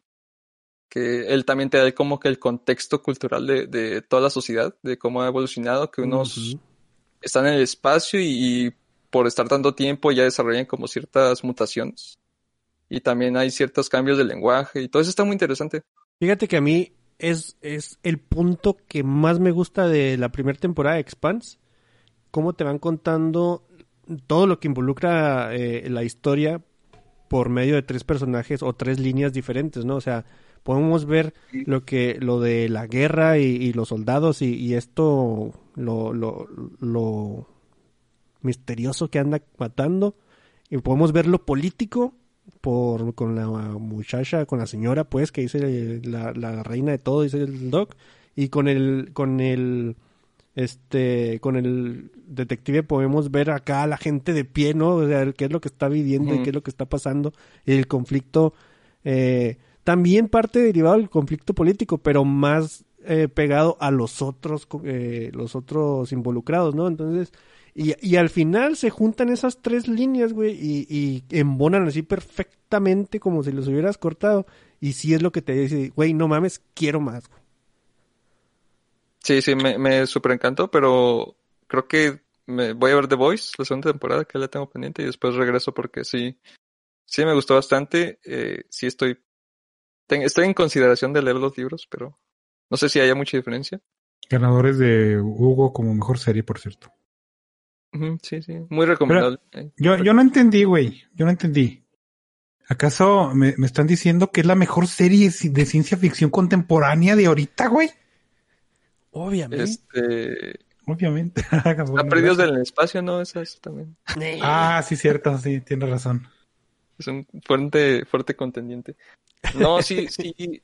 Que él también te da como que el contexto cultural de, de toda la sociedad, de cómo ha evolucionado, que unos están en el espacio y, y por estar tanto tiempo ya desarrollan como ciertas mutaciones. Y también hay ciertos cambios de lenguaje y todo eso está muy interesante. Fíjate que a mí es, es el punto que más me gusta de la primera temporada de Expanse. Cómo te van contando todo lo que involucra eh, la historia por medio de tres personajes o tres líneas diferentes, ¿no? O sea, podemos ver lo que lo de la guerra y, y los soldados y, y esto lo, lo, lo misterioso que anda matando y podemos ver lo político por con la muchacha, con la señora, pues, que dice la, la reina de todo, dice el doc, y con el, con el, este, con el detective podemos ver acá a la gente de pie, ¿no? O sea, qué es lo que está viviendo y qué es lo que está pasando, y el conflicto, eh, también parte derivado del conflicto político, pero más eh, pegado a los otros, eh, los otros involucrados, ¿no? Entonces, y, y al final se juntan esas tres líneas, güey, y, y embonan así perfectamente como si los hubieras cortado. Y sí es lo que te dice, güey, no mames, quiero más. güey. Sí, sí, me, me super encantó, pero creo que me voy a ver The Voice, la segunda temporada que la tengo pendiente y después regreso porque sí, sí me gustó bastante. Eh, sí estoy, ten- estoy en consideración de leer los libros, pero no sé si haya mucha diferencia. Ganadores de Hugo como mejor serie, por cierto. Sí, sí, muy recomendable. Eh, Yo, yo no entendí, güey. Yo no entendí. ¿Acaso me, me están diciendo que es la mejor serie de ciencia ficción contemporánea de ahorita, güey? Obviamente. Este, Obviamente. [laughs] a perdidos del espacio, ¿no? También. Ah, sí, cierto, sí, tienes razón. Es un fuerte, fuerte contendiente. No, sí, [laughs] sí.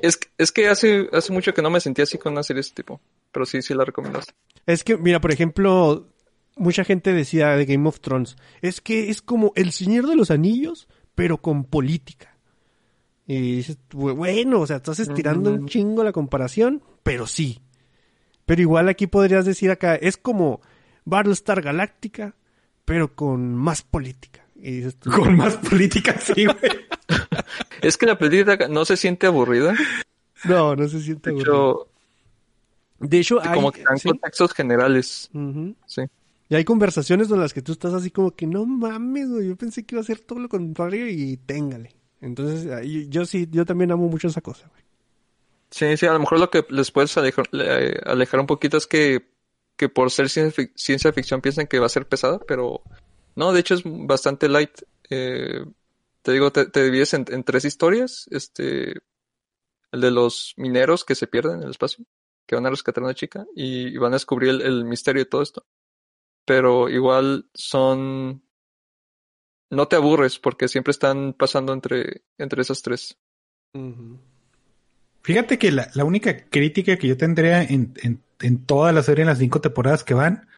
Es, que- es que hace, hace mucho que no me sentía así con una serie de este tipo. Pero sí, sí la recomendaste. Es que, mira, por ejemplo, mucha gente decía de Game of Thrones, es que es como El Señor de los Anillos, pero con política. Y dices, "Bu- bueno, o sea, estás estirando un chingo la comparación, pero sí. Pero igual aquí podrías decir acá, es como Battlestar Galactica, pero con más política. Y dices tú, Con más política, sí, güey. [laughs] Es que la película no se siente aburrida. no, no se siente De hecho, De hecho, hay, como que dan sí, contextos generales. Sí. Y hay conversaciones en las que tú estás así como que no mames, güey, yo pensé que iba a ser todo lo contrario y téngale. Entonces, yo sí, yo también amo mucho esa cosa, güey. Sí, sí, a lo mejor lo que les puedes alejar, alejar un poquito es que, que por ser ciencia, ciencia ficción piensan que va a ser pesada, pero no, de hecho es bastante light. Eh, te digo, te, divides en, tres historias. Este, el de los mineros que se pierden en el espacio, que van a rescatar a una chica y, y van a descubrir el, el misterio de todo esto. Pero igual son... No te aburres porque siempre están pasando entre, entre esas tres. Fíjate que la, la única crítica que yo tendría en, en, en toda la serie, en las cinco temporadas que van,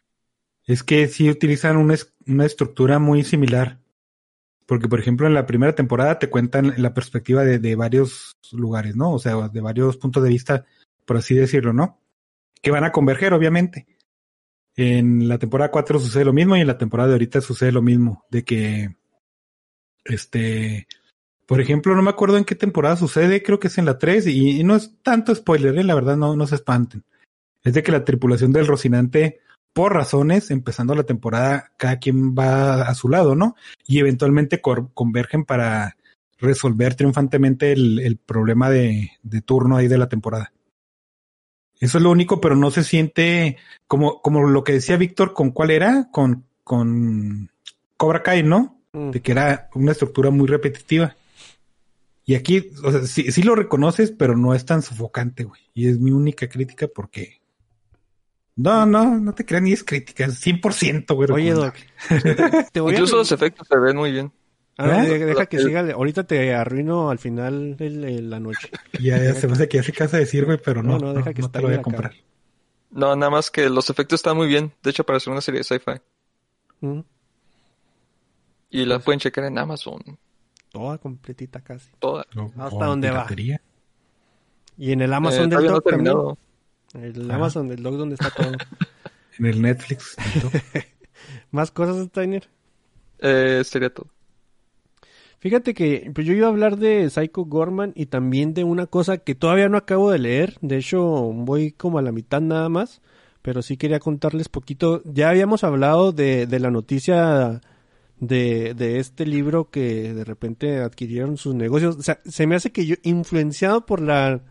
es que sí utilizan una, una estructura muy similar. Porque, por ejemplo, en la primera temporada te cuentan la perspectiva de, de varios lugares, ¿no? O sea, de varios puntos de vista, por así decirlo, ¿no? Que van a converger, obviamente. En la temporada 4 sucede lo mismo y en la temporada de ahorita sucede lo mismo. De que, este, por ejemplo, no me acuerdo en qué temporada sucede, creo que es en la 3 y, no es tanto spoiler, ¿eh? la verdad no, no se espanten. Es de que la tripulación del Rocinante, por razones, empezando la temporada, cada quien va a su lado, ¿no? Y eventualmente convergen para resolver triunfantemente el, el problema de, de turno ahí de la temporada. Eso es lo único, pero no se siente como, como lo que decía Víctor, ¿con cuál era? Con, con Cobra Kai, ¿no? Mm. De que era una estructura muy repetitiva. Y aquí, o sea, sí, sí lo reconoces, pero no es tan sofocante, güey. Y es mi única crítica porque... No, no, no te creas ni es crítica, es 100%, güey. Oye, Doc. Incluso los efectos se ven muy bien. Ah, ¿Eh? de- deja que siga. Ahorita te arruino al final de la noche. [laughs] Ya, ya se me hace que ya se casa de decir, güey, pero no, No, no, no, deja que no te lo voy a acá. comprar. No, nada más que los efectos están muy bien. De hecho, para hacer una serie de sci-fi. Mm. Y la pueden checar en Amazon. Toda completita casi. Toda. ¿Hasta dónde va? Y en el Eh, Amazon del no Dog he también. El Ah. Amazon del Dog donde está todo. [laughs] En el Netflix. [laughs] ¿Más cosas, Steiner? Eh, sería todo. Fíjate que pues yo iba a hablar de Psycho Gorman y también de una cosa que todavía no acabo de leer. De hecho, voy como a la mitad nada más. Pero sí quería contarles poquito. Ya habíamos hablado de, de la noticia de, de este libro que de repente adquirieron sus negocios. O sea, se me hace que yo, influenciado por la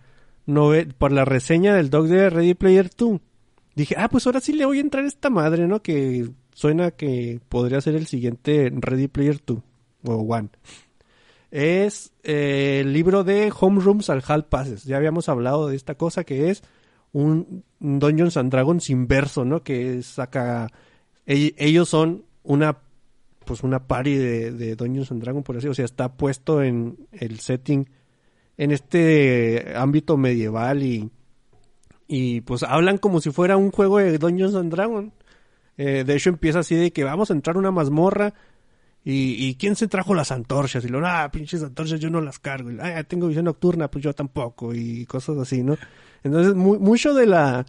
nove- por la reseña del dog de Ready Player 2, dije, ah, pues ahora sí le voy a entrar esta madre, ¿no? Que suena que podría ser el siguiente Ready Player 2 o One. Es eh, el libro de Homerooms al Hall Passes. Ya habíamos hablado de esta cosa que es un un Dungeons and Dragons inverso, ¿no? Que saca... ell- Ellos son una pues una party de, de Dungeons and Dragons, por así, o sea, está puesto en el setting, en este ámbito medieval y, y pues hablan como si fuera un juego de Dungeons and Dragons. Eh, de hecho empieza así de que vamos a entrar a una mazmorra y, y quién se trajo las antorchas y lo, ah, pinches antorchas yo no las cargo, y, ah, tengo visión nocturna, pues yo tampoco y cosas así, ¿no? Entonces mu- mucho de la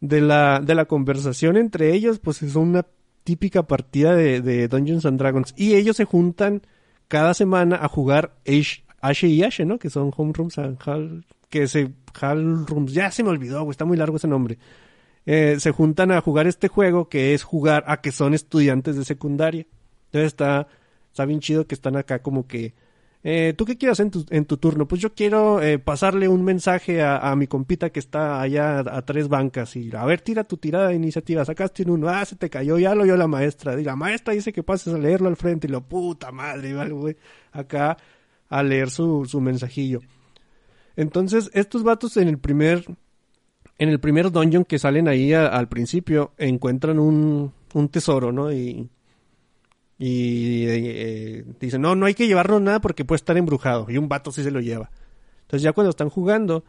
de la de la conversación entre ellos pues es una típica partida de, de Dungeons and Dragons y ellos se juntan cada semana a jugar H, H y H, ¿no? Que son Home Rooms and que se Hall Rooms, ya se me olvidó, güey, está muy largo ese nombre. Eh, se juntan a jugar este juego que es jugar a que son estudiantes de secundaria. Entonces está, está bien chido que están acá como que, eh, ¿tú qué quieres hacer en tu, en tu turno? Pues yo quiero eh, pasarle un mensaje a, mi compita que está allá a, tres bancas y a ver, tira tu tirada de iniciativa, sacaste un uno, ah, se te cayó, ya lo oyó la maestra. Y la maestra dice que pases a leerlo al frente y lo, puta madre, güey acá a leer su, su mensajillo. Entonces, estos vatos en el primer, en el primer dungeon que salen ahí al principio, encuentran un, un tesoro, ¿no? Y, y eh, dicen, no, no hay que llevarnos nada porque puede estar embrujado. Y un vato sí se lo lleva. Entonces ya cuando están jugando,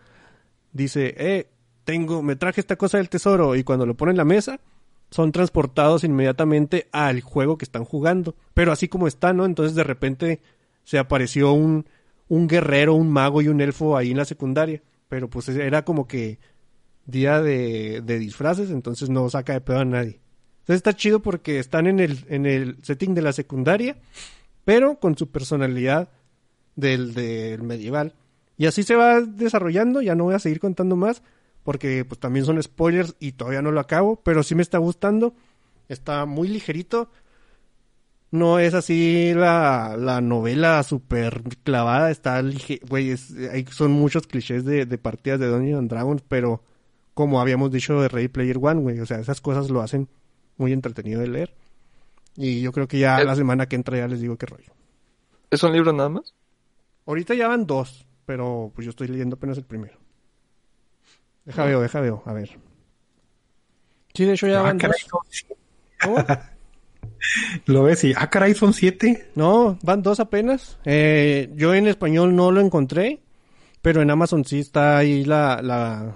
dice, eh, tengo, me traje esta cosa del tesoro. Y cuando lo ponen en la mesa, son transportados inmediatamente al juego que están jugando. Pero así como está, ¿no? Entonces de repente se apareció un, un guerrero, un mago y un elfo ahí en la secundaria. Pero pues era como que día de, de disfraces, entonces no saca de pedo a nadie. Entonces está chido porque están en el, en el setting de la secundaria, pero con su personalidad del, del medieval. Y así se va desarrollando, ya no voy a seguir contando más, porque pues también son spoilers y todavía no lo acabo, pero sí me está gustando. Está muy ligerito. No es así la, la novela súper clavada, está güey, es- son muchos clichés de, de partidas de Dungeons and Dragons, pero como habíamos dicho de Ready Player One, güey, o sea, esas cosas lo hacen muy entretenido de leer. Y yo creo que ya la semana que entra ya les digo qué rollo. ¿Es un libro nada más? Ahorita ya van dos, pero pues yo estoy leyendo apenas el primero. Deja veo, deja veo, a ver. Sí, de hecho ya Ah, van caray, dos. ¿Cómo? [laughs] Lo ves y, ah, caray, son siete. No, van dos apenas. Eh, yo en español no lo encontré, pero en Amazon sí está ahí la... la,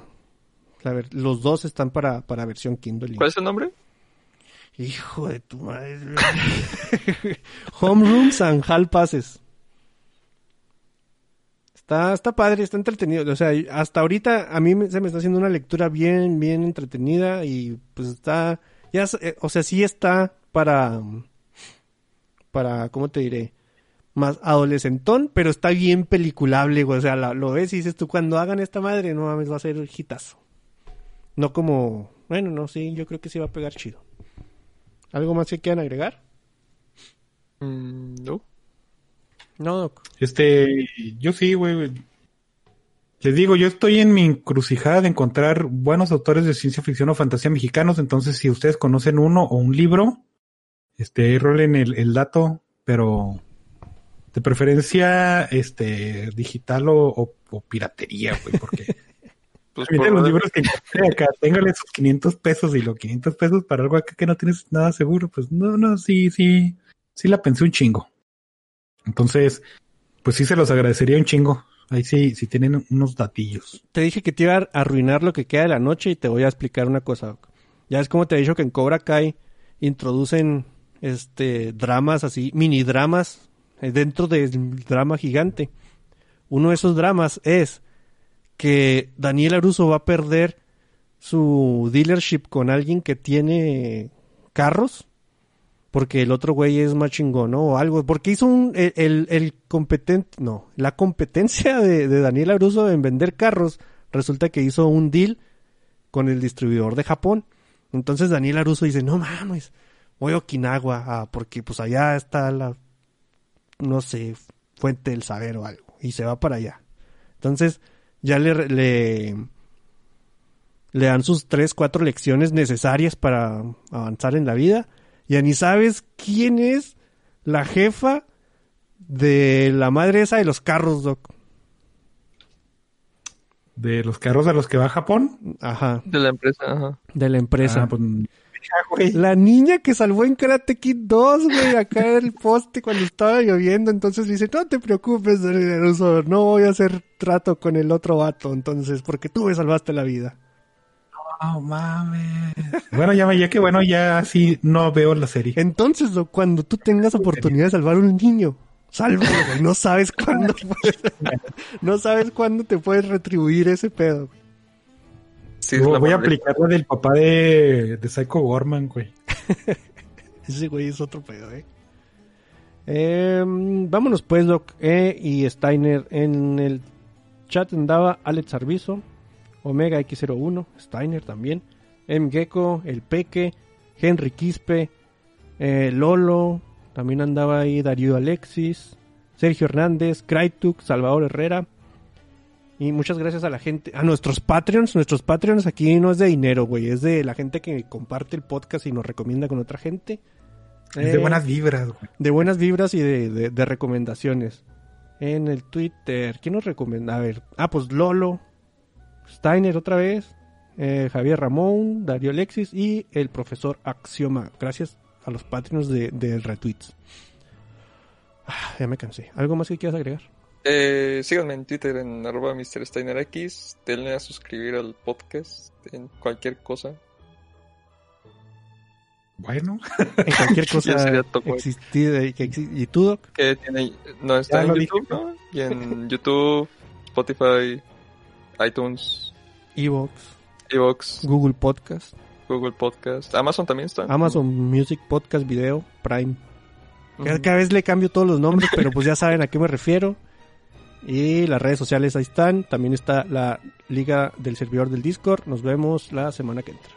la ver- los dos están para, para versión Kindle. ¿Cuál es el nombre? Hijo de tu madre. [laughs] Homerooms and Hall Passes. Está, está padre, está entretenido. O sea, hasta ahorita a mí se me está haciendo una lectura bien, bien entretenida y pues está, ya, eh, o sea, sí está para, para, ¿cómo te diré? Más adolescentón, pero está bien peliculable, güey. O sea, lo ves y dices tú, cuando hagan esta madre, no mames, va a ser hitazo. No como, bueno, no, sí, yo creo que sí va a pegar chido. ¿Algo más que quieran agregar? Mm, no. No, Doc. Este, yo sí, güey. güey. Les digo, yo estoy en mi encrucijada de encontrar buenos autores de ciencia ficción o fantasía mexicanos. Entonces, si ustedes conocen uno o un libro, este, rolen el, el dato, pero de preferencia, este, digital o, o- o piratería, güey, porque [laughs] Pues por los libros que encontré acá, [laughs] téngale sus 500 pesos y los 500 pesos para algo acá que no tienes nada seguro. Pues no, no, sí, sí, sí la pensé un chingo. Entonces, pues sí se los agradecería un chingo. Ahí sí, sí tienen unos datillos. Te dije que te iba a arruinar lo que queda de la noche y te voy a explicar una cosa. Ya es como te he dicho que en Cobra Kai introducen este dramas así, mini dramas eh, dentro del drama gigante. Uno de esos dramas es que Daniel Aruso va a perder su dealership con alguien que tiene carros porque el otro güey es más chingón, ¿no? O algo, porque hizo un, el, el, competente, no, la competencia de, de Daniel Aruso en vender carros, resulta que hizo un deal con el distribuidor de Japón. Entonces Daniel Aruso dice, no mames, voy a Okinawa, ah, porque pues allá está la, no sé, fuente del saber o algo, y se va para allá. Entonces ya le, le, le dan sus tres, cuatro lecciones necesarias para avanzar en la vida. Ya ni sabes quién es la jefa de la madre esa de los carros, Doc. De los carros a los que va a Japón. Ajá, de la empresa, ajá. de la empresa. Ah, pues, güey. La niña que salvó en Karate Kid 2, güey, acá en el poste cuando estaba lloviendo. Entonces dice, no te preocupes, no voy a hacer trato con el otro vato, entonces, porque tú me salvaste la vida. No mames. Bueno, ya, ya que bueno, ya sí no veo la serie. Entonces, cuando tú tengas oportunidad de salvar a un niño, sálvalo, güey. No sabes cuándo, [laughs] [laughs] no sabes cuándo te puedes retribuir ese pedo. Sí, es Voy la voy a aplicar la del papá de, de Psycho Gorman, güey. [laughs] Ese güey es otro pedo, eh. Em, vámonos pues, Doc. Eh, y Steiner en el chat andaba Alex Arbizo, Omega X01, Steiner también, M. Gecko, El Peque, Henry Quispe, eh, Lolo, también andaba ahí Darío Alexis, Sergio Hernández, Kraituk, Salvador Herrera. Y muchas gracias a la gente, a nuestros Patreons. Nuestros Patreons aquí no es de dinero, güey, es de la gente que comparte el podcast y nos recomienda con otra gente. Es de Eh, buenas vibras, güey. de buenas vibras y de, de- de recomendaciones. En el Twitter, ¿quién nos recomienda? A ver, ah, pues Lolo, Steiner otra vez, eh, Javier Ramón, Darío Alexis y el profesor Axioma. Gracias a los Patreons de, de retweets. Ah, ya me cansé. ¿Algo más que quieras agregar? Eh, síganme en Twitter en arroba Mr. Steiner X. Denle a suscribir al podcast en cualquier cosa. Bueno, En cualquier [laughs] cosa existida y, que exi- ¿Y tú, Doc? Que tiene, no está en YouTube, dije. ¿no? Y en [laughs] YouTube, Spotify, iTunes, Evox, Evox, Google Podcast, Google Podcast, Amazon también está. Amazon Music Podcast Video, Prime. Cada vez le cambio todos los nombres, pero pues ya saben a qué me refiero. Y las redes sociales ahí están. También está la liga del servidor del Discord. Nos vemos la semana que entra.